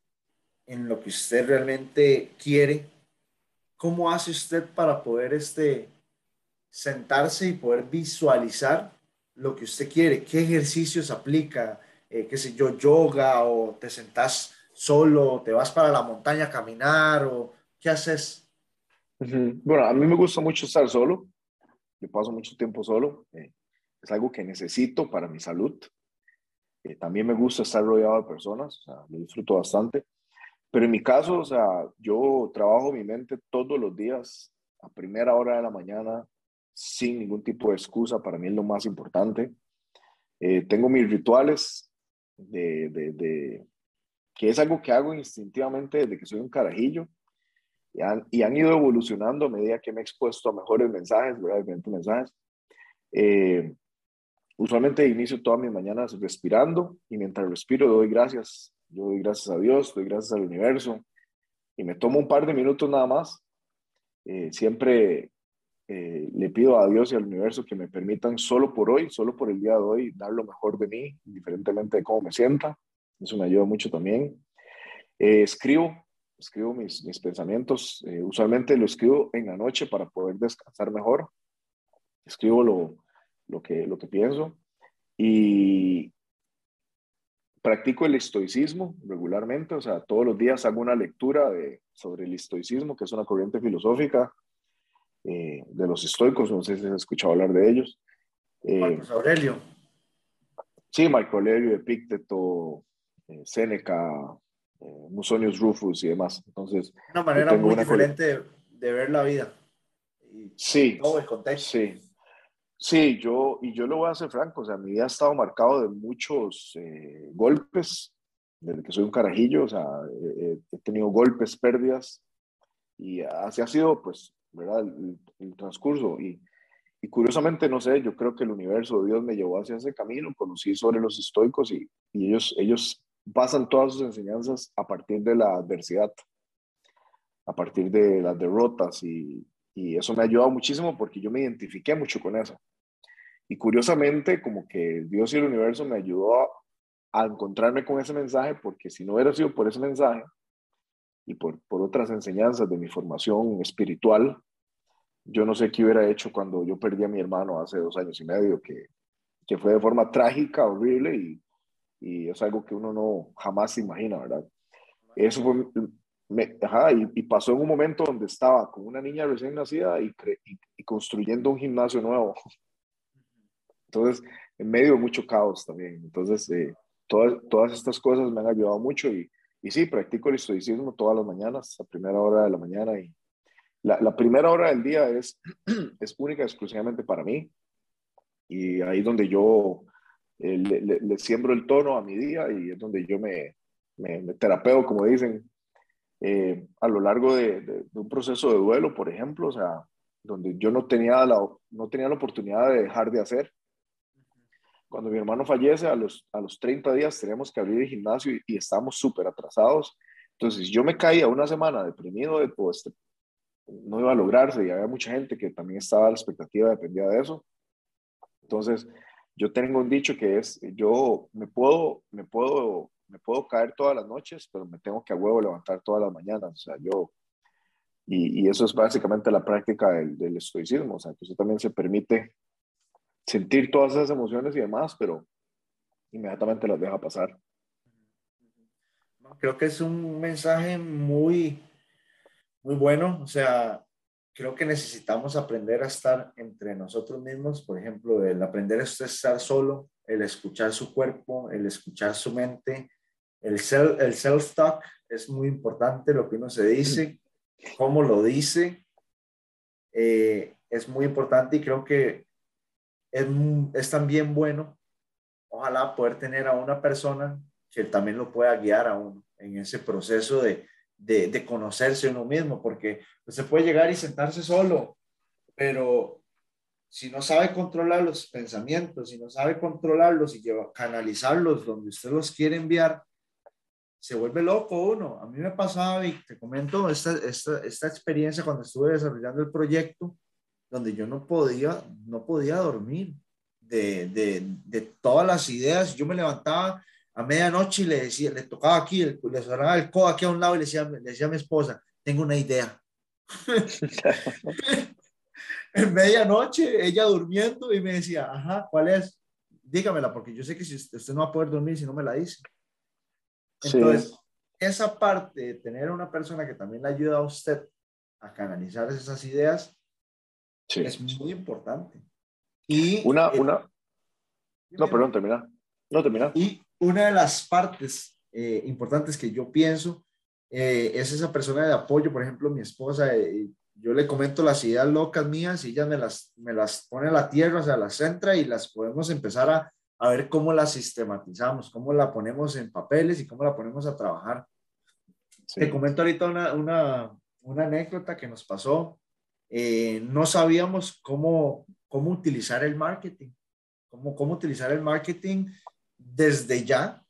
Speaker 1: en lo que usted realmente quiere, ¿cómo hace usted para poder este, sentarse y poder visualizar lo que usted quiere? ¿Qué ejercicios aplica? Eh, qué sé yo, yoga o te sentás solo, te vas para la montaña a caminar o qué haces?
Speaker 2: Bueno, a mí me gusta mucho estar solo. Yo paso mucho tiempo solo. Eh, es algo que necesito para mi salud. Eh, también me gusta estar rodeado de personas, o sea, lo disfruto bastante. Pero en mi caso, o sea, yo trabajo mi mente todos los días a primera hora de la mañana sin ningún tipo de excusa. Para mí es lo más importante. tengo mis rituales de, de, que es algo que hago instintivamente desde que soy un carajillo y han, y han ido evolucionando a medida que me he expuesto a mejores mensajes, ¿verdad? Diferentes mensajes. Eh, usualmente inicio todas mis mañanas respirando y mientras respiro doy gracias. Yo doy gracias a Dios, doy gracias al universo y me tomo un par de minutos nada más. Eh, siempre eh, le pido a Dios y al universo que me permitan solo por hoy, solo por el día de hoy, dar lo mejor de mí, indiferentemente de cómo me sienta. Eso me ayuda mucho también. Eh, escribo, escribo mis, mis pensamientos. Eh, usualmente lo escribo en la noche para poder descansar mejor. Escribo lo, lo, que, lo que pienso. Y practico el estoicismo regularmente, o sea, todos los días hago una lectura de, sobre el estoicismo, que es una corriente filosófica eh, de los estoicos, no sé si has escuchado hablar de ellos.
Speaker 1: Eh, Marcos Aurelio.
Speaker 2: Sí, Marco Aurelio, Epícteto, eh, Séneca, eh, Musonius Rufus y demás. Entonces,
Speaker 1: una manera muy diferente de, ver la vida.
Speaker 2: sí.
Speaker 1: Todo el contexto.
Speaker 2: Sí. Sí, yo, y yo lo voy a hacer franco, o sea, mi vida ha estado marcado de muchos golpes, desde que soy un carajillo, o sea, he tenido golpes, pérdidas, y así ha sido, pues, ¿verdad? El, transcurso. Y, curiosamente, no sé, yo creo que el universo, Dios me llevó hacia ese camino, conocí sobre los estoicos y, ellos, ellos basan todas sus enseñanzas a partir de la adversidad, a partir de las derrotas y, y eso me ha ayudado muchísimo porque yo me identifiqué mucho con eso. Y curiosamente, como que Dios y el universo me ayudó a, a encontrarme con ese mensaje porque si no hubiera sido por ese mensaje, y por, por otras enseñanzas de mi formación espiritual, yo no sé qué hubiera hecho cuando yo perdí a mi hermano hace dos años y medio, que, que fue de forma trágica, horrible y, y, es algo que uno no jamás se imagina, ¿verdad? Eso fue, me, ajá, y, pasó en un momento donde estaba con una niña recién nacida y, y, construyendo un gimnasio nuevo. Entonces, en medio de mucho caos también. Entonces, eh, todas, todas estas cosas me han ayudado mucho y, y sí, practico el estoicismo todas las mañanas, a primera hora de la mañana. Y la, la primera hora del día es, [CLEARS THROAT] es única exclusivamente para mí. Y ahí es donde yo eh, le, le, siembro el tono a mi día y es donde yo me, me, terapeo, como dicen, eh, a lo largo de, de, un proceso de duelo, por ejemplo, o sea, donde yo no tenía la, no tenía la oportunidad de dejar de hacer cuando mi hermano fallece, a los, a los 30 días tenemos que abrir el gimnasio y, y estamos súper atrasados. Entonces, yo me caía una semana deprimido, de, pues, no iba a lograrse y había mucha gente que también estaba a la expectativa, dependía de eso. Entonces, yo tengo un dicho que es, yo me puedo, me puedo, me puedo caer todas las noches, pero me tengo que a huevo levantar todas las mañanas. O sea, yo, y, y eso es básicamente la práctica del, del estoicismo, o sea, que usted también se permite sentir todas esas emociones y demás, pero inmediatamente las deja pasar.
Speaker 1: Creo que es un mensaje muy, muy bueno. O sea, creo que necesitamos aprender a estar entre nosotros mismos. Por ejemplo, el aprender a estar solo, el escuchar su cuerpo, el escuchar su mente. El, self, el self-talk es muy importante, lo que uno se dice, cómo lo dice. Eh, es muy importante y creo que es, también bueno, ojalá poder tener a una persona que también lo pueda guiar a uno en ese proceso de, de, conocerse uno mismo, porque se puede llegar y sentarse solo, pero si no sabe controlar los pensamientos, si no sabe controlarlos y lleva, canalizarlos donde usted los quiere enviar, se vuelve loco uno. A mí me pasaba, y te comento esta, esta experiencia cuando estuve desarrollando el proyecto, donde yo no podía, no podía dormir de, de, de todas las ideas. Yo me levantaba a medianoche y le decía, le tocaba aquí, le sonaba el codo aquí a un lado y le decía, le decía a mi esposa, tengo una idea. [LAUGHS] [LAUGHS] en medianoche, ella durmiendo y me decía, ajá, ¿cuál es? Dígamela, porque yo sé que si usted no va a poder dormir si no me la dice. Entonces, esa parte de tener a una persona que también le ayuda a usted a canalizar esas ideas es muy importante. Y
Speaker 2: una, una, no, perdón, termina. No, termina.
Speaker 1: Y una de las partes eh, importantes que yo pienso eh, es esa persona de apoyo, por ejemplo, mi esposa, eh, yo le comento las ideas locas mías y ella me las, me las pone a la tierra, o sea, las centra y las podemos empezar a, a ver cómo las sistematizamos, cómo la ponemos en papeles y cómo la ponemos a trabajar. Te comento ahorita una, una, una, anécdota que nos pasó. Eh, no sabíamos cómo, cómo utilizar el marketing, cómo, cómo utilizar el marketing desde ya,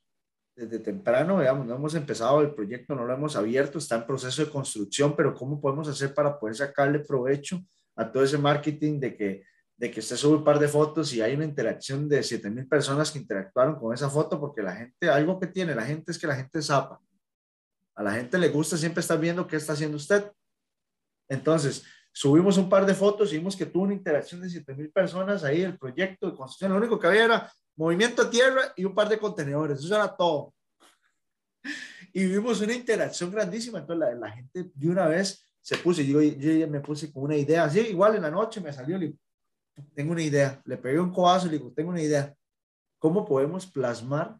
Speaker 1: desde temprano, digamos, no hemos empezado el proyecto, no lo hemos abierto, está en proceso de construcción, pero ¿cómo podemos hacer para poder sacarle provecho a todo ese marketing de que, de que usted sube un par de fotos y hay una interacción de 7000 personas que interactuaron con esa foto? Porque la gente, algo que tiene la gente es que la gente zapa. A la gente le gusta siempre estar viendo qué está haciendo usted. Entonces, subimos un par de fotos y vimos que tuvo una interacción de 7000 personas ahí, el proyecto de construcción. Lo único que había era movimiento a tierra y un par de contenedores, eso era todo. Y vimos una interacción grandísima, entonces la, la gente de una vez se puso, yo, yo me puse con una idea, así igual en la noche me salió, le tengo una idea, le pegué un codazo y le digo, tengo una idea, ¿cómo podemos plasmar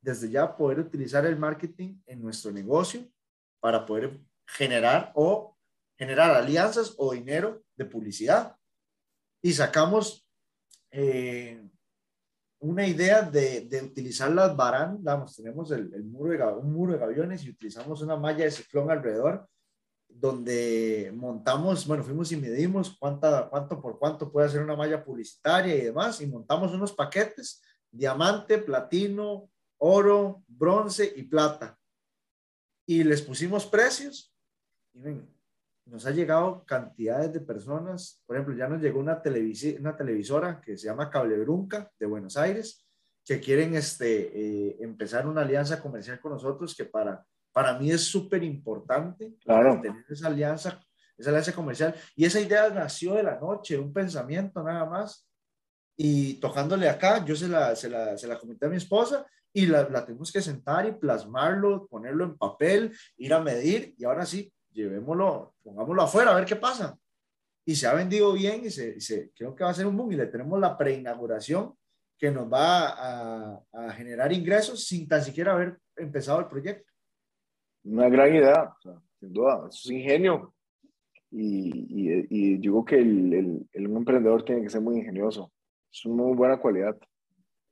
Speaker 1: desde ya poder utilizar el marketing en nuestro negocio para poder generar o generar alianzas o dinero de publicidad? Y sacamos eh, una idea de, de, utilizar las barandas, tenemos el, el muro de, un muro de gaviones y utilizamos una malla de ciclón alrededor, donde montamos, bueno, fuimos y medimos cuánta, cuánto por cuánto puede hacer una malla publicitaria y demás, y montamos unos paquetes, diamante, platino, oro, bronce y plata. Y les pusimos precios, y nos ha llegado cantidades de personas, por ejemplo, ya nos llegó una, una televisora que se llama Cable Brunca de Buenos Aires, que quieren este, eh, empezar una alianza comercial con nosotros, que para, para mí es súper importante
Speaker 2: claro.
Speaker 1: tener esa alianza, esa alianza comercial. Y esa idea nació de la noche, un pensamiento nada más. Y tocándole acá, yo se la, se la, se la comenté a mi esposa y la, la tenemos que sentar y plasmarlo, ponerlo en papel, ir a medir y ahora sí, llevémoslo, pongámoslo afuera a ver qué pasa. Y se ha vendido bien y se, se creo que va a ser un boom y le tenemos la preinauguración que nos va a, a, generar ingresos sin tan siquiera haber empezado el proyecto.
Speaker 2: Una gran idea, sin duda, es ingenio. Y, y, y digo que el, el, el, un emprendedor tiene que ser muy ingenioso. Es una muy buena cualidad.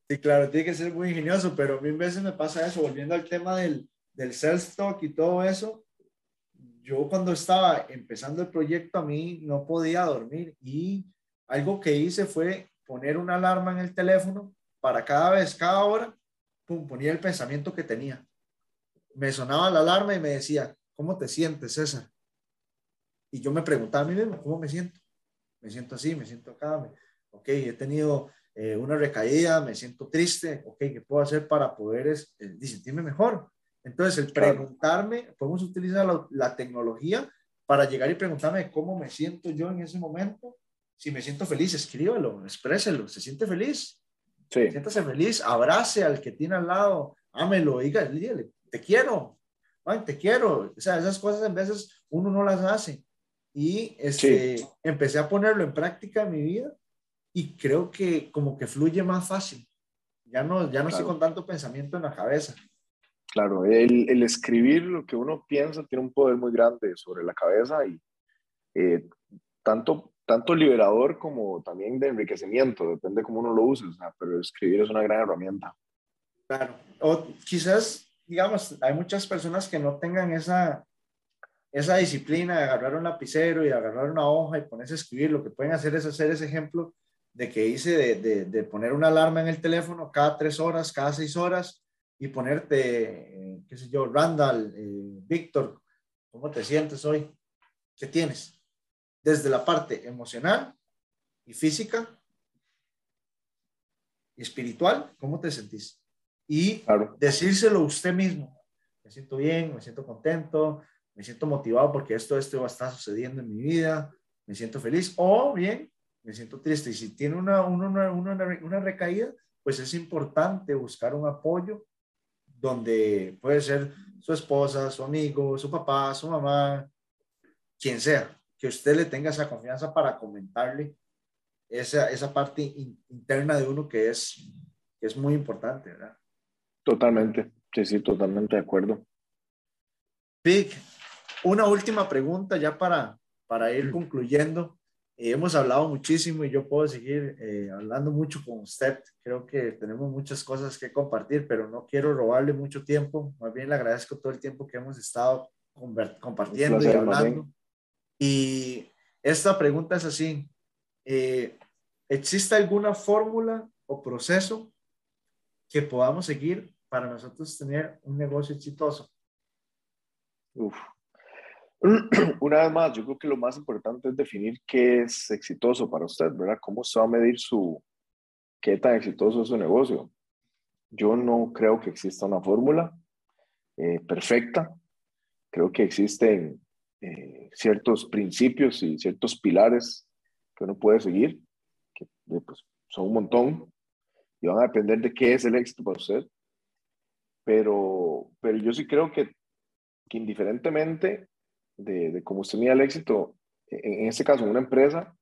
Speaker 1: Sí, claro, tiene que ser muy ingenioso, pero mil veces me pasa eso, volviendo al tema del, del self-talk y todo eso, yo cuando estaba empezando el proyecto a mí no podía dormir y algo que hice fue poner una alarma en el teléfono para cada vez, cada hora, pum, ponía el pensamiento que tenía. Me sonaba la alarma y me decía, ¿cómo te sientes, César? Y yo me preguntaba a mí mismo, ¿cómo me siento? Me siento así, me siento acá, me, ok, he tenido eh, una recaída, me siento triste, ok, ¿qué puedo hacer para poder es, eh, sentirme mejor? Entonces, el preguntarme, podemos utilizar la, la, tecnología para llegar y preguntarme cómo me siento yo en ese momento. Si me siento feliz, escríbelo, expréselo. ¿Se siente feliz?
Speaker 2: Sí.
Speaker 1: Siéntase feliz, abrace al que tiene al lado, ámelo, diga, dígale, te quiero, te quiero. O sea, esas cosas en veces uno no las hace. Y este, sí. empecé a ponerlo en práctica en mi vida y creo que como que fluye más fácil. Ya no, ya no claro. estoy con tanto pensamiento en la cabeza.
Speaker 2: Claro, el, el, escribir lo que uno piensa tiene un poder muy grande sobre la cabeza y eh, tanto, tanto liberador como también de enriquecimiento, depende cómo uno lo use, o sea, pero escribir es una gran herramienta.
Speaker 1: Claro, o quizás, digamos, hay muchas personas que no tengan esa, esa disciplina de agarrar un lapicero y agarrar una hoja y ponerse a escribir, lo que pueden hacer es hacer ese ejemplo de que hice de, de, poner una alarma en el teléfono cada tres horas, cada seis horas y ponerte, eh, qué sé yo, Randall, eh, Víctor, ¿cómo te sientes hoy? ¿Qué tienes? Desde la parte emocional y física y espiritual, ¿cómo te sentís? Y decírselo usted mismo. Me siento bien, me siento contento, me siento motivado porque esto, esto va a estar sucediendo en mi vida, me siento feliz o bien, me siento triste. Y si tiene una, una, una, una recaída, pues es importante buscar un apoyo donde puede ser su esposa, su amigo, su papá, su mamá, quien sea, que usted le tenga esa confianza para comentarle esa, esa parte interna de uno que es, que es muy importante, ¿verdad?
Speaker 2: Totalmente, sí, sí, totalmente de acuerdo.
Speaker 1: Vic, una última pregunta ya para, para ir concluyendo. Eh, hemos hablado muchísimo y yo puedo seguir eh, hablando mucho con usted. Creo que tenemos muchas cosas que compartir, pero no quiero robarle mucho tiempo. Más bien le agradezco todo el tiempo que hemos estado compartiendo y hablando. Y esta pregunta es así. Eh, ¿Existe alguna fórmula o proceso que podamos seguir para nosotros tener un negocio exitoso?
Speaker 2: Uf, [CLEARS THROAT] Una vez más, yo creo que lo más importante es definir qué es exitoso para usted, ¿verdad? ¿Cómo se va a medir su, qué tan exitoso es su negocio? Yo no creo que exista una fórmula eh, perfecta. Creo que existen eh, ciertos principios y ciertos pilares que uno puede seguir, que eh, pues, son un montón y van a depender de qué es el éxito para usted. Pero, pero yo sí creo que, que indiferentemente de, cómo usted mide el éxito, en, este caso, en una empresa,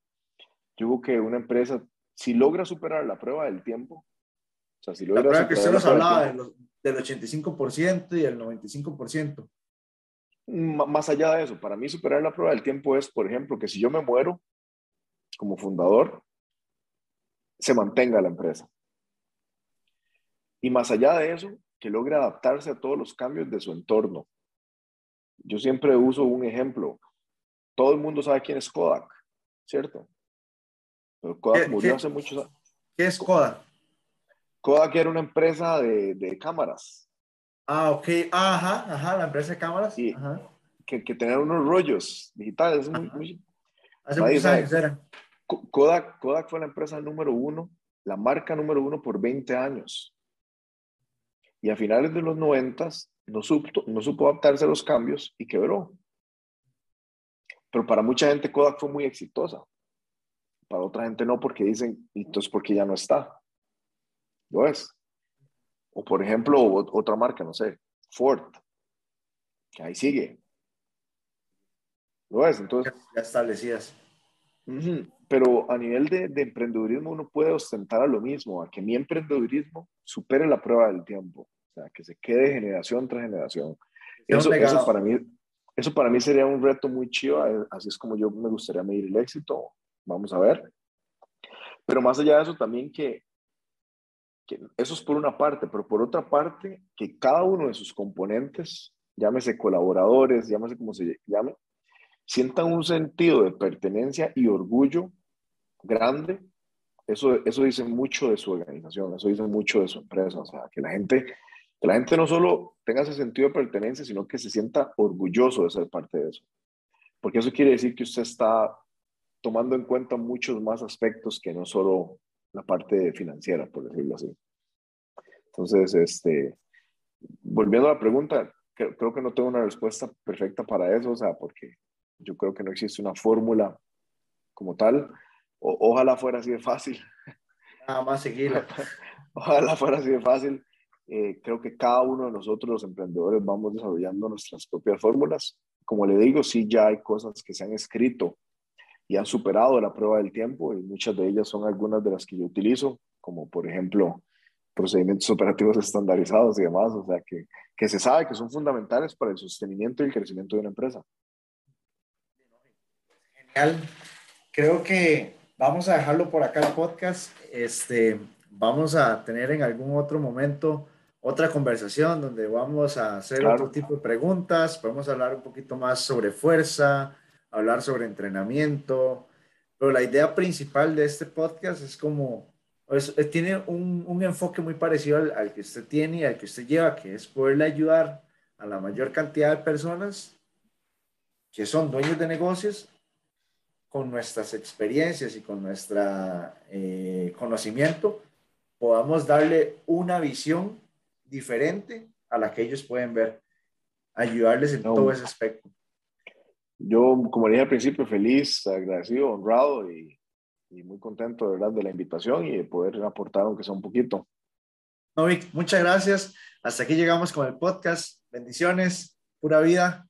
Speaker 2: yo creo que una empresa, si logra superar la prueba del tiempo, o sea, si logra
Speaker 1: la prueba que usted nos hablaba del 85% y el 95%.
Speaker 2: Más allá de eso, para mí superar la prueba del tiempo es, por ejemplo, que si yo me muero como fundador, se mantenga la empresa. Y más allá de eso, que logre adaptarse a todos los cambios de su entorno. Yo siempre uso un ejemplo. Todo el mundo sabe quién es Kodak, ¿cierto? Pero Kodak murió hace muchos años.
Speaker 1: ¿Qué es Kodak?
Speaker 2: Kodak era una empresa de, de cámaras.
Speaker 1: Ah, ok. Ajá, ajá, la empresa de cámaras.
Speaker 2: Sí. Que, que tenía unos rollos digitales.
Speaker 1: hace muchos años era.
Speaker 2: Kodak, Kodak fue la empresa número uno, la marca número uno por 20 años. Y a finales de los noventas no supo, no supo adaptarse a los cambios y quebró. Pero para mucha gente Kodak fue muy exitosa. Para otra gente no, porque dicen, entonces, ¿por qué ya no está? ¿Lo es? O por ejemplo, otra marca, no sé, Ford, que ahí sigue. ¿Lo es? Entonces.
Speaker 1: Ya establecidas.
Speaker 2: Pero a nivel de, de, emprendedurismo uno puede ostentar a lo mismo, a que mi emprendedurismo supere la prueba del tiempo que se quede generación tras generación. Eso, eso, para mí, eso para mí sería un reto muy chido, así es como yo me gustaría medir el éxito, vamos a ver. Pero más allá de eso también que, que eso es por una parte, pero por otra parte, que cada uno de sus componentes, llámese colaboradores, llámese como se llame, sientan un sentido de pertenencia y orgullo grande. Eso, eso dice mucho de su organización, eso dice mucho de su empresa, o sea, que la gente que la gente no solo tenga ese sentido de pertenencia, sino que se sienta orgulloso de ser parte de eso. Porque eso quiere decir que usted está tomando en cuenta muchos más aspectos que no solo la parte financiera, por decirlo así. Entonces, este, volviendo a la pregunta, creo, que no tengo una respuesta perfecta para eso, o sea, porque yo creo que no existe una fórmula como tal. ojalá fuera así de fácil.
Speaker 1: Nada más seguirla. [LAUGHS]
Speaker 2: ojalá fuera así de fácil. Eh, creo que cada uno de nosotros, los emprendedores, vamos desarrollando nuestras propias fórmulas. Como le digo, sí ya hay cosas que se han escrito y han superado la prueba del tiempo y muchas de ellas son algunas de las que yo utilizo, como por ejemplo procedimientos operativos estandarizados y demás, o sea, que, que se sabe que son fundamentales para el sostenimiento y el crecimiento de una empresa.
Speaker 1: Genial. Creo que vamos a dejarlo por acá el podcast. Este, vamos a tener en algún otro momento otra conversación donde vamos a hacer otro tipo de preguntas, podemos hablar un poquito más sobre fuerza, hablar sobre entrenamiento, pero la idea principal de este podcast es como, tiene un, un, enfoque muy parecido al, al, que usted tiene y al que usted lleva, que es poderle ayudar a la mayor cantidad de personas que son dueños de negocios con nuestras experiencias y con nuestro eh, conocimiento, podamos darle una visión diferente a la que ellos pueden ver, ayudarles en todo ese aspecto.
Speaker 2: Yo, como dije al principio, feliz, agradecido, honrado y, y muy contento de verdad de la invitación y de poder aportar aunque sea un poquito.
Speaker 1: Novik, muchas gracias. Hasta aquí llegamos con el podcast. Bendiciones, pura vida.